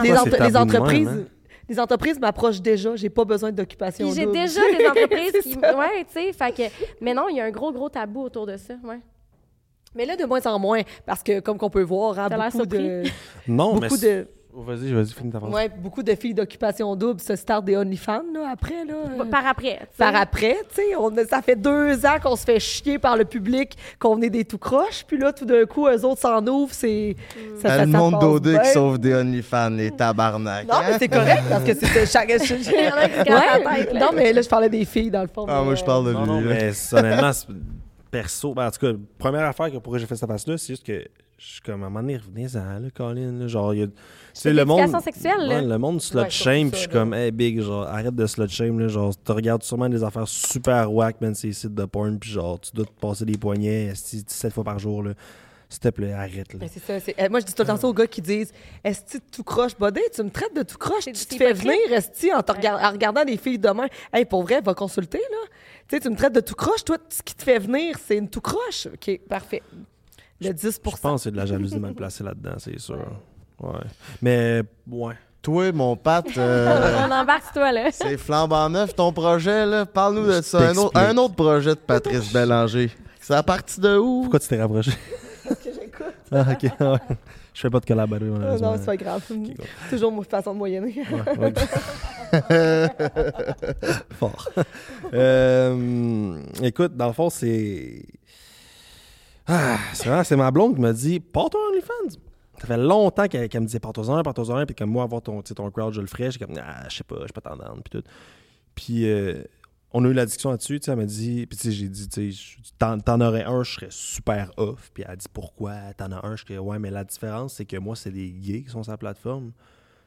Speaker 4: les, entre- les entreprises,
Speaker 1: hein?
Speaker 4: Les entreprises m'approchent déjà. J'ai pas besoin d'occupation
Speaker 2: j'ai déjà des <laughs> entreprises qui.
Speaker 4: ça.
Speaker 2: Ouais, tu sais. Fait que. Mais non, il y a un gros, gros tabou autour de ça. Ouais.
Speaker 4: Mais là, de moins en moins, parce que comme qu'on peut voir, hein, beaucoup de,
Speaker 1: Non, mais.
Speaker 4: beaucoup de,
Speaker 1: Oh, vas-y, vas-y, finis ta phrase.
Speaker 4: ouais, beaucoup de filles d'occupation double se startent des OnlyFans là, après là.
Speaker 2: Par après.
Speaker 4: Par après, tu sais, ça fait deux ans qu'on se fait chier par le public, qu'on est des tout croches, puis là, tout d'un coup, eux autres s'en ouvrent, c'est... ça- ça-
Speaker 3: Ah, le
Speaker 4: ça
Speaker 3: monde
Speaker 4: passe
Speaker 3: d'OD
Speaker 4: bien.
Speaker 3: qui sauve des OnlyFans, les tabarnak.
Speaker 4: Non, mais
Speaker 3: hein?
Speaker 4: c'est correct, parce que c'est chaque... <laughs>
Speaker 2: là.
Speaker 4: Non, mais là, je parlais des filles, dans le fond.
Speaker 3: Ah,
Speaker 4: mais,
Speaker 3: moi, je parle de
Speaker 1: Non,
Speaker 3: lui.
Speaker 1: non,
Speaker 3: là.
Speaker 1: mais c'est- honnêtement, perso, ben, en tout cas, première affaire que pourquoi j'ai fait cette face-là, c'est juste que je suis comme à un moment donné, revenez-en, là, Colin. là, genre, il y a.
Speaker 2: De
Speaker 1: le monde.
Speaker 2: sexuelle, là.
Speaker 1: Ouais, le monde slut
Speaker 4: Ouais,
Speaker 1: shame, puis je suis
Speaker 4: là.
Speaker 1: comme, hey, big, genre, arrête de slut shame, là. Genre, tu regardes sûrement des affaires super whack, man, ces sites de porn, puis genre, tu dois te passer des poignets, esti, 17 fois par jour, là. S'il te plaît, arrête. Là.
Speaker 4: Ben, c'est ça. c'est- euh, moi, je dis tout le temps ça aux gars qui disent Est-ce que tu croches, Bodé Tu me traites de tout croche.
Speaker 2: C'est-
Speaker 4: Tu te
Speaker 2: c'est
Speaker 4: fais
Speaker 2: hypocrite.
Speaker 4: venir, Esti, en, te regard- en regardant des filles demain. Hey, pour vrai, va consulter, là. Tu sais, tu me traites de tout croche. Toi, ce qui te fait venir, c'est une tout croche. OK, parfait. Le 10
Speaker 1: Je pense que c'est de la jalousie mal placée là-dedans, c'est sûr. Ouais. Mais, ouais.
Speaker 3: Toi, mon Pat, euh, <laughs>
Speaker 2: On embarque sur toi, là.
Speaker 3: c'est flambant neuf ton projet, là. Parle-nous de ça. Un autre,
Speaker 1: t'explique.
Speaker 3: un autre projet de Patrice <laughs> Bélanger. C'est à partir de où?
Speaker 1: Pourquoi tu t'es rapproché?
Speaker 4: que j'écoute. <laughs>
Speaker 1: Ah, ok. ouais. Je fais pas de collaborer, malheureusement.
Speaker 4: non, c'est pas grave.
Speaker 1: cool.
Speaker 4: Toujours ma façon de moyenner.
Speaker 1: Ouais, ouais. Fort. Euh, écoute, dans le fond, c'est. Ah, c'est ma blonde qui m'a dit Pars-toi OnlyFans. Ça fait longtemps qu'elle me disait pars-toi un, puis comme moi, avoir ton, ton crowd, je le ferais. J'ai comme Ah, je sais pas, je suis pas tendance, puis tout. Puis euh, on a eu la discussion là-dessus, elle m'a dit, puis tu sais, j'ai dit, t'en, aurais un, je serais super off. Puis elle a dit Pourquoi T'en as un? Je dis Ouais, mais la différence, c'est que moi, c'est des gays qui sont sur la plateforme.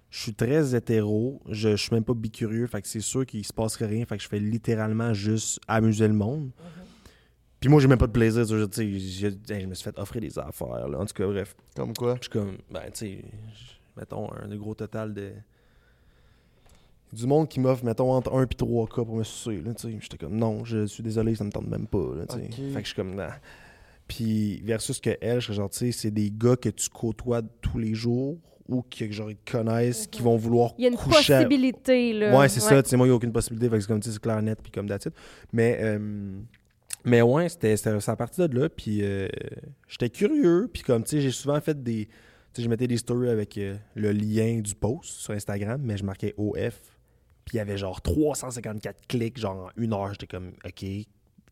Speaker 1: Je suis très hétéro, je, suis même pas bicurieux, fait que c'est sûr qu'il se passerait rien, fait que je fais littéralement juste amuser le monde. Puis moi, j'ai même pas de plaisir, tu sais, je me suis fait offrir des affaires, là. En tout cas, bref.
Speaker 3: Comme quoi?
Speaker 1: Je suis comme, ben, tu sais, mettons, un gros total de. Du monde qui m'offre, mettons, entre 1 et 3 cas pour me sucer, là, tu sais. J'étais comme, non, je suis désolé, ça me tente même pas, là, tu sais.
Speaker 3: Ok.
Speaker 1: Fait que je suis comme, nah. Puis, versus que elle, je serais genre, tu sais, c'est des gars que tu côtoies tous les jours ou que, genre, ils te connaissent, qui vont vouloir
Speaker 2: Il y a une
Speaker 1: coucher à-
Speaker 2: possibilité, là.
Speaker 1: Ouais, c'est ça. Tu sais, moi, il n'y a aucune possibilité. Fait que c'est comme, tu sais, c'est clair, net, puis comme it. Mais, euh, mais ouais, c'était à partir de là. Puis euh, j'étais curieux. Puis comme, tu sais, j'ai souvent fait des. Tu sais, je mettais des stories avec euh, le lien du post sur Instagram, mais je marquais OF. Puis il y avait genre 354 clics, genre en une heure. J'étais comme, OK.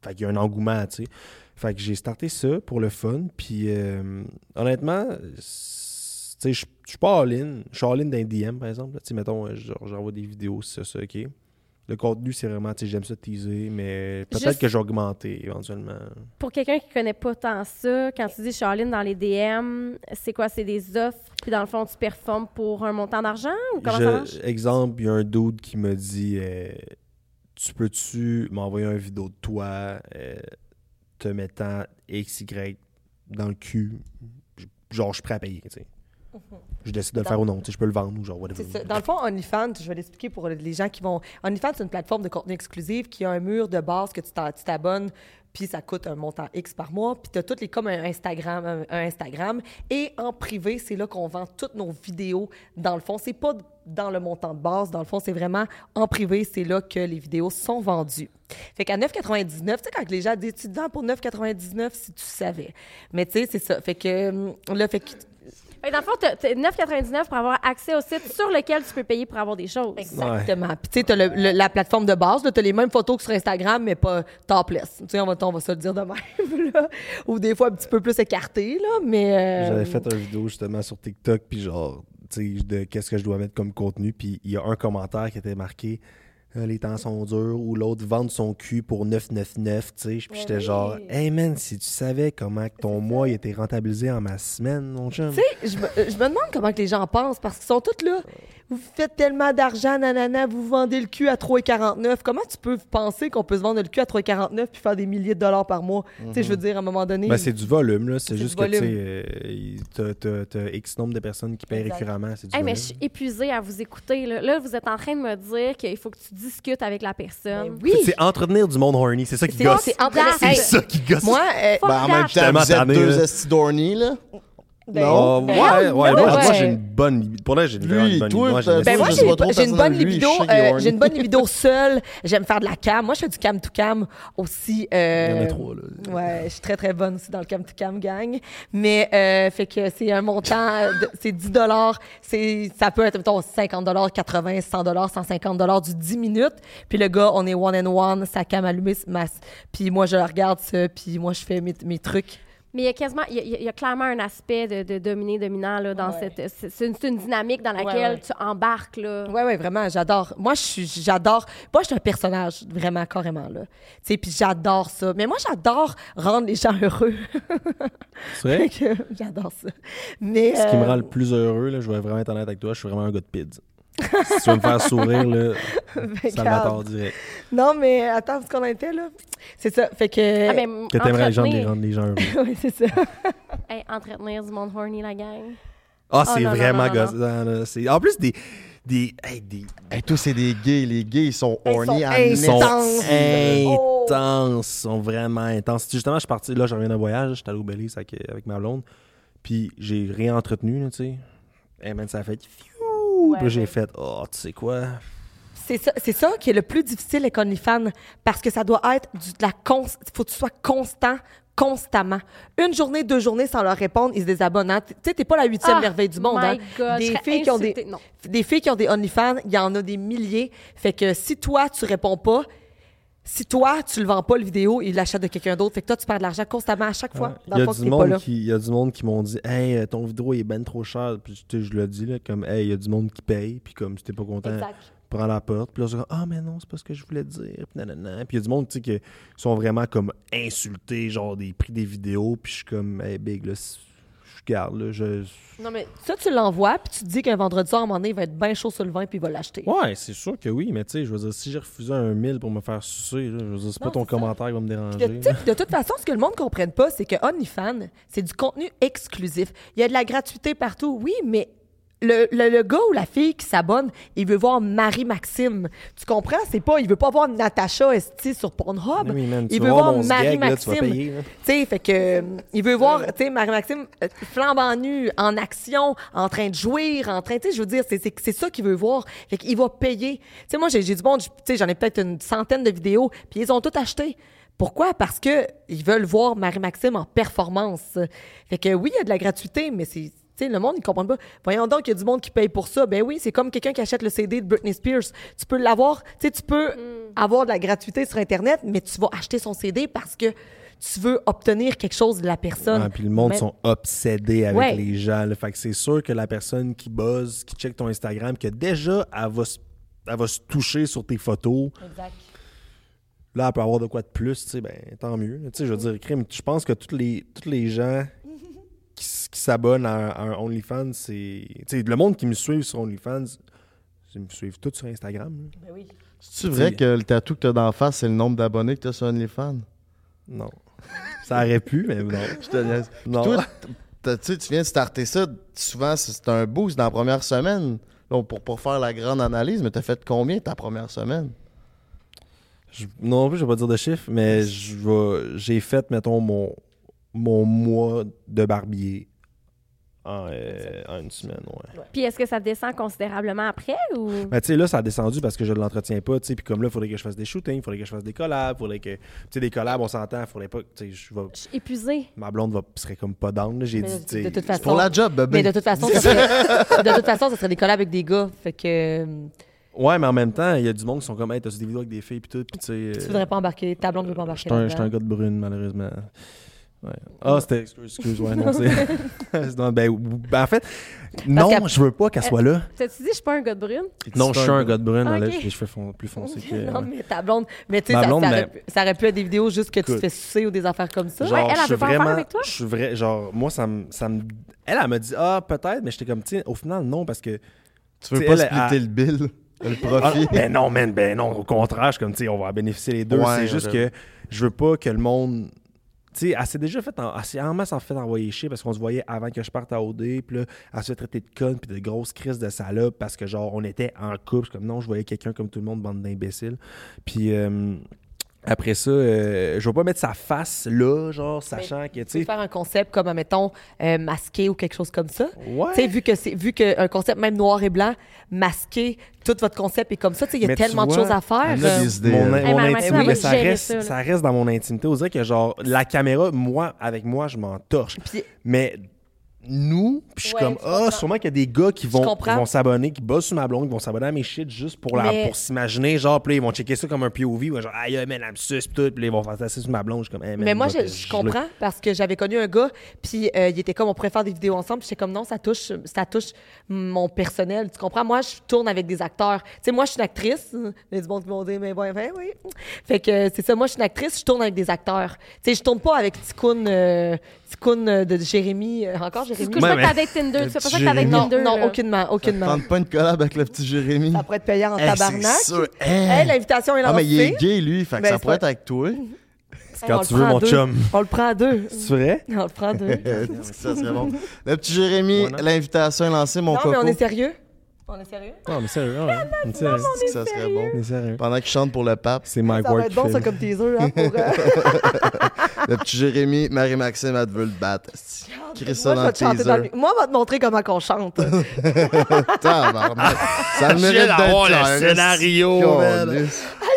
Speaker 1: Fait qu'il y a un engouement, tu sais. Fait que j'ai starté ça pour le fun. Puis euh, honnêtement, tu sais, je suis pas all-in. Je suis all-in d'un DM, par exemple. Tu sais, mettons, j'envoie des vidéos, c'est ça, OK. Le contenu, c'est vraiment, tu sais, j'aime ça teaser, mais peut-être
Speaker 2: Juste-
Speaker 1: que j'ai augmenté éventuellement.
Speaker 2: Pour quelqu'un qui connaît pas tant ça, quand tu dis Charline dans les DM, c'est quoi? C'est des offres, puis dans le fond, tu performes pour un montant d'argent ou comment
Speaker 1: Je-
Speaker 2: ça marche?
Speaker 1: Exemple, il y a un dude qui m'a dit euh, Tu peux-tu m'envoyer une vidéo de toi euh, te mettant XY dans le cul? Genre, je suis prêt à payer, tu sais. Je décide de le
Speaker 4: Dans-
Speaker 1: faire ou non, tu sais, je peux le vendre ou genre, whatever.
Speaker 4: Ça. Dans le fond, OnlyFans, je vais l'expliquer pour les gens qui vont. OnlyFans, c'est une plateforme de contenu exclusif qui a un mur de base que tu t'a- tu t'abonnes, puis ça coûte un montant X par mois, puis tu as toutes les comme un Instagram, un, un Instagram. Et en privé, c'est là qu'on vend toutes nos vidéos. Dans le fond, c'est pas dans le montant de base. Dans le fond, c'est vraiment en privé, c'est là que les vidéos sont vendues. Fait qu'à 9,99, tu sais, quand les gens disent tu te vends pour 9,99 si tu savais. Mais tu sais, c'est ça. Fait que hum, là, fait que
Speaker 2: Fait que dans le fond, t'as- t'as 9,99 pour avoir accès au site sur lequel tu peux payer pour avoir des choses.
Speaker 4: Exactement. Puis tu sais, t'as le- le- la plateforme de base, tu as les mêmes photos que sur Instagram, mais pas topless. Tu sais, on va, on va se le dire de même, <laughs> là. Ou des fois un petit peu plus écarté, là, mais... euh,
Speaker 1: J'avais fait une vidéo justement sur TikTok, puis genre, tu sais, de qu'est-ce que je dois mettre comme contenu, puis il y a un commentaire qui était marqué Euh, Les temps sont durs, ou l'autre vendre son cul pour 999, tu sais. Puis j'étais
Speaker 4: oui.
Speaker 1: genre, hey man, si tu savais comment que ton mois il était rentabilisé en ma semaine, mon chum.
Speaker 4: Tu sais, je me, je me demande comment que les gens pensent, parce qu'ils sont tous là. Vous faites tellement d'argent, nanana, vous vendez le cul à 3,49. Comment tu peux penser qu'on peut se vendre le cul à 3,49 puis faire des milliers de dollars par mois? Tu sais, je veux dire, à un moment donné...
Speaker 1: Ben, c'est du volume, là. C'est juste que, tu sais, euh, t'as- t'as t'as X nombre de personnes qui payent
Speaker 4: Exact.
Speaker 1: récurremment. C'est du
Speaker 2: Hey, mais
Speaker 1: volume.
Speaker 2: je suis épuisée à vous écouter. Là. Là, vous êtes en train de me dire qu'il faut que tu discutes avec la personne.
Speaker 4: Ben oui!
Speaker 1: C'est entretenir du monde horny, c'est ça qui gosse.
Speaker 4: c'est entre- Hey,
Speaker 1: ça qui gosse.
Speaker 4: Moi, euh,
Speaker 3: Ben, en même temps, vous êtes deux
Speaker 1: là.
Speaker 4: Ben, ben,
Speaker 1: ouais, ouais,
Speaker 4: ben
Speaker 1: moi,
Speaker 4: ouais.
Speaker 1: moi, j'ai une bonne libido. Pour là, j'ai une
Speaker 3: Lui,
Speaker 1: bonne
Speaker 3: toi,
Speaker 1: libido. Moi,
Speaker 4: Ben j'ai une, bonne libido. euh, j'ai une bonne libido seule. J'aime faire de la cam. Moi, je fais du cam to cam aussi. euh,
Speaker 1: Il y en a trois, là.
Speaker 4: Ouais, je suis très très bonne aussi dans le cam to cam gang. Mais euh, fait que c'est un montant, c'est 10 dollars. C'est ça peut être mettons 50 dollars, 80, 100 dollars, 150 dollars du 10 minutes. Puis le gars, on est one and one, sa cam allumée, ma- puis moi je regarde ça, puis moi je fais mes, mes trucs.
Speaker 2: Mais il y a quasiment, il y a, il y a clairement un aspect de, de dominer-dominant là, dans
Speaker 4: Ouais.
Speaker 2: cette. c'est- C'est une, dynamique dans laquelle
Speaker 4: ouais.
Speaker 2: tu embarques. Là.
Speaker 4: Ouais, ouais, vraiment, j'adore. Moi, je suis, j'adore. Moi, je suis un personnage, vraiment, carrément, là. Tu sais, puis j'adore ça. Mais moi, j'adore rendre les gens heureux.
Speaker 1: C'est vrai? <laughs>
Speaker 4: J'adore ça. Mais.
Speaker 1: Ce qui me
Speaker 4: euh,
Speaker 1: rend le plus heureux, là, je vais vraiment être honnête avec toi, je suis vraiment un gars de pids. Si tu veux me faire sourire, là, <laughs>
Speaker 4: Ben, garde.
Speaker 1: direct.
Speaker 4: Non, mais attends, parce qu'on était, là. C'est ça. Fait que.
Speaker 2: Ah, ben,
Speaker 1: Que t'aimerais les gens, les
Speaker 2: entretenir,
Speaker 1: rendre les gens heureux. <laughs>
Speaker 4: oui, c'est ça. <laughs>
Speaker 2: Hey, entretenir du monde horny, la gang.
Speaker 1: Ah,
Speaker 2: Oh,
Speaker 1: c'est vraiment gossant, là. C'est- En plus, des. des, hey, des
Speaker 3: Hey, tous, c'est des gays. Les gays, ils sont
Speaker 4: Ils
Speaker 3: horny
Speaker 4: sont
Speaker 3: en
Speaker 1: ils sont
Speaker 4: Intense. Oh.
Speaker 1: intenses, sont vraiment intenses. Justement, je suis parti, là, je reviens d'un voyage, j'étais allé au Belize avec, avec ma blonde, puis j'ai réentretenu, là, tu sais. Et man, ça a fait
Speaker 2: Ouais,
Speaker 1: j'ai fait, oh, tu sais quoi?
Speaker 4: C'est ça, c'est ça qui est le plus difficile avec OnlyFans parce que ça doit être du, de la cons, faut que tu sois constant, constamment. Une journée, deux journées sans leur répondre, ils se désabonnent. hein. Tu sais, t'es pas la huitième
Speaker 2: Ah,
Speaker 4: merveille du monde.
Speaker 2: my
Speaker 4: hein.
Speaker 2: God, je
Speaker 4: des filles qui ont des.
Speaker 2: Non.
Speaker 4: des filles qui ont des OnlyFans, il y en a des milliers. Fait que si toi tu réponds pas, si toi tu le vends pas le vidéo, il l'achète de quelqu'un d'autre. Fait que toi tu perds de l'argent constamment à chaque fois.
Speaker 1: Il y a du monde qui, il y a du monde qui m'ont dit, hey, euh, ton vidéo est ben trop cher. Puis tu sais, je le dis, là, comme, hey, il y a du monde qui paye, puis comme, si t'es pas content,
Speaker 4: Exact.
Speaker 1: prends la porte. Puis là, je dis, ah, mais non, c'est pas ce que je voulais dire. Puis il y a du monde, tu sais, qui sont vraiment comme insultés, genre des prix des vidéos. Puis je suis comme, hey, big, là, garde, là, je.
Speaker 4: Non mais ça tu l'envoies puis tu te dis qu'un vendredi soir à un moment donné il va être bien chaud sur le vin puis il va l'acheter.
Speaker 1: Ouais, c'est sûr que oui, mais tu sais, je veux dire, si j'ai refusé un 1000 pour me faire sucer, là, je veux dire, c'est pas ton commentaire qui va me
Speaker 4: Puis
Speaker 1: déranger.
Speaker 4: de toute façon, ce que le monde ne comprenne pas, c'est que OnlyFans, c'est du contenu exclusif. Il y a de la gratuité partout, oui, mais le, le, le gars ou la fille qui s'abonne, il veut voir Marie-Maxime. Tu comprends? C'est pas, il veut pas voir Natacha Esti sur Pornhub.
Speaker 1: Oui,
Speaker 4: il veut
Speaker 1: voir
Speaker 4: Marie-Maxime. Tu sais, fait que, il veut voir, tu sais, Marie-Maxime flambant nu, en action, en train de jouir, en train, tu sais, je veux dire, c'est- c'est c'est ça qu'il veut voir. Fait qu'il va payer. Tu sais, moi, j'ai j'ai du monde, tu sais, j'en ai peut-être une centaine de vidéos, puis ils ont tout acheté. Pourquoi? Parce que ils veulent voir Marie-Maxime en performance. Fait que oui, il y a de la gratuité, mais c'est. Tu sais, le monde, ils comprennent pas. Voyons donc, il y a du monde qui paye pour ça. Ben oui, c'est comme quelqu'un qui achète le CD de Britney Spears. Tu peux l'avoir, tu sais, tu peux avoir de la gratuité sur Internet, mais tu vas acheter son CD parce que tu veux obtenir quelque chose de la personne.
Speaker 1: Ah, puis le monde
Speaker 4: Même-
Speaker 1: sont obsédés avec
Speaker 4: Ouais.
Speaker 1: les gens. là. Fait que c'est sûr que la personne qui buzz, qui check ton Instagram, que déjà, elle va, se- elle va se toucher sur tes photos.
Speaker 4: Exact.
Speaker 1: Là, elle peut avoir de quoi de plus, tu sais, ben, tant mieux. Tu sais, je veux dire, crime, je pense que tous les, tous les gens qui, s- qui s'abonnent à, à un OnlyFans, c'est. Tu sais, le monde qui me suit sur OnlyFans, ils me suivent tous sur Instagram. là.
Speaker 4: Ben oui.
Speaker 3: C'est vrai que le tatou que t'as d'en face, c'est le nombre d'abonnés que t'as sur OnlyFans?
Speaker 1: Non. <laughs> Ça aurait pu, mais non.
Speaker 3: Je te laisse.
Speaker 1: Non.
Speaker 3: Toi, t'as- tu sais, tu viens de starter ça, souvent c'est un boost dans la première semaine. Là, pour pas faire la grande analyse, mais t'as fait combien ta première semaine?
Speaker 1: Je- non plus, je vais pas dire de chiffres, mais je vais- j'ai fait, mettons, mon, mon mois de barbier en, euh, en une semaine, ouais.
Speaker 2: Puis est-ce que ça descend considérablement après ou?
Speaker 1: Mais tu sais, là, ça a descendu parce que je ne l'entretiens pas, tu sais, puis comme là, il faudrait que je fasse des shootings, il faudrait que je fasse des collabs, il faudrait que, tu sais, des collabs, on s'entend, il faudrait pas, tu sais, je vais-
Speaker 2: épuisée.
Speaker 1: ma blonde va, serait comme pas down, j'ai dit, tu sais,
Speaker 4: de toute
Speaker 3: C'est
Speaker 4: façon.
Speaker 3: pour la job, bébé.
Speaker 4: Mais de toute façon, ça <laughs> serait, de toute façon, ça serait des collabs avec des gars. Fait que euh,
Speaker 1: ouais, mais en même temps, il y a du monde qui sont comme, hey, t'as des vidéos avec des filles, puis tout, puis tu sais,
Speaker 4: tu
Speaker 1: euh,
Speaker 4: voudrais pas embarquer, ta blonde ne veut pas
Speaker 1: je
Speaker 4: embarquer.
Speaker 1: je suis un gars de brune, malheureusement. Ouais. Ah, c'était. Excuse, excuse, ouais, non, c'est. <laughs> non, ben, ben, en fait, non, je veux pas qu'elle soit là.
Speaker 2: T'as-tu dit je suis pas un gars de brune?
Speaker 1: Non, je suis un gars de brune, les cheveux plus foncés que.
Speaker 4: Non,
Speaker 1: ouais.
Speaker 4: mais ta blonde. Mais tu sais, ça,
Speaker 1: blonde,
Speaker 4: ça
Speaker 1: mais-
Speaker 4: aurait pu- ça aurait pu être des vidéos juste que tu te fais sucer ou des affaires comme ça.
Speaker 1: Genre,
Speaker 2: Ouais, elle, elle faire
Speaker 1: vraiment.
Speaker 2: avec toi?
Speaker 1: Je suis vrai. Genre, moi, ça me. Ça me elle, elle m'a dit, ah, peut-être, mais j'étais comme, tu sais, au final, non, parce que.
Speaker 3: Tu veux pas
Speaker 1: elle,
Speaker 3: splitter
Speaker 1: elle-
Speaker 3: le bill, le
Speaker 1: Ah,
Speaker 3: profit.
Speaker 1: ben non, man, ben non. Au contraire, je suis comme, tu sais, on va en bénéficier les deux. C'est juste que je veux pas que le monde. Sais, elle s'est déjà fait, en, en masse en fait envoyer chier parce qu'on se voyait avant que je parte à OD. Puis là, elle se fait traiter de conne puis de grosse crise de salope parce que, genre, on était en couple. Comme non, je voyais quelqu'un comme tout le monde, bande d'imbéciles. Puis euh, après ça, euh, je vais pas mettre sa face là, genre, sachant que,
Speaker 4: Tu
Speaker 1: tu
Speaker 4: peux
Speaker 1: sais.
Speaker 4: faire un concept comme, mettons, euh, masqué ou quelque chose comme ça.
Speaker 1: Ouais.
Speaker 4: Tu sais, vu que c'est vu qu'un concept même noir et blanc, masqué, tout votre concept est comme ça. Tu sais, il y a
Speaker 1: Mais
Speaker 4: tellement de choses à faire.
Speaker 3: a
Speaker 4: euh,
Speaker 3: des idées.
Speaker 1: Mon, mon intimité, mais ça reste,
Speaker 2: ça,
Speaker 1: reste dans mon intimité. On dirait que, genre, la caméra, moi, avec moi, je m'en torche.
Speaker 4: Puis-
Speaker 1: Mais nous, puis je suis
Speaker 4: Ouais,
Speaker 1: comme, ah,
Speaker 4: comprends.
Speaker 1: sûrement qu'il y a des gars qui vont, qui vont s'abonner, qui bossent sur ma blonde, qui vont s'abonner à mes shit juste pour, la,
Speaker 4: Mais-
Speaker 1: pour s'imaginer, genre, puis ils vont checker ça comme un POV, ouais, genre, aïe, mais elle me suce, pis tout, puis ils vont faire ça sur ma blonde. Je suis comme, hey, man,
Speaker 4: Mais moi, je, je comprends parce que j'avais connu un gars, puis euh, il était comme, on pourrait faire des vidéos ensemble. puis J'étais comme, non, ça touche, ça touche mon personnel. Tu comprends? Moi, je tourne avec des acteurs. Tu sais, moi, je suis une actrice. Il y a du monde qui vont dire, mais bon, ben oui. Fait que c'est ça, moi, je suis une actrice, je tourne avec des acteurs. Tu sais, je tourne pas avec Ticoun, euh, petit coon euh, de Jérémy. euh, Encore
Speaker 2: Tu
Speaker 4: Jérémy?
Speaker 2: couches
Speaker 1: Ouais,
Speaker 2: pas
Speaker 1: mais-
Speaker 2: avec ta date Tinder. Tu fais pas ça.
Speaker 4: Non,
Speaker 2: Tinder.
Speaker 4: non, aucunement, aucunement.
Speaker 3: Tente pas une collab avec le petit Jérémy.
Speaker 4: Ça pourrait être payant en
Speaker 3: Hey,
Speaker 4: tabarnak.
Speaker 3: c'est sûr.
Speaker 4: Hey, l'invitation est
Speaker 3: Ah, mais il est
Speaker 4: lancée.
Speaker 3: gay, lui. Fait que
Speaker 4: Ben,
Speaker 3: ça
Speaker 4: c'est
Speaker 3: pourrait être avec toi.
Speaker 1: Quand tu veux, mon chum.
Speaker 4: On le prend à deux.
Speaker 1: C'est vrai? <laughs>
Speaker 4: On le prend à deux. <laughs>
Speaker 3: Ça serait bon. Le petit Jérémy, l'invitation est lancée, mon
Speaker 4: Non,
Speaker 3: coco.
Speaker 4: mais on est sérieux? On est sérieux?
Speaker 1: Non, mais sérieux, ouais. Mais sérieux.
Speaker 3: Est-ce que ça serait bon.
Speaker 1: Mais sérieux.
Speaker 3: Pendant qu'il chante pour le pape,
Speaker 1: C'est Mike
Speaker 4: Ça va
Speaker 1: Ward
Speaker 4: être bon, ça, comme teaser, hein, pour... euh, <laughs>
Speaker 3: le petit Jérémy, Marie-Maxime, elle te veut le battre. ça
Speaker 4: Moi,
Speaker 3: dans
Speaker 4: je
Speaker 3: le
Speaker 4: vais te chanter dans le...
Speaker 3: teaser.
Speaker 4: Moi, on va te montrer comment qu'on chante. <laughs>
Speaker 3: Tabarnak. Ça le mérite d'être clair.
Speaker 1: scénario,
Speaker 4: hey,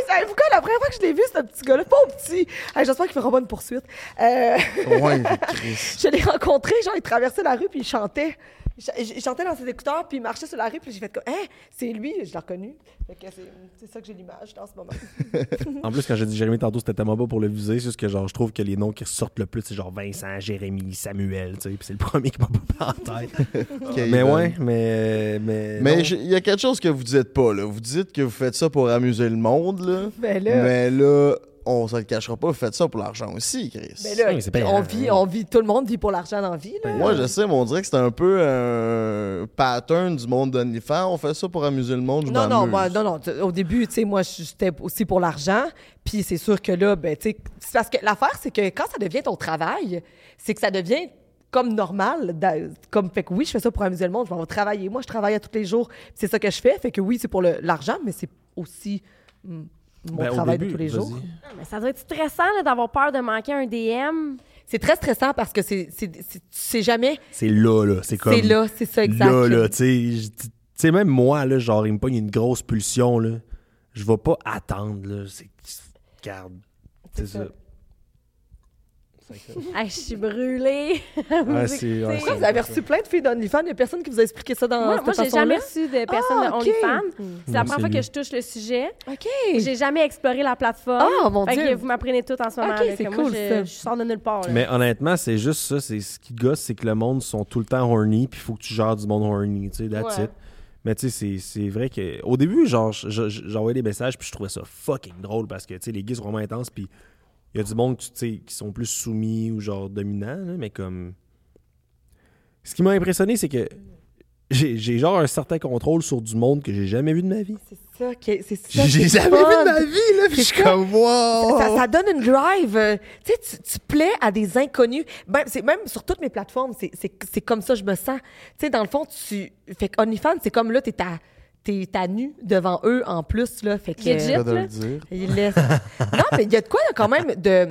Speaker 4: savez-vous quoi? La première fois que je l'ai vu, ce petit gars-là, pas petit. Hey, J'espère qu'il fera pas une poursuite. Euh,
Speaker 3: Ouais, Chris. <laughs>
Speaker 4: je l'ai rencontré, genre, il traversait la rue, puis il chantait. Il ch- Il chantait dans ses écouteurs, puis il marchait sur la rue, puis j'ai fait comme, hein, c'est lui, je l'ai reconnu. Fait que c'est ça que j'ai l'image dans ce moment. <laughs>
Speaker 1: En plus, quand j'ai dit Jérémy tantôt, c'était tellement pas pour le viser. C'est juste que genre, je trouve que les noms qui ressortent le plus, c'est genre Vincent, Jérémy, Samuel, tu sais. Puis c'est le premier qui m'a pas en tête. <laughs> Mais ouais, mais. Mais,
Speaker 3: Mais il y a quelque chose que vous dites pas, là. Vous dites que vous faites ça pour amuser le monde, là.
Speaker 4: Ben là,
Speaker 3: Mais là, on se le cachera pas, vous faites ça pour l'argent aussi, Chris.
Speaker 4: ben là
Speaker 1: Oui,
Speaker 4: on vit,
Speaker 1: hein.
Speaker 4: on vit, tout le monde vit pour l'argent dans la vie, là.
Speaker 3: Moi, je sais, mais on dirait que c'est un peu un pattern du monde d'OnlyFans. On fait ça pour amuser le monde, je
Speaker 4: Non, non, moi, non, non. Au début, tu sais, moi, j'étais aussi pour l'argent. Puis c'est sûr que là, ben, tu sais, c'est parce que l'affaire, c'est que quand ça devient ton travail, c'est que ça devient comme normal. Comme, fait que oui, je fais ça pour amuser le monde. Je vais travailler. Moi, je travaille à tous les jours. C'est ça que je fais. Fait que oui, c'est pour le- l'argent, mais c'est aussi mm, mon
Speaker 1: Ben,
Speaker 4: travail
Speaker 1: début,
Speaker 4: de tous les jours.
Speaker 2: Ah, Mais ça doit être stressant d'avoir peur de manquer un DM.
Speaker 4: C'est très stressant parce que c'est, c'est, c'est- tu sais jamais.
Speaker 1: C'est là, là. C'est comme.
Speaker 4: C'est là, c'est ça, exact.
Speaker 1: Là, là, tu sais. même moi, là, genre, il me pogne une grosse pulsion, là. Je vais pas attendre, là. C'est. Garde. C'est
Speaker 4: C'est
Speaker 1: ça.
Speaker 4: ça.
Speaker 2: Ah, je suis brûlée. <laughs>
Speaker 1: C'est. ouais.
Speaker 4: Pourquoi vous avez reçu plein de filles d'OnlyFans? Il n'y a personne qui vous a expliqué ça dans
Speaker 2: Moi,
Speaker 4: cette
Speaker 2: moi j'ai jamais reçu de personne
Speaker 4: Ah,
Speaker 2: de
Speaker 4: ok.
Speaker 2: OnlyFans. C'est la première fois que je touche le sujet.
Speaker 4: OK.
Speaker 2: J'ai jamais exploré la plateforme.
Speaker 4: Ah, mon
Speaker 2: Fait que
Speaker 4: Dieu.
Speaker 2: vous m'apprenez tout en ce moment.
Speaker 4: C'est
Speaker 2: que moi,
Speaker 4: cool,
Speaker 2: je,
Speaker 4: ça.
Speaker 2: je sors de nulle part. là.
Speaker 1: Mais honnêtement, c'est juste ça. C'est ce qui gosse, c'est que le monde sont tout le temps horny, puis il faut que tu gères du monde horny, tu sais, that's
Speaker 4: Ouais.
Speaker 1: it. Mais tu sais, c'est- c'est vrai que au début, genre, je- je- j'envoyais des messages, puis je trouvais ça fucking drôle parce que tu sais, les gays sont vraiment intenses, puis il y a du monde, tu sais, qui sont plus soumis ou genre dominants, là, mais comme. Ce qui m'a impressionné, c'est que j'ai genre un certain contrôle sur du monde que j'ai jamais vu de ma vie.
Speaker 4: C'est ça qui est- c'est ça.
Speaker 1: J'ai jamais vu de ma vie, là, puis je suis comme wow!
Speaker 4: Ça, ça donne une drive. euh, Tu sais, tu, plais à des inconnus. Même, c'est, même sur toutes mes plateformes, c'est, comme ça que je me sens. Tu sais, dans le fond, tu. Fait que OnlyFans, c'est comme là, t'es à, t'es à nu devant eux en plus, là. Fait que.
Speaker 2: Legit.
Speaker 3: De
Speaker 2: là.
Speaker 3: le dire.
Speaker 4: Il laisse. non, mais il y a de quoi quand même de,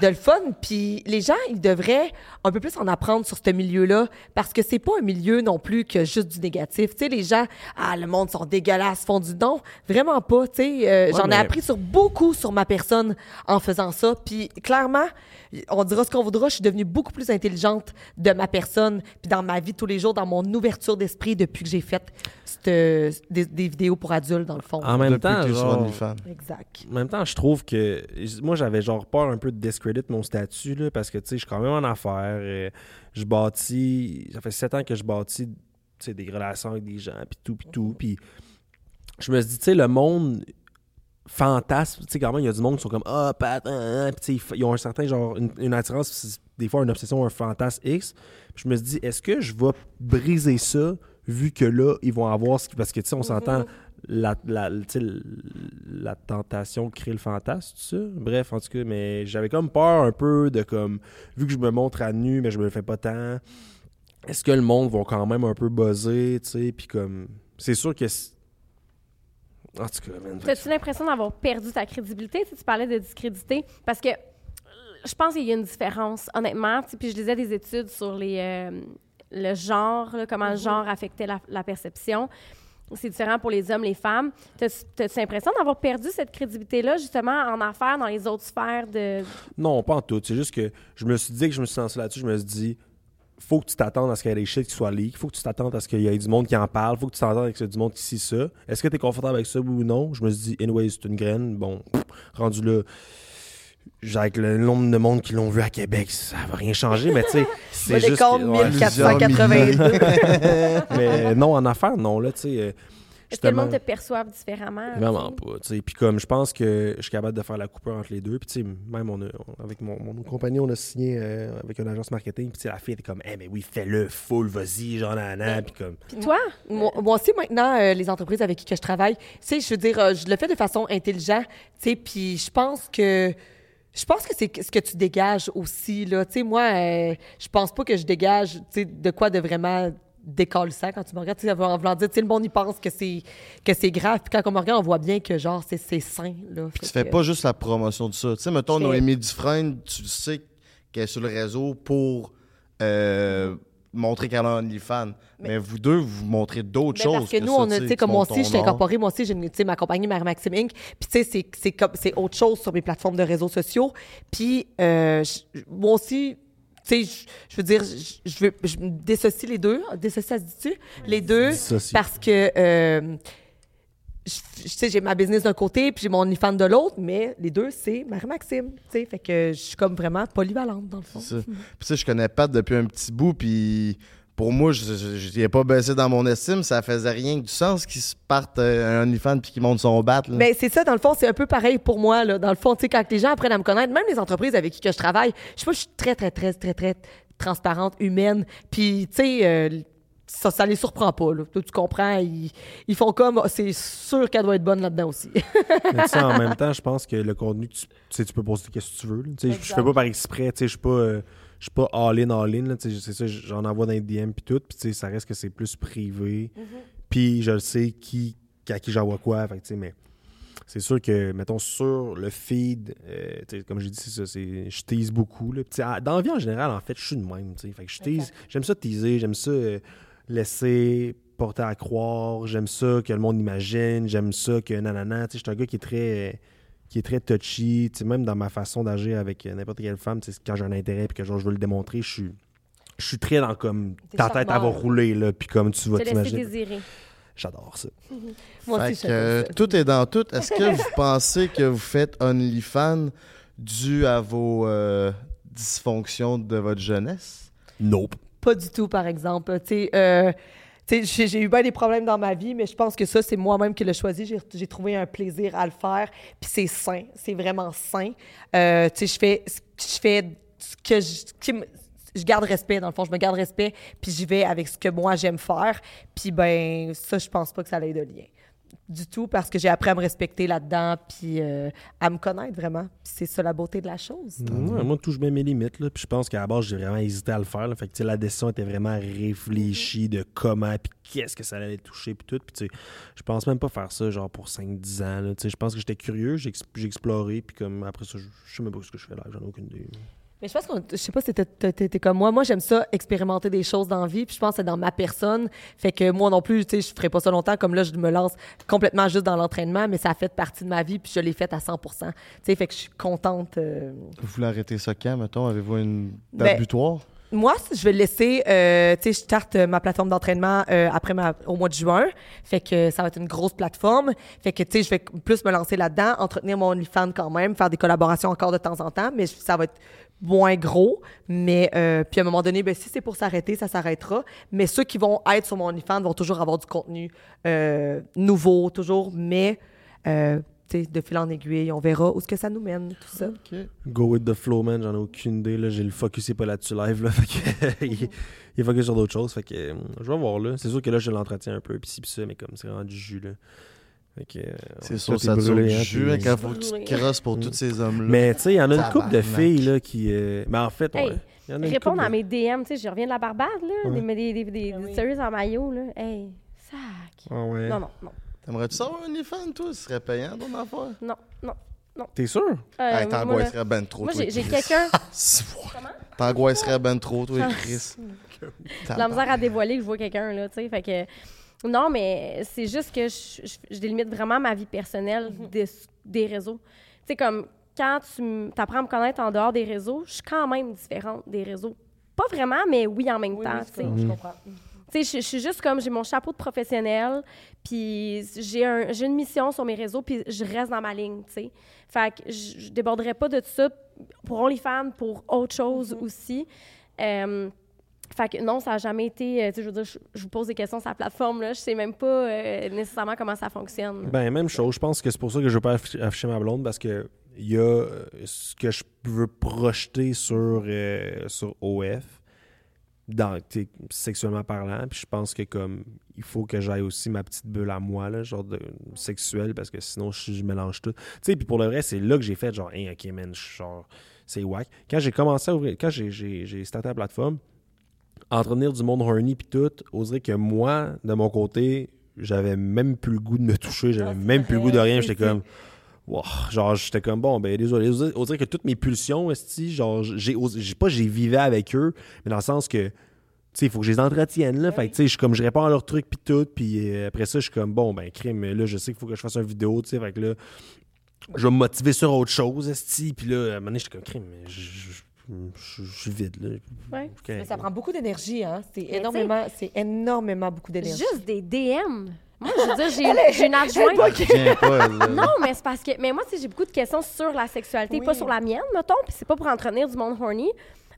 Speaker 4: de le fun. Puis les gens, ils devraient un peu plus en apprendre sur ce milieu-là parce que c'est pas un milieu non plus que juste du négatif. Tu sais, les gens, ah, le monde sont dégueulasses, font du don. Vraiment pas. Tu sais, euh, j'en
Speaker 1: mais-
Speaker 4: ai appris sur beaucoup sur ma personne en faisant ça. Puis clairement, on dira ce qu'on voudra, je suis devenue beaucoup plus intelligente de ma personne, puis dans ma vie tous les jours, dans mon ouverture d'esprit depuis que j'ai fait cette- des, des vidéos pour adultes, dans le fond.
Speaker 1: En même
Speaker 3: Depuis
Speaker 1: temps, genre.
Speaker 4: Exact.
Speaker 1: En même temps, je trouve que. Moi, j'avais genre peur un peu de discredit mon statut, là, parce que, tu sais, je suis quand même en affaires. euh, je bâtis. Ça fait sept ans que je bâtis tu sais, des relations avec des gens, puis tout, puis tout. Puis je me suis dit, tu sais, le monde fantasme. Tu sais, quand même, il y a du monde qui sont comme Ah, Pat, hein, hein, puis tu sais, ils ont un certain genre, une, une attirance, des fois une obsession, un fantasme X. Puis je me suis dit, est-ce que je vais briser ça, vu que là, ils vont avoir ce qui. Parce que, tu sais, on s'entend, la, la, la tentation crée le fantasme, tout ça. Bref, en tout cas, mais j'avais comme peur un peu de comme, vu que je me montre à nu, mais je me le fais pas tant. Est-ce que le monde va quand même un peu buzzer, tu sais, puis comme. C'est sûr que. c'est- En tout cas, man.
Speaker 2: T'as-tu l'impression d'avoir perdu ta crédibilité? Tu sais, tu parlais de discréditer. Parce que euh, je pense qu'il y a une différence, honnêtement. Tu sais, Puis je lisais des études sur les, euh, le genre, là, comment le genre affectait la, la perception. C'est différent pour les hommes, les femmes. T'as-tu l'impression d'avoir perdu cette crédibilité-là, justement, en affaires, dans les autres sphères de.
Speaker 1: Non, pas en tout. C'est juste que je me suis dit que je me suis lancé là-dessus. Je me suis dit, faut que tu t'attendes à ce qu'il y ait des shit qui soient leaks. Faut que tu t'attendes à ce qu'il y ait du monde qui en parle. Faut que tu t'attendes à ce qu'il y ait du monde qui sait ça. Est-ce que tu es confortable avec ça, oui ou non? Je me suis dit, anyway, c'est une graine. Bon, rendu là, avec le nombre de monde qui l'ont vu à Québec, ça va rien changer. Mais tu sais, <laughs> c'est
Speaker 4: Moi,
Speaker 1: juste.
Speaker 4: les comptes
Speaker 1: que- ouais.
Speaker 4: 1482. <laughs>
Speaker 1: mais non, en affaires, non. Là, tu sais, euh,
Speaker 2: Est-ce que le monde te perçoive différemment?
Speaker 1: Vraiment pas. tu sais. Puis comme je pense que je suis capable de faire la coupure entre les deux. Puis tu sais, même on a, on- avec mon, mon compagnie, on a signé euh, avec une agence marketing. Puis tu sais, la fille était comme, eh mais oui, fais-le, full, vas-y, genre nanana. Puis comme,
Speaker 2: Puis toi?
Speaker 4: Moi, moi aussi, maintenant, euh, les entreprises avec qui que je travaille, tu sais, je veux dire, euh, je le fais de façon intelligente, tu sais, puis je pense que... Je pense que c'est ce que tu dégages aussi, là. Tu sais, moi, euh, je pense pas que je dégage, tu sais, de quoi de vraiment décalissant quand tu me regardes. Tu sais, en voulant dire, tu sais, le monde, il pense que c'est que c'est grave. Puis quand on me regarde, on voit bien que, genre, c'est c'est sain, là.
Speaker 3: Puis tu
Speaker 4: Fait
Speaker 3: fais
Speaker 4: que-
Speaker 3: pas juste la promotion de ça. Tu sais, mettons, Noémie Dufresne, tu sais qu'elle est sur le réseau pour euh, montrer qu'elle a un OnlyFans. Mais, vous deux, vous montrez d'autres choses.
Speaker 4: parce que, nous,
Speaker 3: ça,
Speaker 4: on a,
Speaker 3: tu sais,
Speaker 4: comme moi aussi, je suis incorporée. Moi aussi, j'ai une- tu sais, ma compagnie Marie Maxime Inc. Puis, tu sais, c'est- c'est comme- c'est autre chose sur mes plateformes de réseaux sociaux. Puis, euh, moi aussi, tu sais, je- veux dire, je, je veux, je me dissocie les deux. Dissocie, ça se dit-tu? Les deux.
Speaker 1: Dissocie.
Speaker 4: Parce que, euh, je- je- tu sais, j'ai ma business d'un côté, puis j'ai mon OnlyFans de l'autre, mais les deux, c'est Marie-Maxime, tu sais. Fait que je suis comme vraiment polyvalente, dans le fond.
Speaker 3: Ça. Puis sais, je connais Pat depuis un petit bout, puis pour moi, je il est pas baissé dans mon estime. Ça faisait rien que du sens qu'il se parte euh, un OnlyFans puis qu'il monte son bat. là.
Speaker 4: Ben, c'est ça, dans le fond, c'est un peu pareil pour moi. Là. Dans le fond, tu sais, quand les gens apprennent à me connaître, même les entreprises avec qui que je travaille, je sais pas, je suis très, très, très, très, très transparente, humaine. Puis, tu sais, euh, ça, ça les surprend pas. Là. Tu comprends? Ils, ils font comme, Ah, c'est sûr qu'elle doit être bonne là-dedans aussi. <laughs>
Speaker 1: Mais sais, en même temps, je pense que le contenu, tu, tu sais, tu peux poster ce que tu veux. Je fais pas par exprès. tu sais, Je suis pas, euh, je suis pas all-in, all-in. C'est ça, j'en envoie dans les DM puis tout. Puis tu sais, ça reste que c'est plus privé. Puis je le sais qui, à qui j'envoie quoi. Fait mais c'est sûr que, mettons, sur le feed, euh, comme j'ai dit, c'est ça, c'est- je tease beaucoup. Là. Dans la vie en général, en fait, je suis de même. Fait que je tease. J'aime ça teaser, j'aime ça euh, laisser porter à croire, j'aime ça que le monde imagine, j'aime ça que nanana. Tu sais, je suis un gars qui est très qui est très touchy, tu sais, même dans ma façon d'agir avec n'importe quelle femme, tu sais, quand j'ai un intérêt puis que genre, je veux le démontrer, je suis je suis très dans comme ta tête elle va rouler là puis comme tu vas t'imaginer. J'adore ça.
Speaker 4: moi
Speaker 3: Fait
Speaker 4: aussi, je
Speaker 3: que, euh,
Speaker 4: fais comme ça.
Speaker 3: tout est dans tout. Est-ce que vous pensez que vous faites OnlyFans dû à vos euh, dysfonctions de votre jeunesse?
Speaker 1: Nope.
Speaker 4: Pas du tout, par exemple. Tu sais, euh, j'ai eu bien des problèmes dans ma vie, mais je pense que ça, c'est moi-même qui l'ai choisi. J'ai trouvé un plaisir à le faire. Puis c'est sain. C'est vraiment sain. Euh, tu sais, je fais, je fais ce que je, je garde respect, dans le fond. Je me garde respect, puis j'y vais avec ce que moi, j'aime faire. Puis ben, ça, je pense pas que ça ait de lien. Du tout, parce que j'ai appris à me respecter là-dedans, puis euh, à me connaître vraiment. Puis c'est ça la beauté de la chose.
Speaker 1: Ouais, moi, touche bien mes limites. Là. Puis je pense qu'à la base, j'ai vraiment hésité à le faire. Là. Fait que, tu sais, la décision était vraiment réfléchie de comment, puis qu'est-ce que ça allait toucher, puis tout. Puis, tu sais, je pense même pas faire ça, genre, pour 5-10 ans. là. Tu sais, je pense que j'étais curieux, j'ai ex- j'ai exploré, puis comme après ça, je je sais même pas ce que je fais là, j'en ai aucune idée.
Speaker 4: Mais je pense que je sais pas si t'es- comme moi. Moi, j'aime ça expérimenter des choses dans la vie. Puis je pense que c'est dans ma personne. Fait que moi non plus, tu sais, je ferai pas ça longtemps. Comme là, je me lance complètement juste dans l'entraînement, mais ça a fait partie de ma vie. Puis je l'ai fait à 100% Tu sais, fait que je suis contente. euh,
Speaker 3: Vous voulez arrêter ça quand, mettons? Avez-vous une date
Speaker 4: Ben,
Speaker 3: butoir?
Speaker 4: Moi, je vais le laisser, euh, tu sais, je starte euh, ma plateforme d'entraînement euh, après ma, au mois de juin. Fait que ça va être une grosse plateforme. Fait que, tu sais, je vais plus me lancer là-dedans, entretenir mon OnlyFans quand même, faire des collaborations encore de temps en temps, mais ça va être moins gros. Mais, euh, puis à un moment donné, ben, si c'est pour s'arrêter, ça s'arrêtera. Mais ceux qui vont être sur mon OnlyFans vont toujours avoir du contenu euh, nouveau, toujours, mais, euh, de fil en aiguille, on verra où est-ce que ça nous mène, tout ça.
Speaker 1: Go with the flow, man, j'en ai aucune idée. Là. J'ai le focus c'est pas là-dessus live. Là. <laughs> Il, il est focus sur d'autres choses. Fait que euh, je vais voir là. C'est sûr que là, je l'entretiens un peu, puis ci, puis ça, mais comme c'est vraiment du jus. Là. Euh,
Speaker 3: C'est sûr, ça te
Speaker 1: brûlé,
Speaker 3: du
Speaker 1: hein,
Speaker 3: jus hein, quand faut que tu te crosses pour tous ces hommes-là.
Speaker 1: Mais tu sais, il y en a une couple de filles là, qui. euh, Mais en fait,
Speaker 2: Hey,
Speaker 1: ouais. Y en a une
Speaker 2: Répondre
Speaker 1: couple
Speaker 2: à
Speaker 1: de-
Speaker 2: mes DM, tu sais, je reviens de la Barbade, là,
Speaker 1: Ouais.
Speaker 2: des, des, des, des,
Speaker 4: Ah
Speaker 2: des stories en maillot, là. Hey, sac.
Speaker 1: Ah ouais.
Speaker 2: Non, non, non,
Speaker 3: T'aimerais-tu savoir un OnlyFans, toi? Ce serait payant, ton affaire?
Speaker 2: non, non.
Speaker 1: T'es sûr?
Speaker 2: Euh,
Speaker 3: hey,
Speaker 2: moi,
Speaker 3: t'angoisserais ben trop,
Speaker 2: moi,
Speaker 3: toi,
Speaker 2: j'ai j'ai
Speaker 3: Chris.
Speaker 2: quelqu'un, <laughs>
Speaker 3: Si, ouais. T'angoisserais ben trop, toi,
Speaker 2: Ah,
Speaker 3: Chris.
Speaker 2: la misère à dévoiler que je vois quelqu'un, là, tu sais. Fait que. Non, mais c'est juste que je, je, je délimite vraiment ma vie personnelle des, des réseaux. Tu sais, comme quand tu apprends à me connaître en dehors des réseaux, je suis quand même différente des réseaux. Pas vraiment, mais oui en même
Speaker 4: Oui,
Speaker 2: temps,
Speaker 4: oui,
Speaker 2: tu sais.
Speaker 4: je comprends.
Speaker 2: Tu sais, je, je suis juste comme, j'ai mon chapeau de professionnel, puis j'ai un, j'ai une mission sur mes réseaux, puis je reste dans ma ligne, tu sais. Fait que je, je déborderai pas de ça pour OnlyFans, pour autre chose aussi. Euh, Fait que non, ça n'a jamais été. euh, je je, vous pose des questions sur la plateforme, là. Je sais même pas euh, nécessairement comment ça fonctionne.
Speaker 1: Ben, même chose. Je pense que c'est pour ça que je veux pas afficher, ma blonde parce que il y a euh, ce que je veux projeter sur, euh, sur OF, dans, sexuellement parlant. Puis je pense que comme il faut que j'aille aussi ma petite bulle à moi, là, genre de sexuelle, parce que sinon je, mélange tout. Tu sais, puis pour le vrai, c'est là que j'ai fait genre, hey, ok, man, je- genre, c'est whack. Quand j'ai commencé à ouvrir, quand j'ai starté la plateforme, entretenir du monde horny puis tout, oserait que moi, de mon côté, j'avais même plus le goût de me toucher, j'avais
Speaker 4: Ah,
Speaker 1: même plus le goût de rien, j'étais comme wow, genre j'étais comme bon ben désolé, on dirait que toutes mes pulsions esti, genre j'ai pas j'ai vivais avec eux, mais dans le sens que tu sais, il faut que je les entretienne là, fait que tu sais, je suis comme je réponds à leurs trucs puis tout, puis euh, après ça je suis comme bon ben crime, là je sais qu'il faut que je fasse une vidéo, tu sais, fait que là je vais me motiver sur autre chose esti, puis là à un moment donné j'étais comme crime, mais je- je suis vide là.
Speaker 2: Ouais.
Speaker 4: Mais ça prend beaucoup d'énergie, hein. C'est énormément, c'est énormément beaucoup d'énergie.
Speaker 2: Juste des DM. Moi, je veux dire, j'ai j'ai une adjointe.
Speaker 3: Viens pas, là.
Speaker 2: Non, mais c'est parce que. Mais moi, j'ai beaucoup de questions sur la sexualité,
Speaker 4: Oui.
Speaker 2: pas sur la mienne, mettons, puis c'est pas pour entretenir du monde horny.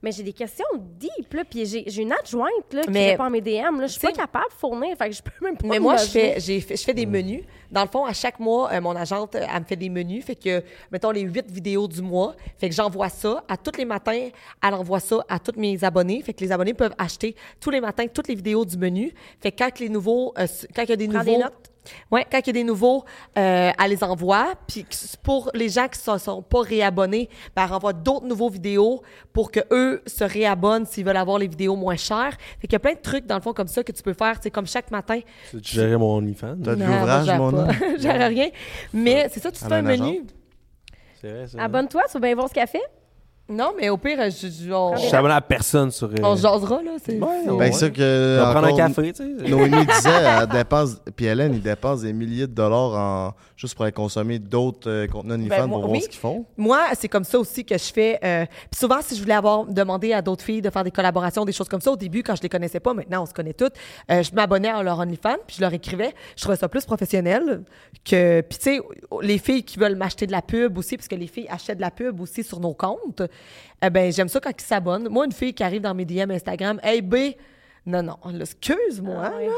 Speaker 2: Mais j'ai des questions deep, là, puis j'ai j'ai une adjointe, là, qui
Speaker 4: Mais-
Speaker 2: répond à mes DM, là. Je suis pas capable de fournir, fait que je peux même pas
Speaker 4: Mais moi, je fais, fait- je fais des menus. Dans le fond, à chaque mois, euh, mon agente, euh, elle me fait des menus. Fait que, mettons, les huit vidéos du mois. Fait que j'envoie ça. À tous les matins, elle envoie ça à tous mes abonnés. Fait que les abonnés peuvent acheter tous les matins toutes les vidéos du menu. Fait que quand les nouveaux, euh, quand il y a des
Speaker 2: Prends
Speaker 4: nouveaux...
Speaker 2: des notes.
Speaker 4: Ouais, quand il y a des nouveaux, euh, elle les envoie. Puis pour les gens qui ne sont, sont pas réabonnés, ben, elle renvoie d'autres nouveaux vidéos pour que eux se réabonnent s'ils veulent avoir les vidéos moins chères. Fait qu'il y a plein de trucs, dans le fond, comme ça que tu peux faire. C'est comme chaque matin,
Speaker 1: Tu gérais mon OnlyFans?
Speaker 3: T'as de l'ouvrage, mon.
Speaker 4: Je gère <laughs> rien. Mais c'est ça, tu te fais un menu.
Speaker 1: C'est vrai, c'est vrai.
Speaker 2: Abonne-toi sur Ben Bon ce Café.
Speaker 4: Non, mais au pire, je, je- on,
Speaker 1: Je suis abonné à personne sur. euh,
Speaker 4: on jasera, là. C'est,
Speaker 1: Ouais, on-
Speaker 3: Ben,
Speaker 1: Ouais.
Speaker 3: ça
Speaker 1: Je
Speaker 3: que.
Speaker 1: vais prendre un
Speaker 3: encore,
Speaker 1: café, tu sais.
Speaker 3: Noémie <laughs> disait, elle dépense, puis Hélène, ils dépensent des milliers de dollars en, juste pour aller consommer d'autres euh, contenus OnlyFans
Speaker 4: Ben, moi,
Speaker 3: pour voir
Speaker 4: oui.
Speaker 3: ce qu'ils font.
Speaker 4: Moi, c'est comme ça aussi que je fais. euh, puis souvent, si je voulais avoir demandé à d'autres filles de faire des collaborations, des choses comme ça, au début, quand je les connaissais pas, maintenant on se connaît toutes, euh, je m'abonnais à leur OnlyFans, puis je leur écrivais. Je trouvais ça plus professionnel que. Puis tu sais, les filles qui veulent m'acheter de la pub aussi, parce que les filles achètent de la pub aussi sur nos comptes, eh ben j'aime ça quand ils s'abonnent. Moi, une fille qui arrive dans mes DM Instagram, hey B, non, non, excuse-moi,
Speaker 2: Ah ouais.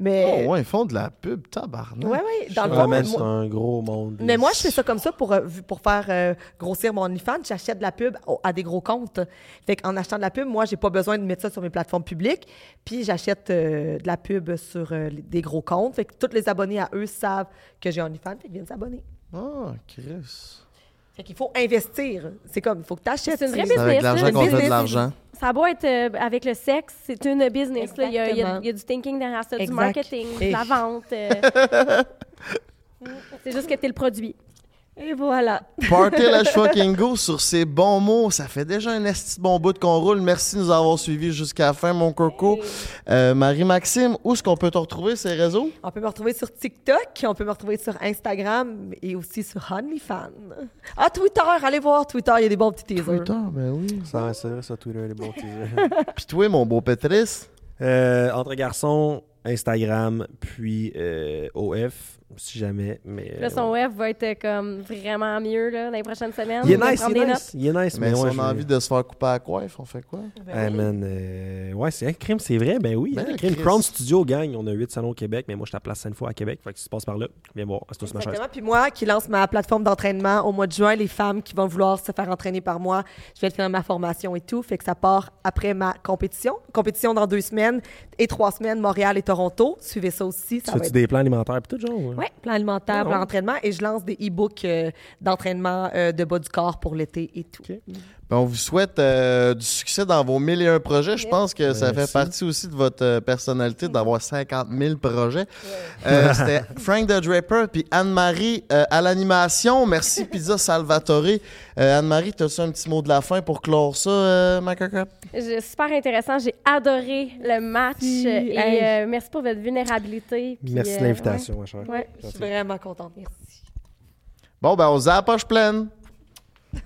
Speaker 4: Mais.
Speaker 3: Oh, ouais, ils font de la pub, tabarnak.
Speaker 4: Ouais, ouais. Dans le fond, moi-
Speaker 1: c'est un gros monde.
Speaker 4: mais moi, je fais ça comme ça pour, euh, pour faire euh, grossir mon OnlyFans. J'achète de la pub à des gros comptes. Fait qu'en achetant de la pub, moi, j'ai pas besoin de mettre ça sur mes plateformes publiques. Puis j'achète euh, de la pub sur euh, des gros comptes. Fait que tous les abonnés à eux savent que j'ai OnlyFans. Fait qu'ils viennent s'abonner.
Speaker 3: Ah, Chris.
Speaker 4: Fait qu'il faut investir. C'est comme, il faut que tu achètes.
Speaker 2: C'est une vraie
Speaker 3: C'est avec
Speaker 2: business,
Speaker 3: l'argent qu'on fait de
Speaker 2: business.
Speaker 3: l'argent.
Speaker 2: Ça a beau être euh, avec le sexe, c'est une business. là. Il y, a, il y a-
Speaker 4: Exactement.
Speaker 2: il y a du thinking derrière ça, du
Speaker 4: Exact.
Speaker 2: marketing, de la vente. euh. <laughs> c'est juste que tu es le produit.
Speaker 4: Et voilà.
Speaker 3: Party Let's <laughs> fucking go sur ces bons mots. Ça fait déjà un esti de bon bout qu'on roule. Merci de nous avoir suivis jusqu'à la fin, mon coco. Euh, Marie-Maxime, où est-ce qu'on peut te retrouver ces réseaux?
Speaker 4: On peut me retrouver sur TikTok, on peut me retrouver sur Instagram et aussi sur OnlyFans. Ah, Twitter, allez voir Twitter, il y a des bons petits teasers.
Speaker 3: Twitter, ben oui.
Speaker 1: Ça, c'est vrai, ça, Twitter, les bons teasers. <laughs>
Speaker 3: Puis toi, mon beau Pétrice?
Speaker 1: Euh, entre garçons, Instagram, puis euh, OF, si jamais. Mais,
Speaker 2: Là,
Speaker 1: euh,
Speaker 2: son web va être euh, comme vraiment mieux là, dans les prochaines semaines.
Speaker 1: Il est nice, il est nice. Il est nice,
Speaker 3: Mais
Speaker 1: mais
Speaker 3: si
Speaker 1: ouais,
Speaker 3: on a
Speaker 1: vais-
Speaker 3: envie de se faire couper à la coiffe, on fait quoi?
Speaker 1: Hey, man, euh, ouais, c'est un crime, c'est vrai. Ben oui,
Speaker 3: Ben,
Speaker 1: hein, crime.
Speaker 3: Chris.
Speaker 1: Crown Studio gagne. On a 8 salons au Québec, mais moi, je suis à place cinq fois à Québec. Fait que si tu passes par là, viens voir. C'est tous ma chaise.
Speaker 4: Puis moi, qui lance ma plateforme d'entraînement au mois de juin, les femmes qui vont vouloir se faire entraîner par moi, je de finir ma formation et tout. Fait que ça part après ma compétition. Compétition dans deux semaines et trois semaines, Montréal et Toronto. Suivez ça aussi.
Speaker 1: Tu
Speaker 4: Ça va
Speaker 1: fais-tu
Speaker 4: être...
Speaker 1: des plans alimentaires et tout, genre?
Speaker 4: Ouais, plan alimentaire,
Speaker 1: Ah,
Speaker 4: plan d'entraînement. Et je lance des e-books euh, d'entraînement euh, de bas du corps pour l'été et tout.
Speaker 3: Ben, on vous souhaite euh, du succès dans vos mille et un projets. Je pense que ça fait partie aussi de votre euh, personnalité d'avoir 50 000 projets. Euh, C'était <laughs> Frank the Draper puis Anne-Marie euh, à l'animation. Merci <laughs> Pizza Salvatore. Euh, Anne-Marie, as-tu un petit mot de la fin pour clore ça, euh, ma
Speaker 2: super intéressant. J'ai adoré le match. Et
Speaker 4: hey.
Speaker 2: euh, merci pour votre vulnérabilité. puis,
Speaker 1: Merci de l'invitation, ma chère.
Speaker 2: ouais.
Speaker 4: Je suis vraiment contente. Merci.
Speaker 3: Bon, ben, on se la poche pleine. <laughs>